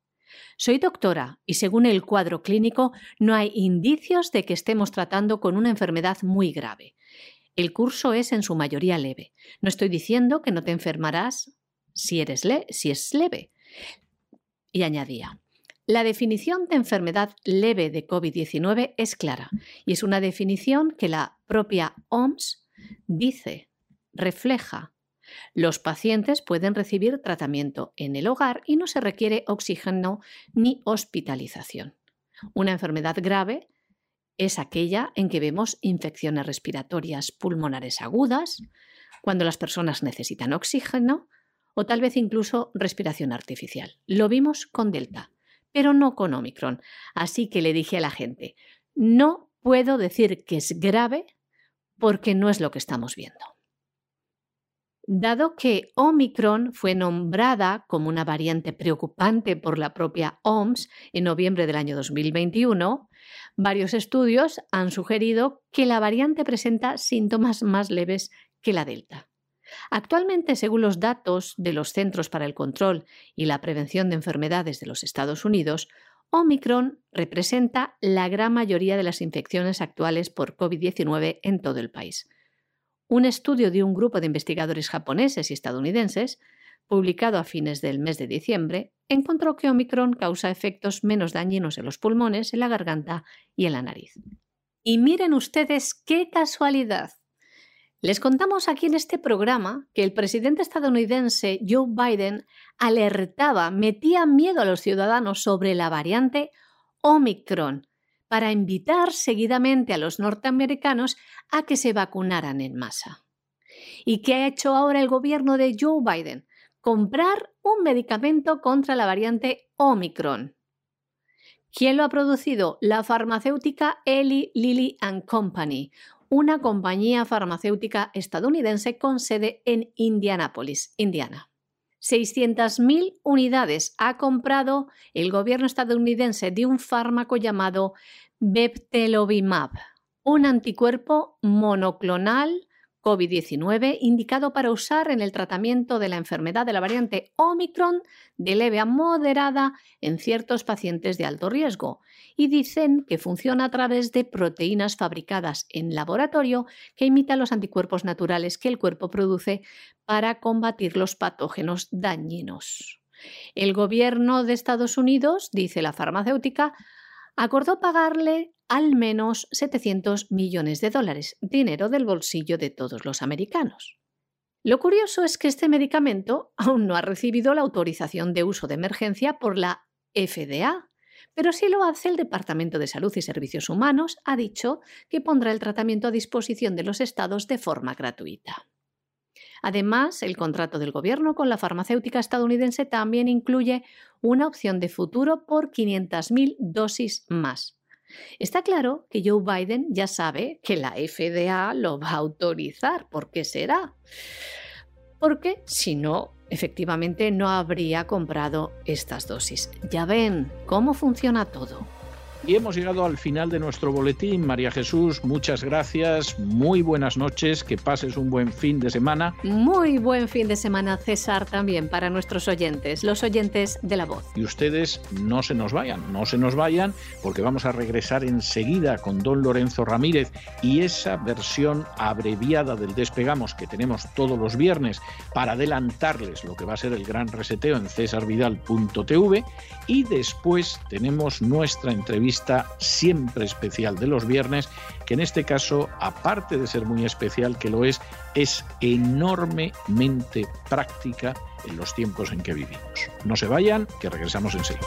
Soy doctora y según el cuadro clínico no hay indicios de que estemos tratando con una enfermedad muy grave. El curso es en su mayoría leve. No estoy diciendo que no te enfermarás si, eres si es leve. Y añadía, la definición de enfermedad leve de COVID-19 es clara y es una definición que la propia OMS dice, refleja. Los pacientes pueden recibir tratamiento en el hogar y no se requiere oxígeno ni hospitalización. Una enfermedad grave es aquella en que vemos infecciones respiratorias pulmonares agudas, cuando las personas necesitan oxígeno o tal vez incluso respiración artificial. Lo vimos con Delta, pero no con Omicron. Así que le dije a la gente, no puedo decir que es grave porque no es lo que estamos viendo. Dado que Omicron fue nombrada como una variante preocupante por la propia OMS en noviembre del año 2021, varios estudios han sugerido que la variante presenta síntomas más leves que la Delta. Actualmente, según los datos de los Centros para el Control y la Prevención de Enfermedades de los Estados Unidos, Omicron representa la gran mayoría de las infecciones actuales por COVID-19 en todo el país. Un estudio de un grupo de investigadores japoneses y estadounidenses, publicado a fines del mes de diciembre, encontró que Omicron causa efectos menos dañinos en los pulmones, en la garganta y en la nariz. Y miren ustedes qué casualidad. Les contamos aquí en este programa que el presidente estadounidense Joe Biden alertaba, metía miedo a los ciudadanos sobre la variante Omicron, para invitar seguidamente a los norteamericanos a que se vacunaran en masa. ¿Y qué ha hecho ahora el gobierno de Joe Biden? Comprar un medicamento contra la variante Omicron. ¿Quién lo ha producido? La farmacéutica Eli Lilly and Company, una compañía farmacéutica estadounidense con sede en Indianápolis, Indiana. 600.000 unidades ha comprado el gobierno estadounidense de un fármaco llamado Beptelovimab, un anticuerpo monoclonal COVID-19 indicado para usar en el tratamiento de la enfermedad de la variante Omicron de leve a moderada en ciertos pacientes de alto riesgo y dicen que funciona a través de proteínas fabricadas en laboratorio que imitan los anticuerpos naturales que el cuerpo produce para combatir los patógenos dañinos. El gobierno de Estados Unidos, dice la farmacéutica, acordó pagarle al menos 700 millones de dólares, dinero del bolsillo de todos los americanos. Lo curioso es que este medicamento aún no ha recibido la autorización de uso de emergencia por la FDA, pero sí lo hace el Departamento de Salud y Servicios Humanos, ha dicho que pondrá el tratamiento a disposición de los estados de forma gratuita. Además, el contrato del gobierno con la farmacéutica estadounidense también incluye una opción de futuro por 500.000 dosis más. Está claro que Joe Biden ya sabe que la FDA lo va a autorizar. ¿Por qué será? Porque si no, efectivamente no habría comprado estas dosis. Ya ven cómo funciona todo. Y hemos llegado al final de nuestro boletín. María Jesús, muchas gracias. Muy buenas noches. Que pases un buen fin de semana. Muy buen fin de semana, César, también para nuestros oyentes, los oyentes de la voz. Y ustedes no se nos vayan, no se nos vayan, porque vamos a regresar enseguida con don Lorenzo Ramírez y esa versión abreviada del Despegamos que tenemos todos los viernes para adelantarles lo que va a ser el gran reseteo en cesarvidal.tv. Y después tenemos nuestra entrevista siempre especial de los viernes, que en este caso, aparte de ser muy especial, que lo es, es enormemente práctica en los tiempos en que vivimos. No se vayan, que regresamos enseguida.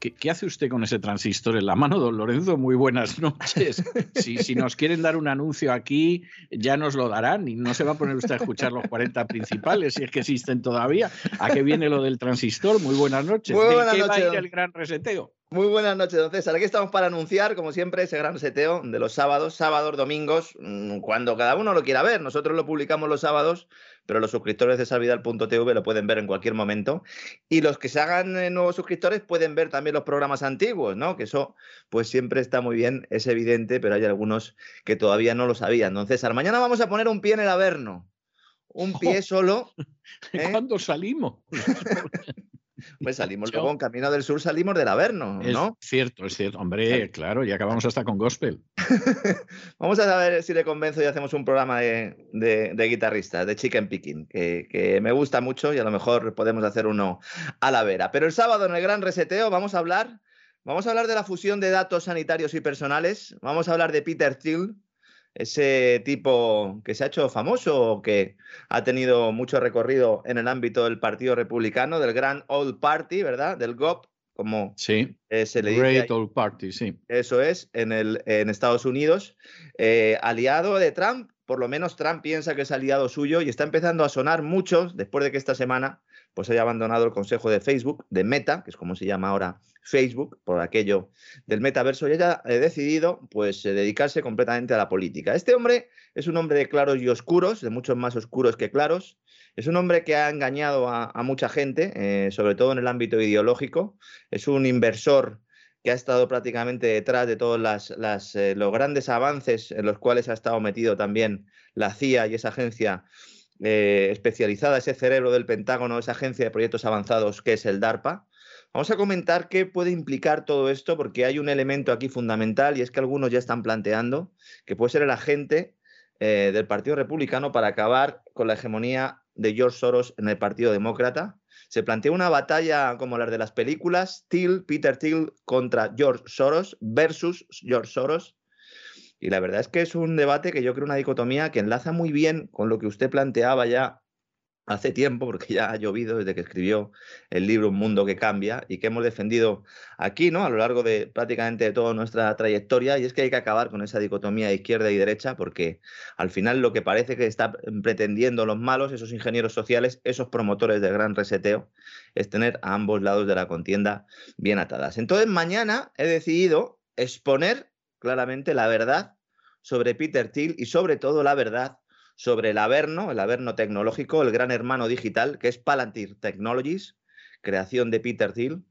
¿Qué, hace usted con ese transistor en la mano, don Lorenzo? Muy buenas noches. Si, si, nos quieren dar un anuncio aquí, ya nos lo darán y no se va a poner usted a escuchar los 40 principales, si es que existen todavía. ¿A qué viene lo del transistor? Muy buenas noches. Muy buenas qué noches. va a ir el gran reseteo? Muy buenas noches, don César. Aquí estamos para anunciar, como siempre, ese gran seteo de los sábados, sábados, domingos, mm, cuando cada uno lo quiera ver. Nosotros lo publicamos los sábados, pero los suscriptores de salvidal.tv lo pueden ver en cualquier momento. Y los que se hagan eh, nuevos suscriptores pueden ver también los programas antiguos, ¿no? Que eso, pues siempre está muy bien, es evidente, pero hay algunos que todavía no lo sabían. Don César, mañana vamos a poner un pie en el Averno. Un pie Oh. solo. ¿eh? ¿Cuándo salimos? Pues salimos luego en Camino del Sur, salimos del Averno, Es ¿no? cierto, es cierto. Hombre, claro, y acabamos hasta con gospel. Vamos a ver si le convenzo y hacemos un programa de, de, de guitarristas, de chicken picking, que, que me gusta mucho y a lo mejor podemos hacer uno a la vera. Pero el sábado en el gran reseteo vamos a hablar, vamos a hablar de la fusión de datos sanitarios y personales, vamos a hablar de Peter Thiel, ese tipo que se ha hecho famoso, que ha tenido mucho recorrido en el ámbito del Partido Republicano, del Grand Old Party, ¿verdad? Del GOP, como Sí, eh, se le dice. ahí. Great Old Party, sí. Eso es, en, el, en Estados Unidos, eh, aliado de Trump, por lo menos Trump piensa que es aliado suyo y está empezando a sonar muchos después de que esta semana pues haya abandonado el consejo de Facebook, de Meta, que es como se llama ahora Facebook, por aquello del metaverso, y haya decidido pues eh, dedicarse completamente a la política. Este hombre es un hombre de claros y oscuros, de muchos más oscuros que claros. Es un hombre que ha engañado a, mucha gente, eh, sobre todo en el ámbito ideológico. Es un inversor que ha estado prácticamente detrás de todos eh, los grandes avances en los cuales ha estado metido también la CIA y esa agencia eh, especializada, ese cerebro del Pentágono, esa agencia de proyectos avanzados que es el DARPA. Vamos a comentar qué puede implicar todo esto, porque hay un elemento aquí fundamental y es que algunos ya están planteando que puede ser el agente eh, del Partido Republicano para acabar con la hegemonía de George Soros en el Partido Demócrata. Se plantea una batalla como las de las películas, Thiel, Peter Thiel contra George Soros versus George Soros. Y la verdad es que es un debate que yo creo una dicotomía que enlaza muy bien con lo que usted planteaba ya hace tiempo, porque ya ha llovido desde que escribió el libro Un Mundo que Cambia y que hemos defendido aquí, ¿no? A lo largo de prácticamente de toda nuestra trayectoria, y es que hay que acabar con esa dicotomía de izquierda y derecha, porque al final lo que parece que están pretendiendo los malos, esos ingenieros sociales, esos promotores del gran reseteo, es tener a ambos lados de la contienda bien atadas. Entonces, mañana he decidido exponer claramente la verdad sobre Peter Thiel y sobre todo la verdad sobre el Averno, el Averno tecnológico, el gran hermano digital, que es Palantir Technologies, creación de Peter Thiel,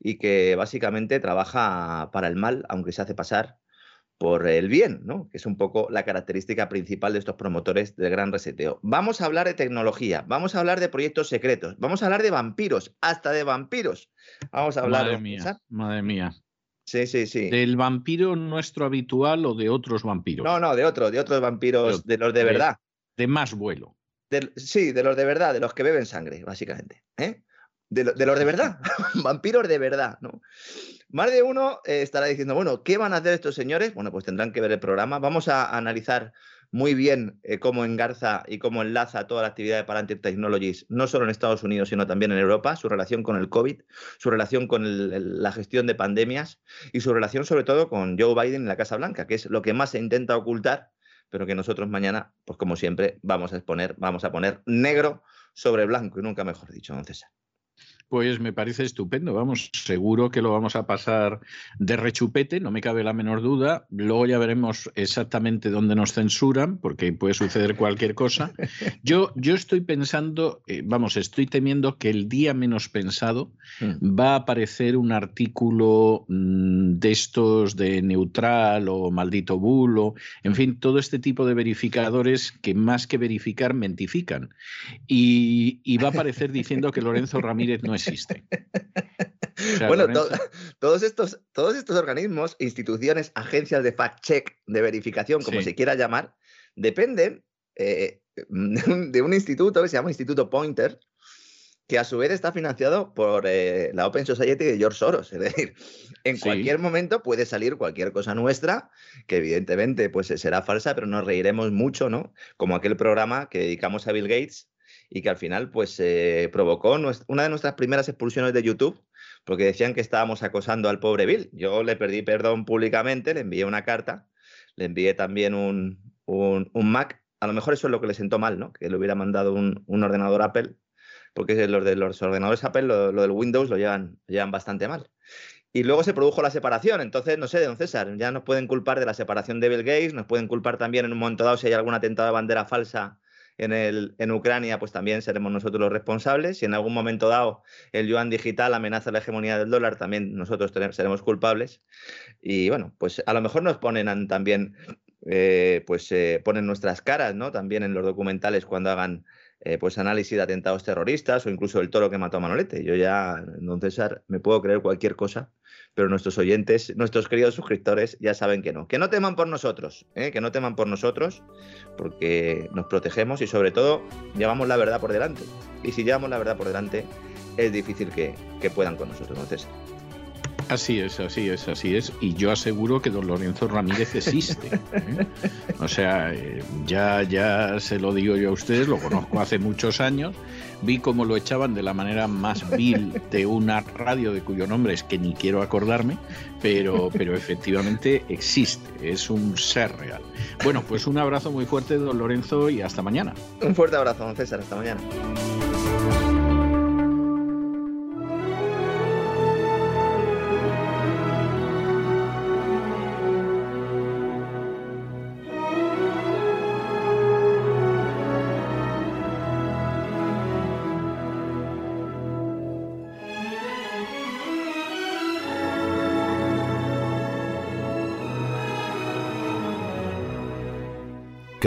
y que básicamente trabaja para el mal, aunque se hace pasar por el bien, ¿no? que es un poco la característica principal de estos promotores del gran reseteo. Vamos a hablar de tecnología, vamos a hablar de proyectos secretos, vamos a hablar de vampiros, hasta de vampiros. Vamos a hablar Madre de mía, madre mía. Sí, sí, sí. ¿Del vampiro nuestro habitual o de otros vampiros? No, no, de otros, de otros vampiros, de los de verdad. De más vuelo. De- sí, de los de verdad, de los que beben sangre, básicamente. ¿eh? De, de los de verdad, vampiros de verdad, ¿no? Más de uno eh, estará diciendo, bueno, ¿qué van a hacer estos señores? Bueno, pues tendrán que ver el programa. Vamos a analizar muy bien eh, cómo engarza y cómo enlaza toda la actividad de Palantir Technologies, no solo en Estados Unidos, sino también en Europa, su relación con el COVID, su relación con la gestión de pandemias y su relación sobre todo con Joe Biden y la Casa Blanca, que es lo que más se intenta ocultar, pero que nosotros mañana, pues como siempre, vamos a exponer, vamos a poner negro sobre blanco y nunca mejor dicho, don César. Pues me parece estupendo, vamos, seguro que lo vamos a pasar de rechupete, no me cabe la menor duda. Luego ya veremos exactamente dónde nos censuran, porque puede suceder cualquier cosa. Yo, yo estoy pensando, eh, vamos, estoy temiendo que el día menos pensado Mm. va a aparecer un artículo mm, de estos de neutral o maldito bulo, en fin, todo este tipo de verificadores que más que verificar mentifican. Y, y va a aparecer diciendo que Lorenzo Ramírez no existe. bueno, todos, estos, todos estos organismos, instituciones, agencias de fact-check, de verificación, como se quiera llamar, dependen eh, de, un, instituto que se llama Instituto Pointer, que a su vez está financiado por eh, la Open Society de George Soros. Es decir, en cualquier momento puede salir cualquier cosa nuestra, que evidentemente pues, será falsa, pero nos reiremos mucho, ¿no? Como aquel programa que dedicamos a Bill Gates y que al final pues provocó una de nuestras primeras expulsiones de YouTube porque decían que estábamos acosando al pobre Bill. Yo le perdí perdón públicamente, le envié una carta, le envié también un, un, Mac. A lo mejor eso es lo que le sentó mal, ¿no? Que le hubiera mandado un, ordenador Apple, porque los de los ordenadores Apple, lo, del Windows, lo llevan, llevan bastante mal. Y luego se produjo la separación. Entonces, no sé, don César, ya nos pueden culpar de la separación de Bill Gates, nos pueden culpar también en un momento dado si hay algún atentado de bandera falsa en, el, en Ucrania, pues también seremos nosotros los responsables. Si en algún momento dado el yuan digital amenaza la hegemonía del dólar, también nosotros seremos culpables. Y bueno, pues a lo mejor nos ponen también, eh, pues eh, ponen nuestras caras, ¿no? También en los documentales cuando hagan eh, pues análisis de atentados terroristas o incluso el toro que mató a Manolete. Yo ya, don César, me puedo creer cualquier cosa pero nuestros oyentes, nuestros queridos suscriptores ya saben que no. Que no teman por nosotros, ¿eh? que no teman por nosotros, porque nos protegemos y sobre todo llevamos la verdad por delante. Y si llevamos la verdad por delante, es difícil que, puedan con nosotros. Así es, así es, así es. Y yo aseguro que don Lorenzo Ramírez existe. ¿eh? O sea, eh, ya, ya se lo digo yo a ustedes, lo conozco hace muchos años vi cómo lo echaban de la manera más vil de una radio de cuyo nombre es que ni quiero acordarme, pero, pero efectivamente existe, es un ser real. Bueno, pues un abrazo muy fuerte, don Lorenzo, y hasta mañana. Un fuerte abrazo, don César, hasta mañana.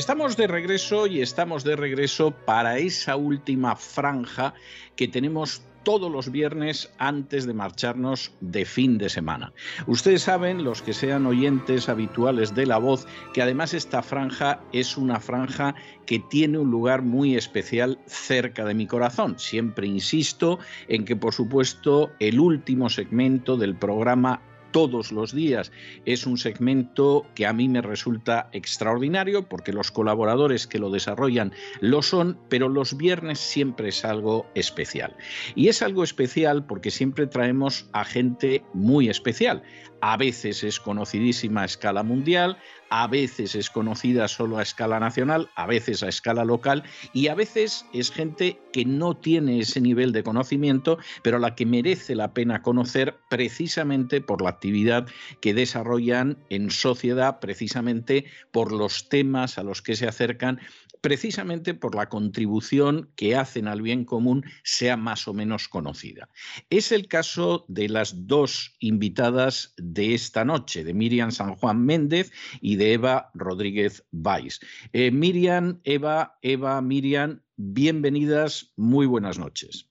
Estamos de regreso y estamos de regreso para esa última franja que tenemos todos los viernes antes de marcharnos de fin de semana. Ustedes saben, los que sean oyentes habituales de la voz, que además esta franja es una franja que tiene un lugar muy especial cerca de mi corazón. Siempre insisto en que, por supuesto, el último segmento del programa todos los días. Es un segmento que a mí me resulta extraordinario porque los colaboradores que lo desarrollan lo son, pero los viernes siempre es algo especial. Y es algo especial porque siempre traemos a gente muy especial. A veces es conocidísima a escala mundial, a veces es conocida solo a escala nacional, a veces a escala local y a veces es gente que no tiene ese nivel de conocimiento, pero a la que merece la pena conocer precisamente por la actividad que desarrollan en sociedad, precisamente por los temas a los que se acercan precisamente por la contribución que hacen al bien común sea más o menos conocida. Es el caso de las dos invitadas de esta noche, de Miriam San Juan Méndez y de Eva Rodríguez Valls. Eh, Miriam, Eva, Eva, Miriam, bienvenidas, muy buenas noches.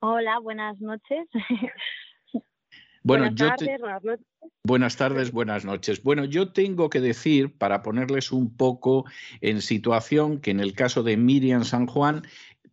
Hola, buenas noches. Bueno, buenas tardes, buenas noches. Buenas tardes, buenas noches. Bueno, yo tengo que decir, para ponerles un poco en situación, que en el caso de Miriam San Juan,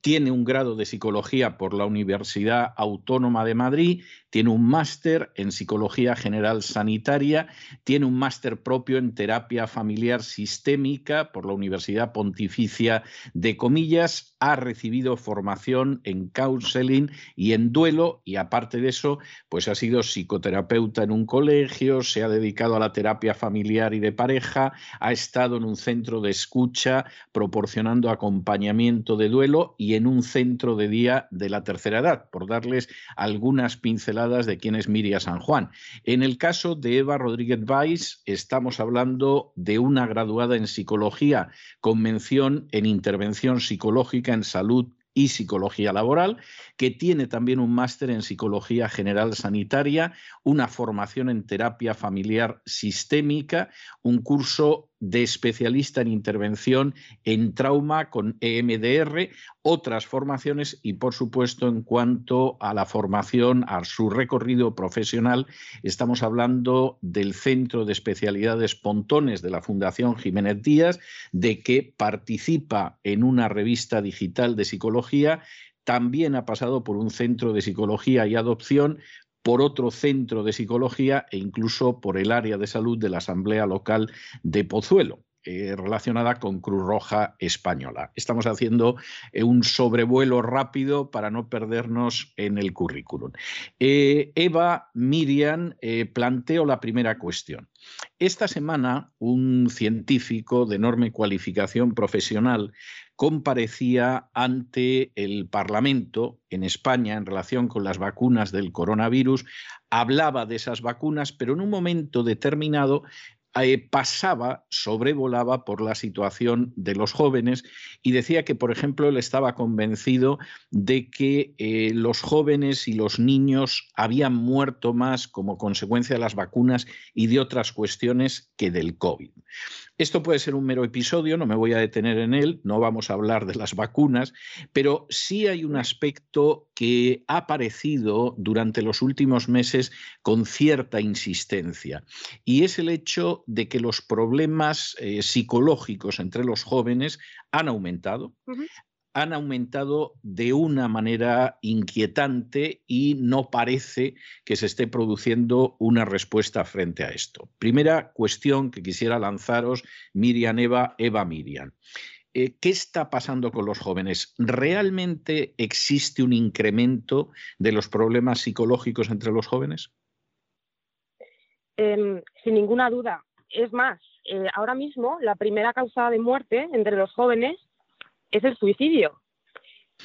tiene un grado de psicología por la Universidad Autónoma de Madrid, tiene un máster en psicología general sanitaria, tiene un máster propio en terapia familiar sistémica por la Universidad Pontificia de Comillas, ha recibido formación en counseling y en duelo y aparte de eso, pues ha sido psicoterapeuta en un colegio, se ha dedicado a la terapia familiar y de pareja, ha estado en un centro de escucha proporcionando acompañamiento de duelo y en un centro de día de la tercera edad, por darles algunas pinceladas de quién es Miria San Juan. En el caso de Eva Rodríguez Valls, estamos hablando de una graduada en psicología con mención en intervención psicológica en salud y Psicología Laboral, que tiene también un máster en Psicología General Sanitaria, una formación en Terapia Familiar Sistémica, un curso de especialista en intervención en trauma con EMDR, otras formaciones y, por supuesto, en cuanto a la formación, a su recorrido profesional, estamos hablando del Centro de Especialidades Pontones de la Fundación Jiménez Díaz, de que participa en una revista digital de psicología también ha pasado por un centro de psicología y adopción, por otro centro de psicología e incluso por el área de salud de la Asamblea Local de Pozuelo. Eh, relacionada con Cruz Roja Española. Estamos haciendo eh, un sobrevuelo rápido para no perdernos en el currículum. Eh, Eva Miriam planteó la primera cuestión. Esta semana, un científico de enorme cualificación profesional comparecía ante el Parlamento en España en relación con las vacunas del coronavirus, hablaba de esas vacunas, pero en un momento determinado eh, pasaba, sobrevolaba por la situación de los jóvenes y decía que, por ejemplo, él estaba convencido de que eh, los jóvenes y los niños habían muerto más como consecuencia de las vacunas y de otras cuestiones que del COVID. Esto puede ser un mero episodio, no me voy a detener en él, no vamos a hablar de las vacunas, pero sí hay un aspecto que ha aparecido durante los últimos meses con cierta insistencia, y es el hecho de que los problemas eh, psicológicos entre los jóvenes han aumentado, han aumentado de una manera inquietante y no parece que se esté produciendo una respuesta frente a esto. Primera cuestión que quisiera lanzaros, Miriam Eva, Eva Miriam. Eh, ¿Qué está pasando con los jóvenes? ¿Realmente existe un incremento de los problemas psicológicos entre los jóvenes? Em, sin ninguna duda. Es más, eh, ahora mismo la primera causa de muerte entre los jóvenes es el suicidio.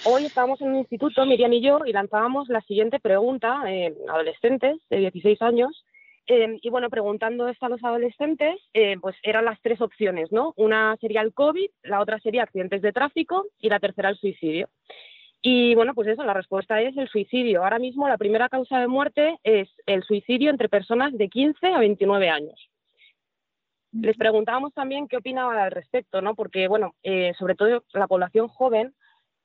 Hoy estábamos en un instituto, Miriam y yo, y lanzábamos la siguiente pregunta, eh, adolescentes de 16 años, em, y bueno, preguntando esto a los adolescentes, eh, pues eran las tres opciones, ¿no? Una sería el COVID, la otra sería accidentes de tráfico y la tercera el suicidio. Y bueno, pues eso, la respuesta es el suicidio. Ahora mismo la primera causa de muerte es el suicidio entre personas de 15 a 29 años. Les preguntábamos también qué opinaban al respecto, ¿no? Porque, bueno, eh, sobre todo la población joven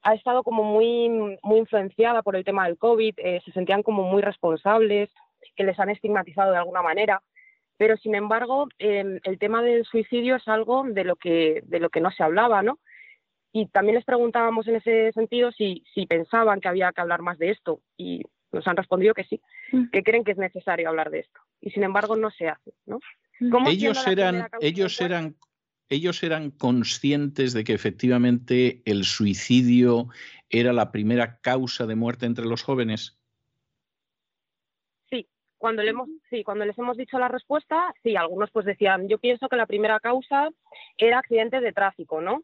ha estado como muy, muy influenciada por el tema del COVID, eh, se sentían como muy responsables, que les han estigmatizado de alguna manera. Pero, sin embargo, em, el tema del suicidio es algo de lo que, de lo que no se hablaba, ¿no? Y también les preguntábamos en ese sentido si, si pensaban que había que hablar más de esto y nos han respondido que sí, mm. que creen que es necesario hablar de esto. Y sin embargo no se hace, ¿no? Ellos eran, ellos eran, ellos eran conscientes de que efectivamente el suicidio era la primera causa de muerte entre los jóvenes. Sí, cuando, le hemos, sí, cuando les hemos dicho la respuesta, sí, algunos pues decían, yo pienso que la primera causa era accidentes de tráfico, ¿no?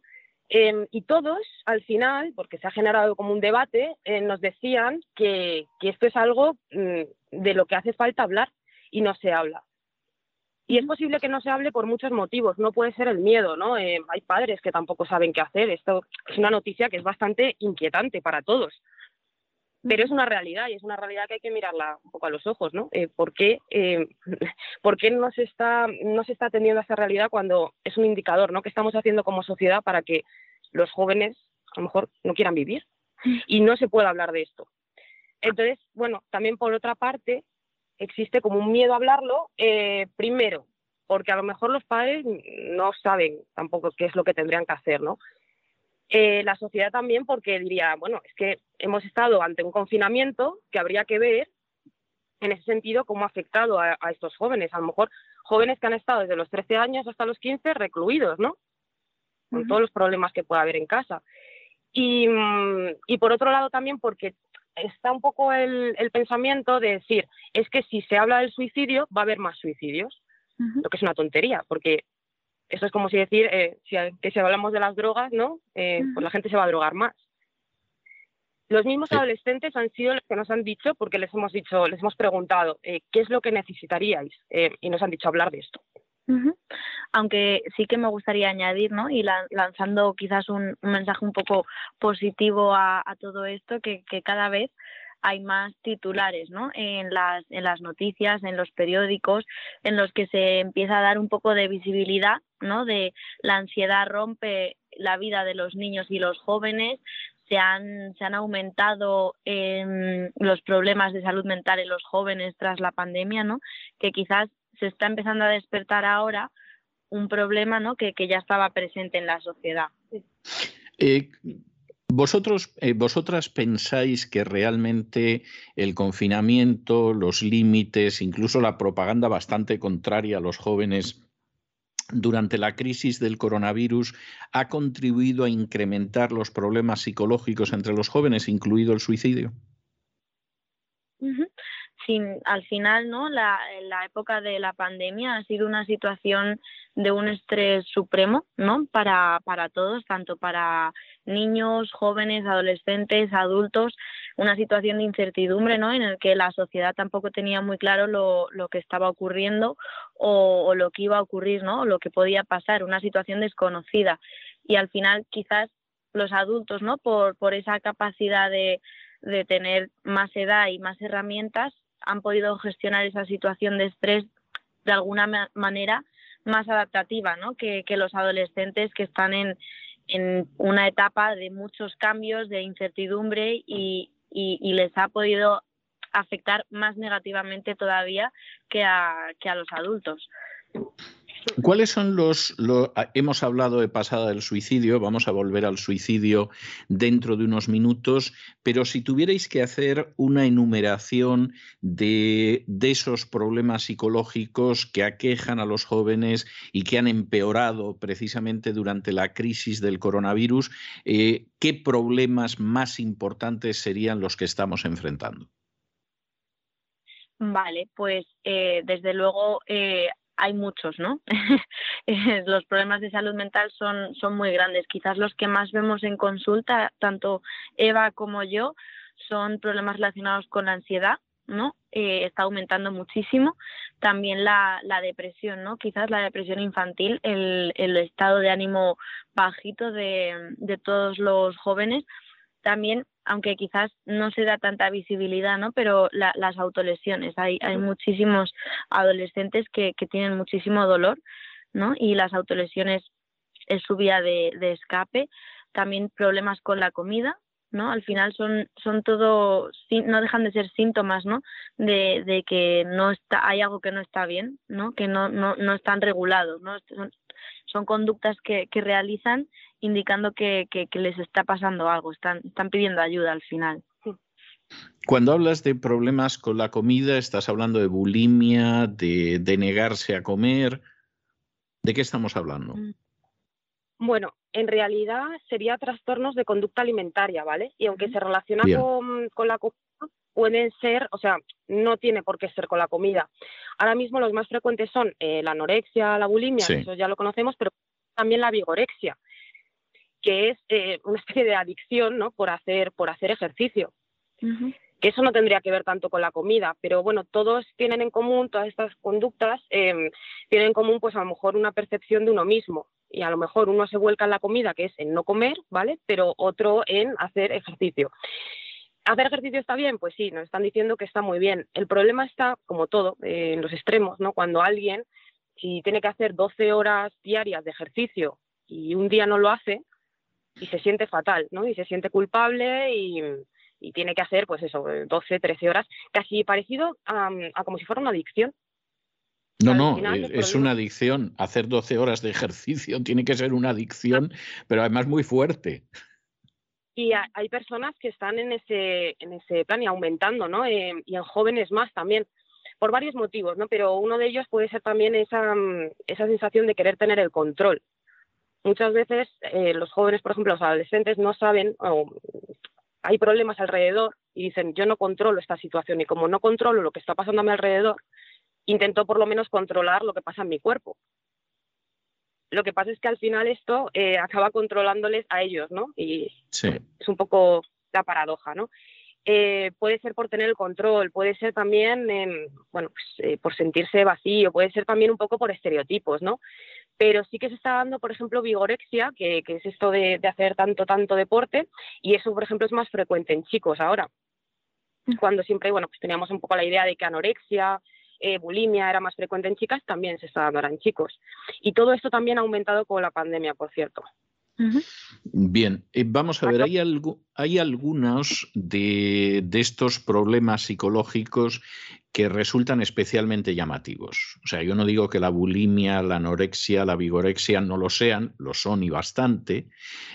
Em, y todos, al final, porque se ha generado como un debate, eh, nos decían que, que, esto es algo mm, de lo que hace falta hablar y no se habla. Y es posible que no se hable por muchos motivos, no puede ser el miedo, ¿no? Eh, hay padres que tampoco saben qué hacer, esto es una noticia que es bastante inquietante para todos, pero es una realidad y es una realidad que hay que mirarla un poco a los ojos, ¿no? Eh, ¿por, qué, eh, ¿Por qué no se, está, no se está atendiendo a esa realidad cuando es un indicador, ¿no? ¿Qué estamos haciendo como sociedad para que los jóvenes a lo mejor no quieran vivir y no se pueda hablar de esto? Entonces, bueno, también por otra parte, existe como un miedo a hablarlo, eh, primero, porque a lo mejor los padres no saben tampoco qué es lo que tendrían que hacer, ¿no? Eh, la sociedad también porque diría, bueno, es que hemos estado ante un confinamiento que habría que ver en ese sentido cómo ha afectado a, estos jóvenes. A lo mejor jóvenes que han estado desde los 13 años hasta los 15 recluidos, ¿no? Con todos los problemas que pueda haber en casa. Y, mm, y, por otro lado también porque está un poco el, pensamiento de decir, es que si se habla del suicidio va a haber más suicidios, lo que es una tontería, porque eso es como si decir eh, si, que si hablamos de las drogas, ¿no? Eh, pues la gente se va a drogar más. Los mismos adolescentes han sido los que nos han dicho, porque les hemos dicho, les hemos preguntado, eh, ¿qué es lo que necesitaríais? Y nos han dicho hablar de esto. Aunque sí que me gustaría añadir, ¿no? Y lanzando quizás un, mensaje un poco positivo a, todo esto, que, cada vez hay más titulares ¿no? en, las, en las noticias, en los periódicos, en los que se empieza a dar un poco de visibilidad, ¿no? de la ansiedad rompe la vida de los niños y los jóvenes, se han, se han aumentado em, los problemas de salud mental en los jóvenes tras la pandemia, ¿no? que quizás se está empezando a despertar ahora un problema ¿no? que, ya estaba presente en la sociedad. Eh, ¿Vosotros, eh, vosotras pensáis que realmente el confinamiento, los límites, incluso la propaganda bastante contraria a los jóvenes durante la crisis del coronavirus ha contribuido a incrementar los problemas psicológicos entre los jóvenes, incluido el suicidio? Al final, ¿no? La, época de la pandemia ha sido una situación de un estrés supremo, ¿no? Para, para todos, tanto para niños, jóvenes, adolescentes, adultos, una situación de incertidumbre, ¿no? En el que la sociedad tampoco tenía muy claro lo, lo que estaba ocurriendo o, lo que iba a ocurrir, ¿no? Lo que podía pasar, una situación desconocida. Y al final, quizás los adultos, ¿no? Por, por esa capacidad de, de tener más edad y más herramientas, han podido gestionar esa situación de estrés de alguna manera más adaptativa ¿no? que, los adolescentes que están en, en, una etapa de muchos cambios, de incertidumbre y, y, les ha podido afectar más negativamente todavía que a, que a los adultos. ¿Cuáles son los, ah, Hemos hablado de pasada del suicidio, vamos a volver al suicidio dentro de unos minutos, pero si tuvierais que hacer una enumeración de, esos problemas psicológicos que aquejan a los jóvenes y que han empeorado precisamente durante la crisis del coronavirus, eh, ¿qué problemas más importantes serían los que estamos enfrentando? Vale, pues eh, desde luego eh, hay muchos, ¿no? Eh, los problemas de salud mental son, son muy grandes. Quizás los que más vemos en consulta, tanto Eva como yo, son problemas relacionados con la ansiedad, ¿no? Eh, está aumentando muchísimo. También la, la, depresión, ¿no? Quizás la depresión infantil, el, el estado de ánimo bajito de, de todos los jóvenes. También aunque quizás no se da tanta visibilidad, ¿no? Pero las autolesiones, hay, hay muchísimos adolescentes que, que, tienen muchísimo dolor, ¿no? Y las autolesiones es su vía de, de escape. También problemas con la comida, ¿no? Al final son, son todo, no dejan de ser síntomas, ¿no? De, de, que no está, hay algo que no está bien, ¿no? Que no, no, no están regulados, ¿no? Son, son conductas que, que realizan indicando que, les está pasando algo, están, están pidiendo ayuda al final. Cuando hablas de problemas con la comida, estás hablando de bulimia, de, de negarse a comer. ¿De qué estamos hablando? Mm. Bueno, en realidad sería trastornos de conducta alimentaria, ¿vale? Y aunque se relaciona con, la comida, pueden ser, o sea, no tiene por qué ser con la comida. Ahora mismo los más frecuentes son eh, la anorexia, la bulimia, eso ya lo conocemos, pero también la vigorexia, que es eh, una especie de adicción ¿no? por, hacer, por hacer ejercicio. Que eso no tendría que ver tanto con la comida, pero bueno, todos tienen en común, todas estas conductas em, tienen en común pues a lo mejor una percepción de uno mismo y a lo mejor uno se vuelca en la comida, que es en no comer, ¿vale? Pero otro en hacer ejercicio. ¿Hacer ejercicio está bien? Pues sí, nos están diciendo que está muy bien. El problema está, como todo, eh, en los extremos, ¿no? Cuando alguien, si tiene que hacer 12 horas diarias de ejercicio y un día no lo hace, y se siente fatal, ¿no? Y se siente culpable y, tiene que hacer, pues eso, 12, 13 horas, casi parecido a, como si fuera una adicción. No, no, es, una adicción. Hacer 12 horas de ejercicio tiene que ser una adicción, pero además muy fuerte. Y hay personas que están en ese, en ese plan y aumentando, ¿no? Eh, y en jóvenes más también, por varios motivos, ¿no? Pero uno de ellos puede ser también esa, mm, esa sensación de querer tener el control. Muchas veces eh, los jóvenes, por ejemplo, los adolescentes no saben, o hay problemas alrededor y dicen, yo no controlo esta situación y como no controlo lo que está pasando a mi alrededor, intento por lo menos controlar lo que pasa en mi cuerpo. Lo que pasa es que al final esto eh, acaba controlándoles a ellos, ¿no? Y es un poco la paradoja, ¿no? Eh, puede ser por tener el control, puede ser también, bueno, pues, eh, por sentirse vacío, puede ser también un poco por estereotipos, ¿no? Pero sí que se está dando, por ejemplo, vigorexia, que, es esto de, hacer tanto, tanto deporte, y eso, por ejemplo, es más frecuente en chicos ahora. Mm. Cuando siempre, bueno, pues teníamos un poco la idea de que anorexia, eh, bulimia era más frecuente en chicas, también se está dando ahora en chicos. Y todo esto también ha aumentado con la pandemia, por cierto. Bien, eh, vamos a ver, hay, algo, hay algunos de, de, estos problemas psicológicos que resultan especialmente llamativos. O sea, yo no digo que la bulimia, la anorexia, la vigorexia no lo sean, lo son y bastante,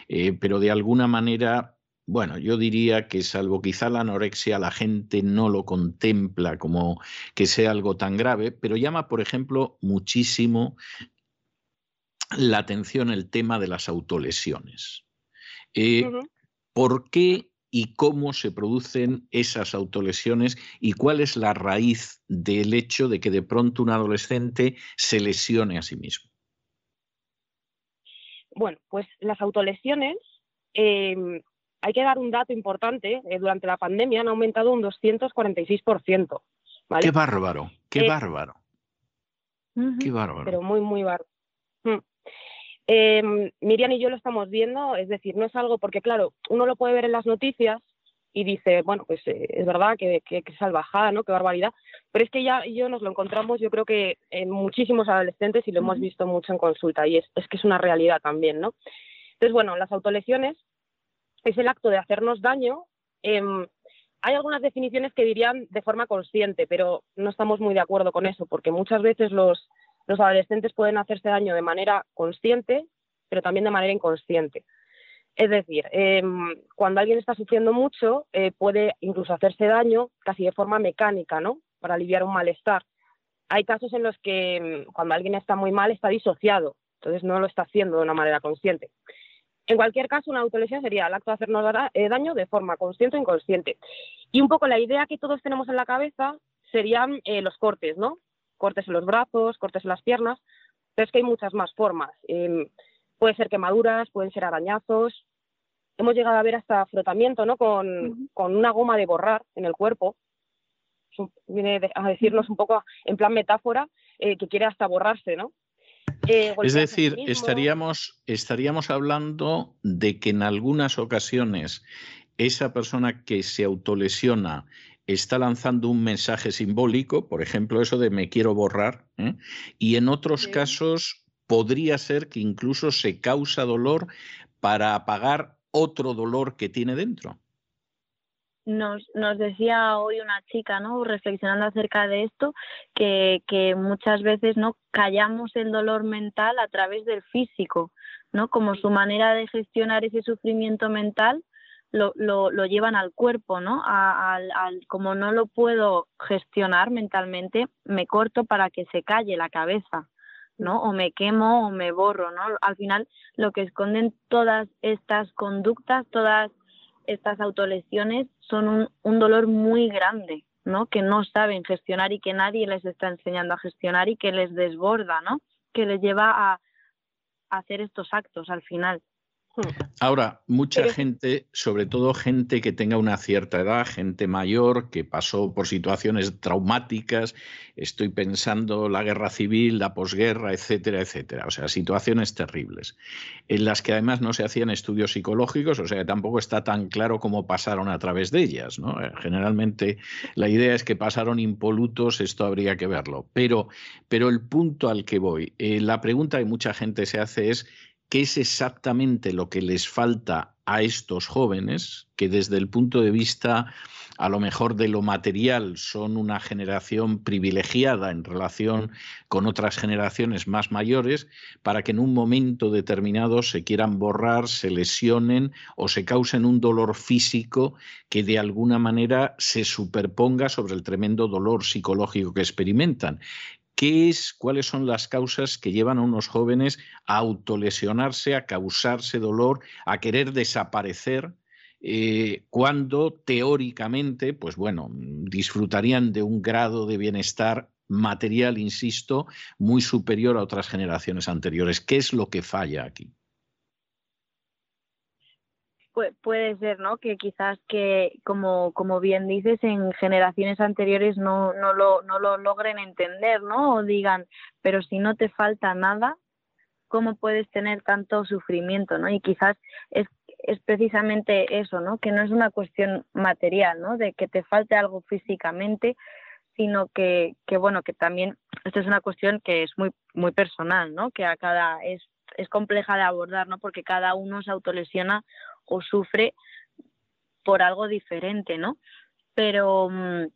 eh, pero de alguna manera bueno, yo diría que salvo quizá la anorexia, la gente no lo contempla como que sea algo tan grave, pero llama, por ejemplo, muchísimo la atención el tema de las autolesiones. Eh, ¿Por qué y cómo se producen esas autolesiones y cuál es la raíz del hecho de que de pronto un adolescente se lesione a sí mismo? Bueno, pues las autolesiones em, hay que dar un dato importante, eh, durante la pandemia han aumentado un 246%. Qué bárbaro, qué eh, bárbaro. Qué bárbaro. Pero muy, muy bárbaro. Mm. Em, Miriam y yo lo estamos viendo, es decir, no es algo, porque claro, uno lo puede ver en las noticias y dice, bueno, pues eh, es verdad que, que, salvajada, ¿no? Qué barbaridad. Pero es que ya yo nos lo encontramos, yo creo que en muchísimos adolescentes y lo hemos visto mucho en consulta y es, es que es una realidad también, ¿no? Entonces, bueno, las autolesiones es el acto de hacernos daño. Em, hay algunas definiciones que dirían de forma consciente, pero no estamos muy de acuerdo con eso, porque muchas veces los, adolescentes pueden hacerse daño de manera consciente, pero también de manera inconsciente. Es decir, em, cuando alguien está sufriendo mucho, eh, puede incluso hacerse daño casi de forma mecánica, ¿no? Para aliviar un malestar. Hay casos en los que em, cuando alguien está muy mal está disociado, entonces no lo está haciendo de una manera consciente. En cualquier caso, una autolesión sería el acto de hacernos eh, daño de forma consciente o inconsciente. Y un poco la idea que todos tenemos en la cabeza serían eh, los cortes, ¿no? Cortes en los brazos, cortes en las piernas, pero es que hay muchas más formas. Eh, puede ser quemaduras, pueden ser arañazos. Hemos llegado a ver hasta frotamiento, ¿no? Con, con una goma de borrar en el cuerpo. Viene a decirnos un poco en plan metáfora que quiere hasta borrarse, ¿no? Eh, es decir, estaríamos, estaríamos hablando de que en algunas ocasiones esa persona que se autolesiona está lanzando un mensaje simbólico, por ejemplo, eso de me quiero borrar, ¿eh? y en otros casos podría ser que incluso se causa dolor para apagar otro dolor que tiene dentro nos, nos decía hoy una chica, ¿no? Reflexionando acerca de esto, que, que muchas veces, ¿no? Callamos el dolor mental a través del físico, ¿no? Como su manera de gestionar ese sufrimiento mental lo, lo, lo llevan al cuerpo, ¿no? al, como no lo puedo gestionar mentalmente, me corto para que se calle la cabeza, ¿no? O me quemo o me borro, ¿no? Al final, lo que esconden todas estas conductas, todas estas autolesiones son un, dolor muy grande, ¿no? Que no saben gestionar y que nadie les está enseñando a gestionar y que les desborda, ¿no? Que les lleva a hacer estos actos al final. Ahora, mucha gente, sobre todo gente que tenga una cierta edad, gente mayor, que pasó por situaciones traumáticas, estoy pensando la guerra civil, la posguerra, etcétera, etcétera. O sea, situaciones terribles, en las que además no se hacían estudios psicológicos, o sea, que tampoco está tan claro cómo pasaron a través de ellas. ¿no? Eh, generalmente la idea es que pasaron impolutos, esto habría que verlo. Pero, pero el punto al que voy, eh, la pregunta que mucha gente se hace es, ¿Qué es exactamente lo que les falta a estos jóvenes que desde el punto de vista a lo mejor de lo material son una generación privilegiada en relación con otras generaciones más mayores para que en un momento determinado se quieran borrar, se lesionen o se causen un dolor físico que de alguna manera se superponga sobre el tremendo dolor psicológico que experimentan. ¿Qué es, cuáles son las causas que llevan a unos jóvenes a autolesionarse, a causarse dolor, a querer desaparecer eh, cuando teóricamente, pues bueno, disfrutarían de un grado de bienestar material, insisto, muy superior a otras generaciones anteriores. ¿Qué es lo que falla aquí? Puede ser, ¿no? Que quizás que, como, como bien dices, en generaciones anteriores no, no, lo, no lo logren entender, ¿no? O digan, pero si no te falta nada, ¿cómo puedes tener tanto sufrimiento, ¿no? Y quizás es es precisamente eso, ¿no? Que no es una cuestión material, ¿no? De que te falte algo físicamente, sino que, que bueno, que también esto es una cuestión que es muy, muy personal, ¿no? Que a cada es, es compleja de abordar, ¿no? Porque cada uno se autolesiona o sufre por algo diferente, ¿no? Pero, mm,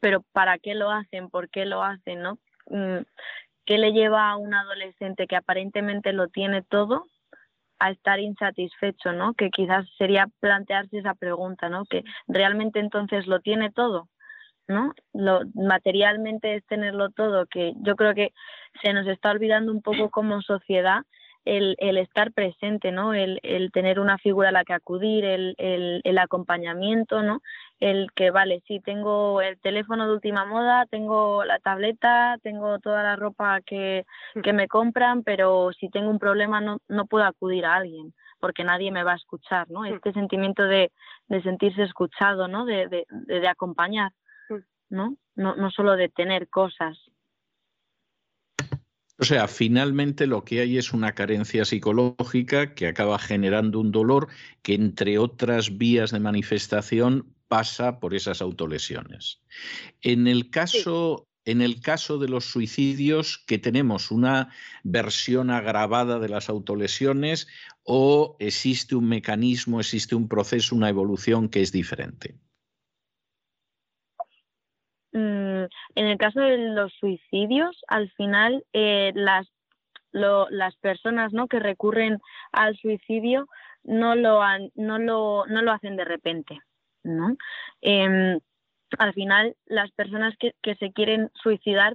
pero ¿para qué lo hacen? ¿Por qué lo hacen, no? Mm, ¿Qué le lleva a un adolescente que aparentemente lo tiene todo a estar insatisfecho, ¿no? Que quizás sería plantearse esa pregunta, ¿no? Que realmente entonces lo tiene todo, ¿no? Lo, materialmente es tenerlo todo, que yo creo que se nos está olvidando un poco como sociedad el, el estar presente, ¿no? El, el, tener una figura a la que acudir, el, el, el, acompañamiento, ¿no? El que, vale, sí, tengo el teléfono de última moda, tengo la tableta, tengo toda la ropa que, que me compran, pero si tengo un problema no, no puedo acudir a alguien porque nadie me va a escuchar, ¿no? Este sentimiento de, de sentirse escuchado, ¿no? De, de, de acompañar, ¿no? ¿no? No solo de tener cosas. O sea, finalmente lo que hay es una carencia psicológica que acaba generando un dolor que, entre otras vías de manifestación, pasa por esas autolesiones. En el caso, en el caso de los suicidios, que tenemos una versión agravada de las autolesiones o existe un mecanismo, existe un proceso, una evolución que es diferente. Mm, en el caso de los suicidios, al final eh, las, las personas ¿no? que recurren al suicidio no lo, no lo, no lo hacen de repente. ¿no? Em, al final, las personas que, que se quieren suicidar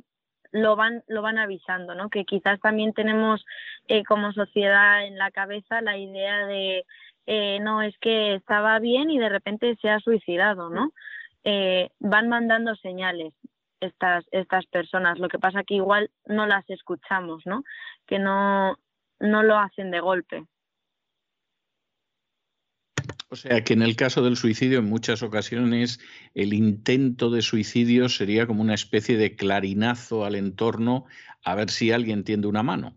lo van, lo van avisando, ¿no? Que quizás también tenemos eh, como sociedad en la cabeza la idea de eh, no, es que estaba bien y de repente se ha suicidado, ¿no? Eh, van mandando señales estas, estas personas. Lo que pasa que igual no las escuchamos, ¿no? Que no, no lo hacen de golpe. O sea que en el caso del suicidio, en muchas ocasiones, el intento de suicidio sería como una especie de clarinazo al entorno a ver si alguien tiende una mano.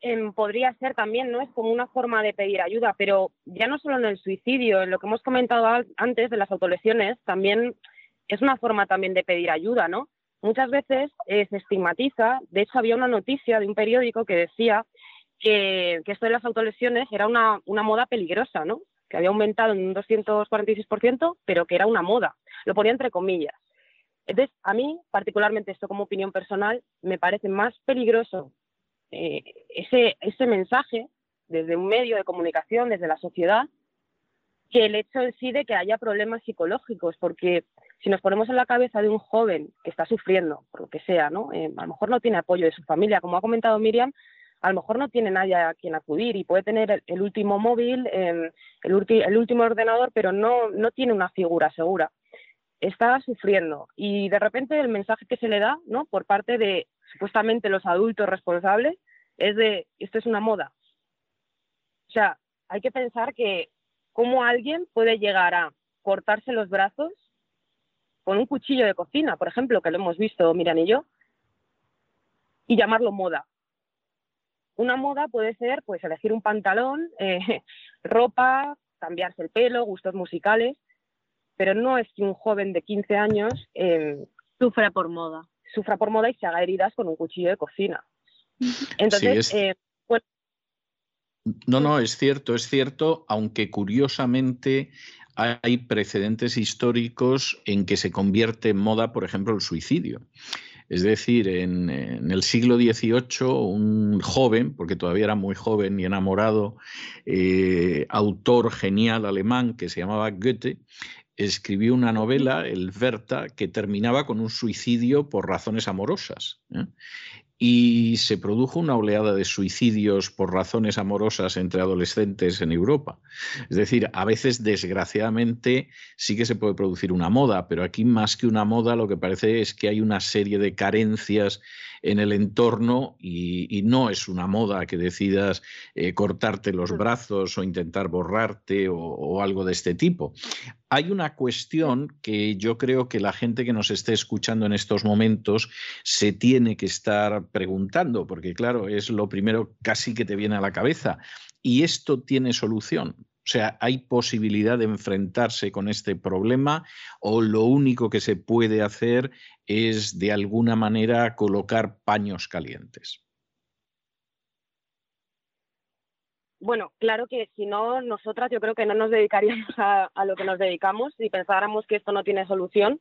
Em, podría ser también, ¿no? Es como una forma de pedir ayuda, pero ya no solo en el suicidio, en lo que hemos comentado antes de las autolesiones, también es una forma también de pedir ayuda, ¿no? Muchas veces eh, se estigmatiza, de hecho había una noticia de un periódico que decía que, que esto de las autolesiones era una, una moda peligrosa, ¿no? Que había aumentado en un 246%, pero que era una moda, lo ponía entre comillas. Entonces, a mí, particularmente esto como opinión personal, me parece más peligroso eh, ese, ese mensaje desde un medio de comunicación, desde la sociedad, que el hecho en sí de que haya problemas psicológicos, porque si nos ponemos en la cabeza de un joven que está sufriendo, por lo que sea, ¿no? Eh, a lo mejor no tiene apoyo de su familia, como ha comentado Miriam, a lo mejor no tiene nadie a quien acudir y puede tener el, último móvil, em, el, el, último ordenador, pero no, no tiene una figura segura. Está sufriendo y de repente el mensaje que se le da. Por parte de supuestamente los adultos responsables, es de, esto es una moda. O sea, hay que pensar que cómo alguien puede llegar a cortarse los brazos con un cuchillo de cocina, por ejemplo, que lo hemos visto Miriam y yo, y llamarlo moda. Una moda puede ser, pues, elegir un pantalón, eh, ropa, cambiarse el pelo, gustos musicales, pero no es que un joven de 15 años eh, sufra por moda sufra por moda y se haga heridas con un cuchillo de cocina. Entonces, eh, No, no, es cierto, es cierto, aunque curiosamente hay precedentes históricos en que se convierte en moda, por ejemplo, el suicidio. Es decir, en, el siglo XVIII, un joven, porque todavía era muy joven y enamorado, eh, autor genial alemán que se llamaba Goethe, escribió una novela, el Werther, que terminaba con un suicidio por razones amorosas. ¿eh? Y se produjo una oleada de suicidios por razones amorosas entre adolescentes en Europa. Es decir, a veces, desgraciadamente, sí que se puede producir una moda, pero aquí más que una moda lo que parece es que hay una serie de carencias en el entorno y, no es una moda que decidas eh, cortarte los brazos o intentar borrarte o, algo de este tipo. Hay una cuestión que yo creo que la gente que nos esté escuchando en estos momentos se tiene que estar preguntando, porque claro, es lo primero casi que te viene a la cabeza. ¿Y esto tiene solución? O sea, ¿hay posibilidad de enfrentarse con este problema o lo único que se puede hacer es de alguna manera colocar paños calientes? Bueno, claro que si no, nosotras yo creo que no nos dedicaríamos a, lo que nos dedicamos. Si pensáramos que esto no tiene solución,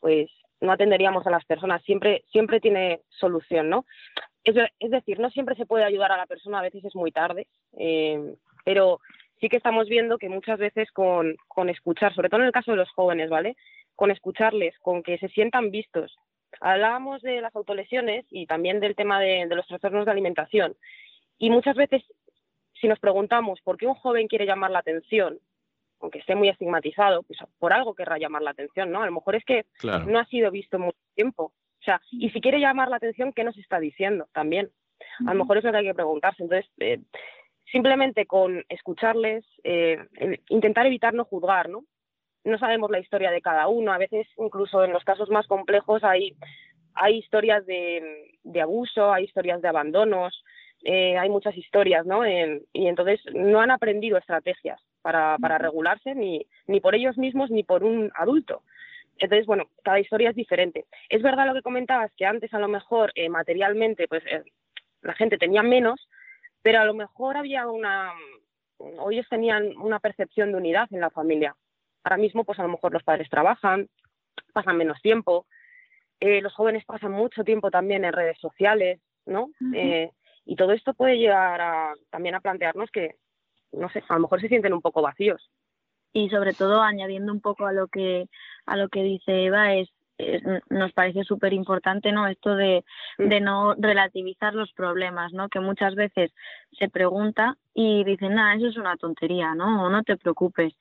pues no atenderíamos a las personas. Siempre, siempre tiene solución, ¿no? Es, decir, no siempre se puede ayudar a la persona, a veces es muy tarde, eh, pero sí que estamos viendo que muchas veces con, escuchar, sobre todo en el caso de los jóvenes, ¿vale? Con escucharles, con que se sientan vistos. Hablábamos de las autolesiones y también del tema de, los trastornos de alimentación. Y muchas veces, si nos preguntamos por qué un joven quiere llamar la atención, aunque esté muy estigmatizado, pues por algo querrá llamar la atención, ¿no? A lo mejor es que no ha sido visto mucho tiempo. O sea, y si quiere llamar la atención, ¿qué nos está diciendo también? A lo mejor es lo que hay que preguntarse. Entonces, eh, simplemente con escucharles, eh, intentar evitar no juzgar, ¿no? No sabemos la historia de cada uno, a veces incluso en los casos más complejos hay, hay historias de, abuso, hay historias de abandonos, eh, hay muchas historias, ¿no? y entonces no han aprendido estrategias para, para regularse ni, ni por ellos mismos ni por un adulto. Entonces, bueno, cada historia es diferente. Es verdad lo que comentabas, que antes a lo mejor eh, materialmente pues la gente tenía menos, pero a lo mejor había una, o ellos tenían una percepción de unidad en la familia. Ahora mismo, pues a lo mejor los padres trabajan, pasan menos tiempo, eh, los jóvenes pasan mucho tiempo también en redes sociales, ¿no? Eh, y todo esto puede llegar a, también a plantearnos que, no sé, a lo mejor se sienten un poco vacíos. Y sobre todo, añadiendo un poco a lo que, a lo que dice Eva, es nos parece súper importante no esto de, de, no relativizar los problemas no que muchas veces se pregunta y dicen nada eso es una tontería no o no te preocupes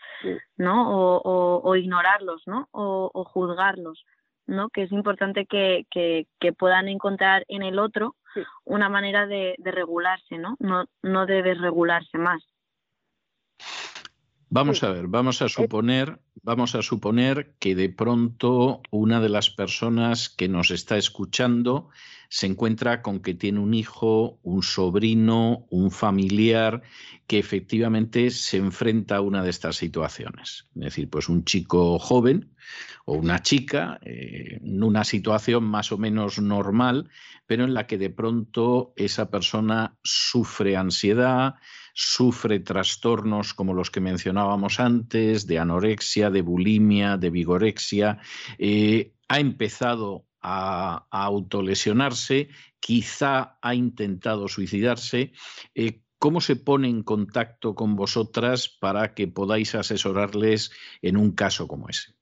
no o, o, ignorarlos no o, juzgarlos no que es importante que, que, que, puedan encontrar en el otro una manera de, de regularse no no no de desregularse más Vamos a ver, vamos a suponer, vamos a suponer que de pronto una de las personas que nos está escuchando se encuentra con que tiene un hijo, un sobrino, un familiar que efectivamente se enfrenta a una de estas situaciones. Es decir, pues un chico joven o una chica eh, en una situación más o menos normal, pero en la que de pronto esa persona sufre ansiedad, sufre trastornos como los que mencionábamos antes, de anorexia, de bulimia, de vigorexia, eh, ha empezado a, autolesionarse, quizá ha intentado suicidarse. Eh, ¿Cómo se pone en contacto con vosotras para que podáis asesorarles en un caso como ese?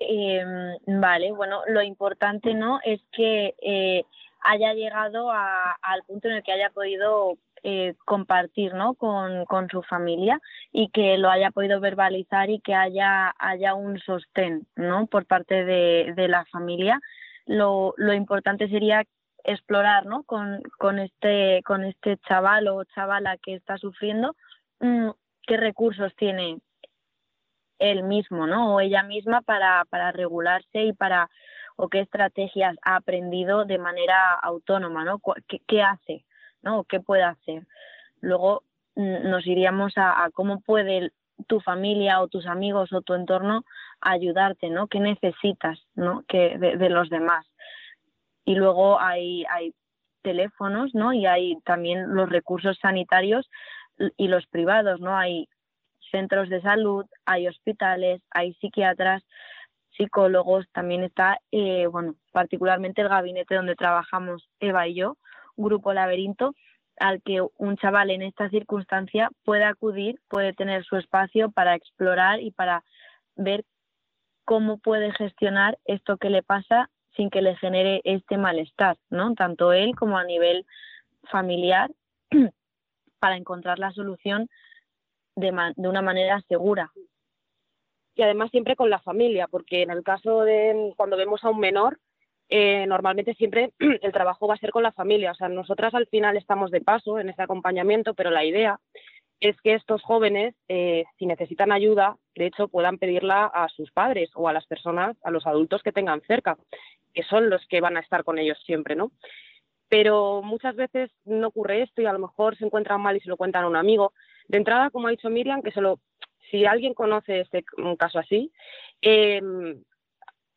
Em, vale, bueno, lo importante no es que eh, haya llegado al punto en el que haya podido eh, compartir ¿no? con, con, su familia y que lo haya podido verbalizar y que haya, haya un sostén ¿no? por parte de, de la familia. Lo, lo, importante sería explorar ¿no? con, con, este, con este chaval o chavala que está sufriendo mm, qué recursos tiene él mismo ¿no? o ella misma para, para regularse y para o qué estrategias ha aprendido de manera autónoma, ¿no? ¿Qué, hace, ¿no? ¿Qué puede hacer? Luego mm, nos iríamos a, cómo puede tu familia o tus amigos o tu entorno ayudarte, ¿no? ¿Qué necesitas, ¿no? Que de, los demás. Y luego hay, hay teléfonos, ¿no? Y hay también los recursos sanitarios y los privados, ¿no? Hay centros de salud, hay hospitales, hay psiquiatras, psicólogos, también está, eh, bueno, particularmente el gabinete donde trabajamos Eva y yo, Grupo Laberinto, al que un chaval en esta circunstancia puede acudir, puede tener su espacio para explorar y para ver cómo puede gestionar esto que le pasa sin que le genere este malestar, ¿no? Tanto él como a nivel familiar, para encontrar la solución de, de una manera segura. Y además siempre con la familia, porque en el caso de cuando vemos a un menor, eh, normalmente siempre el trabajo va a ser con la familia. O sea, nosotras al final estamos de paso en ese acompañamiento, pero la idea es que estos jóvenes, eh, si necesitan ayuda, de hecho, puedan pedirla a sus padres o a las personas, a los adultos que tengan cerca, que son los que van a estar con ellos siempre, ¿no? Pero muchas veces no ocurre esto y a lo mejor se encuentran mal y se lo cuentan a un amigo. De entrada, como ha dicho Miriam, que solo, si alguien conoce este un caso así, eh,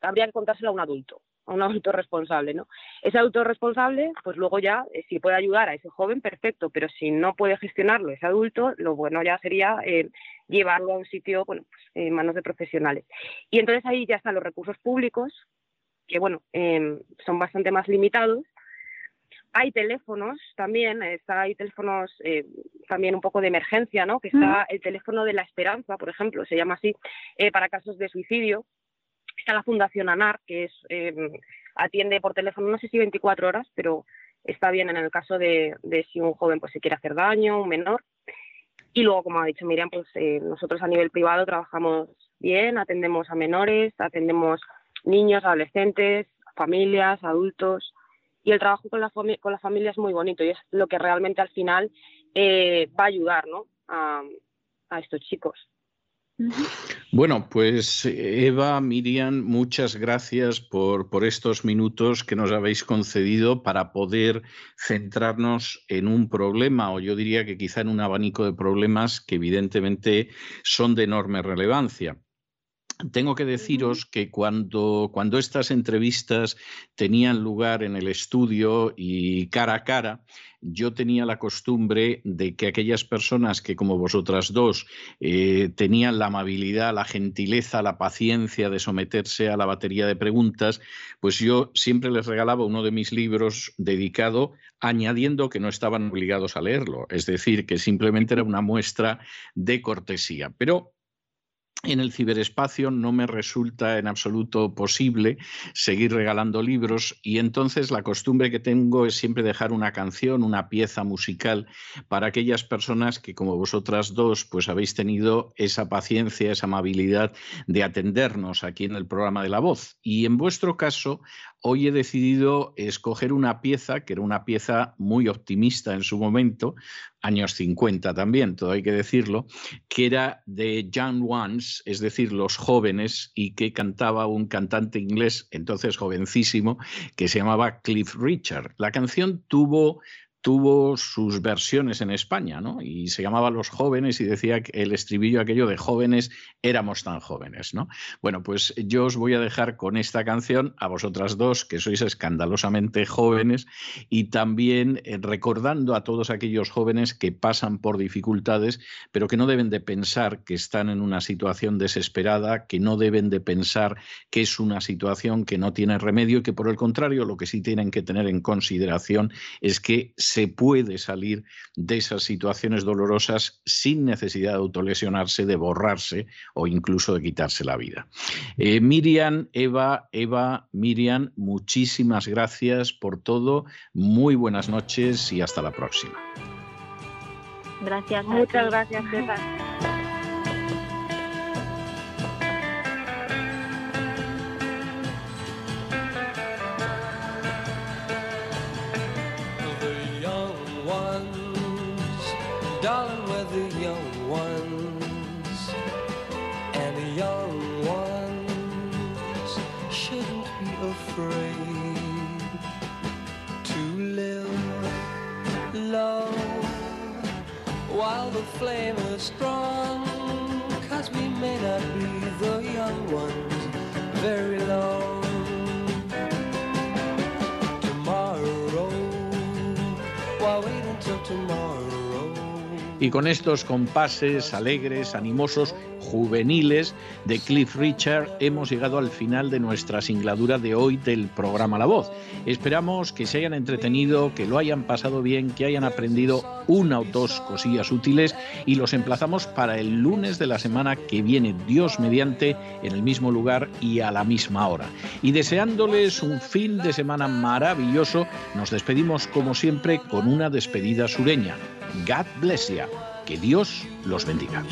habría que contárselo a un adulto a un adulto responsable, ¿no? Ese adulto responsable, pues luego ya, eh, si puede ayudar a ese joven, perfecto, pero si no puede gestionarlo ese adulto, lo bueno ya sería eh, llevarlo a un sitio, bueno, pues, en manos de profesionales. Y entonces ahí ya están los recursos públicos, que bueno, em, son bastante más limitados. Hay teléfonos también, está, hay teléfonos eh, también un poco de emergencia, ¿no? Que está el teléfono de la esperanza, por ejemplo, se llama así, para casos de suicidio, Está la Fundación ANAR, que es, em, atiende por teléfono, no sé si 24 horas, pero está bien en el caso de, si un joven pues, se quiere hacer daño, un menor. Y luego, como ha dicho Miriam, pues eh, nosotros a nivel privado trabajamos bien, atendemos a menores, atendemos niños, adolescentes, familias, adultos. Y el trabajo con la, con la familia es muy bonito y es lo que realmente al final eh, va a ayudar ¿no? a, estos chicos. Bueno, pues Eva, Miriam, muchas gracias por, estos minutos que nos habéis concedido para poder centrarnos en un problema, o yo diría que quizá en un abanico de problemas que evidentemente son de enorme relevancia. Tengo que deciros que cuando, cuando estas entrevistas tenían lugar en el estudio y cara a cara, yo tenía la costumbre de que aquellas personas que, como vosotras dos, eh, tenían la amabilidad, la gentileza, la paciencia de someterse a la batería de preguntas, pues yo siempre les regalaba uno de mis libros dedicado añadiendo que no estaban obligados a leerlo, es decir, que simplemente era una muestra de cortesía. Pero en el ciberespacio no me resulta en absoluto posible seguir regalando libros y entonces la costumbre que tengo es siempre dejar una canción, una pieza musical para aquellas personas que como vosotras dos pues habéis tenido esa paciencia, esa amabilidad de atendernos aquí en el programa de La Voz. Y en vuestro caso hoy he decidido escoger una pieza, que era una pieza muy optimista en su momento, años 50 también, todo hay que decirlo, que era de Young Ones, es decir, los jóvenes, y que cantaba un cantante inglés, entonces jovencísimo, que se llamaba Cliff Richard. La canción tuvo tuvo sus versiones en España, ¿no? Y se llamaba Los jóvenes y decía que el estribillo aquello de jóvenes éramos tan jóvenes, ¿no? Bueno, pues yo os voy a dejar con esta canción a vosotras dos, que sois escandalosamente jóvenes, y también eh, recordando a todos aquellos jóvenes que pasan por dificultades, pero que no deben de pensar que están en una situación desesperada, que no deben de pensar que es una situación que no tiene remedio y que por el contrario lo que sí tienen que tener en consideración es que se puede salir de esas situaciones dolorosas sin necesidad de autolesionarse, de borrarse o incluso de quitarse la vida. Eh, Miriam, Eva, Eva, Miriam, muchísimas gracias por todo. Muy buenas noches y hasta la próxima. Gracias. Muchas gracias, César. Y con estos compases alegres, animosos juveniles de Cliff Richard hemos llegado al final de nuestra singladura de hoy del programa La Voz. Esperamos que se hayan entretenido, que lo hayan pasado bien, que hayan aprendido una o dos cosillas útiles y los emplazamos para el lunes de la semana que viene, Dios mediante, en el mismo lugar y a la misma hora. Y deseándoles un fin de semana maravilloso, nos despedimos como siempre con una despedida sureña. God bless you. Que Dios los bendiga.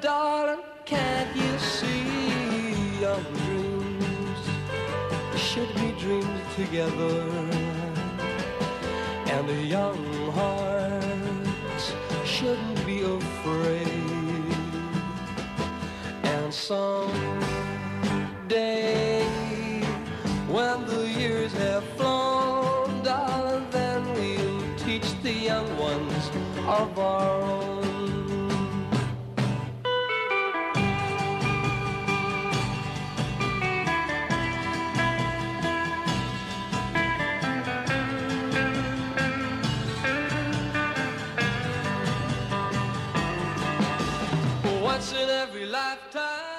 Darling, can't you see our dreams should be dreamed together? And the young hearts shouldn't be afraid. And someday, when the years have flown, darling, then we'll teach the young ones of our own.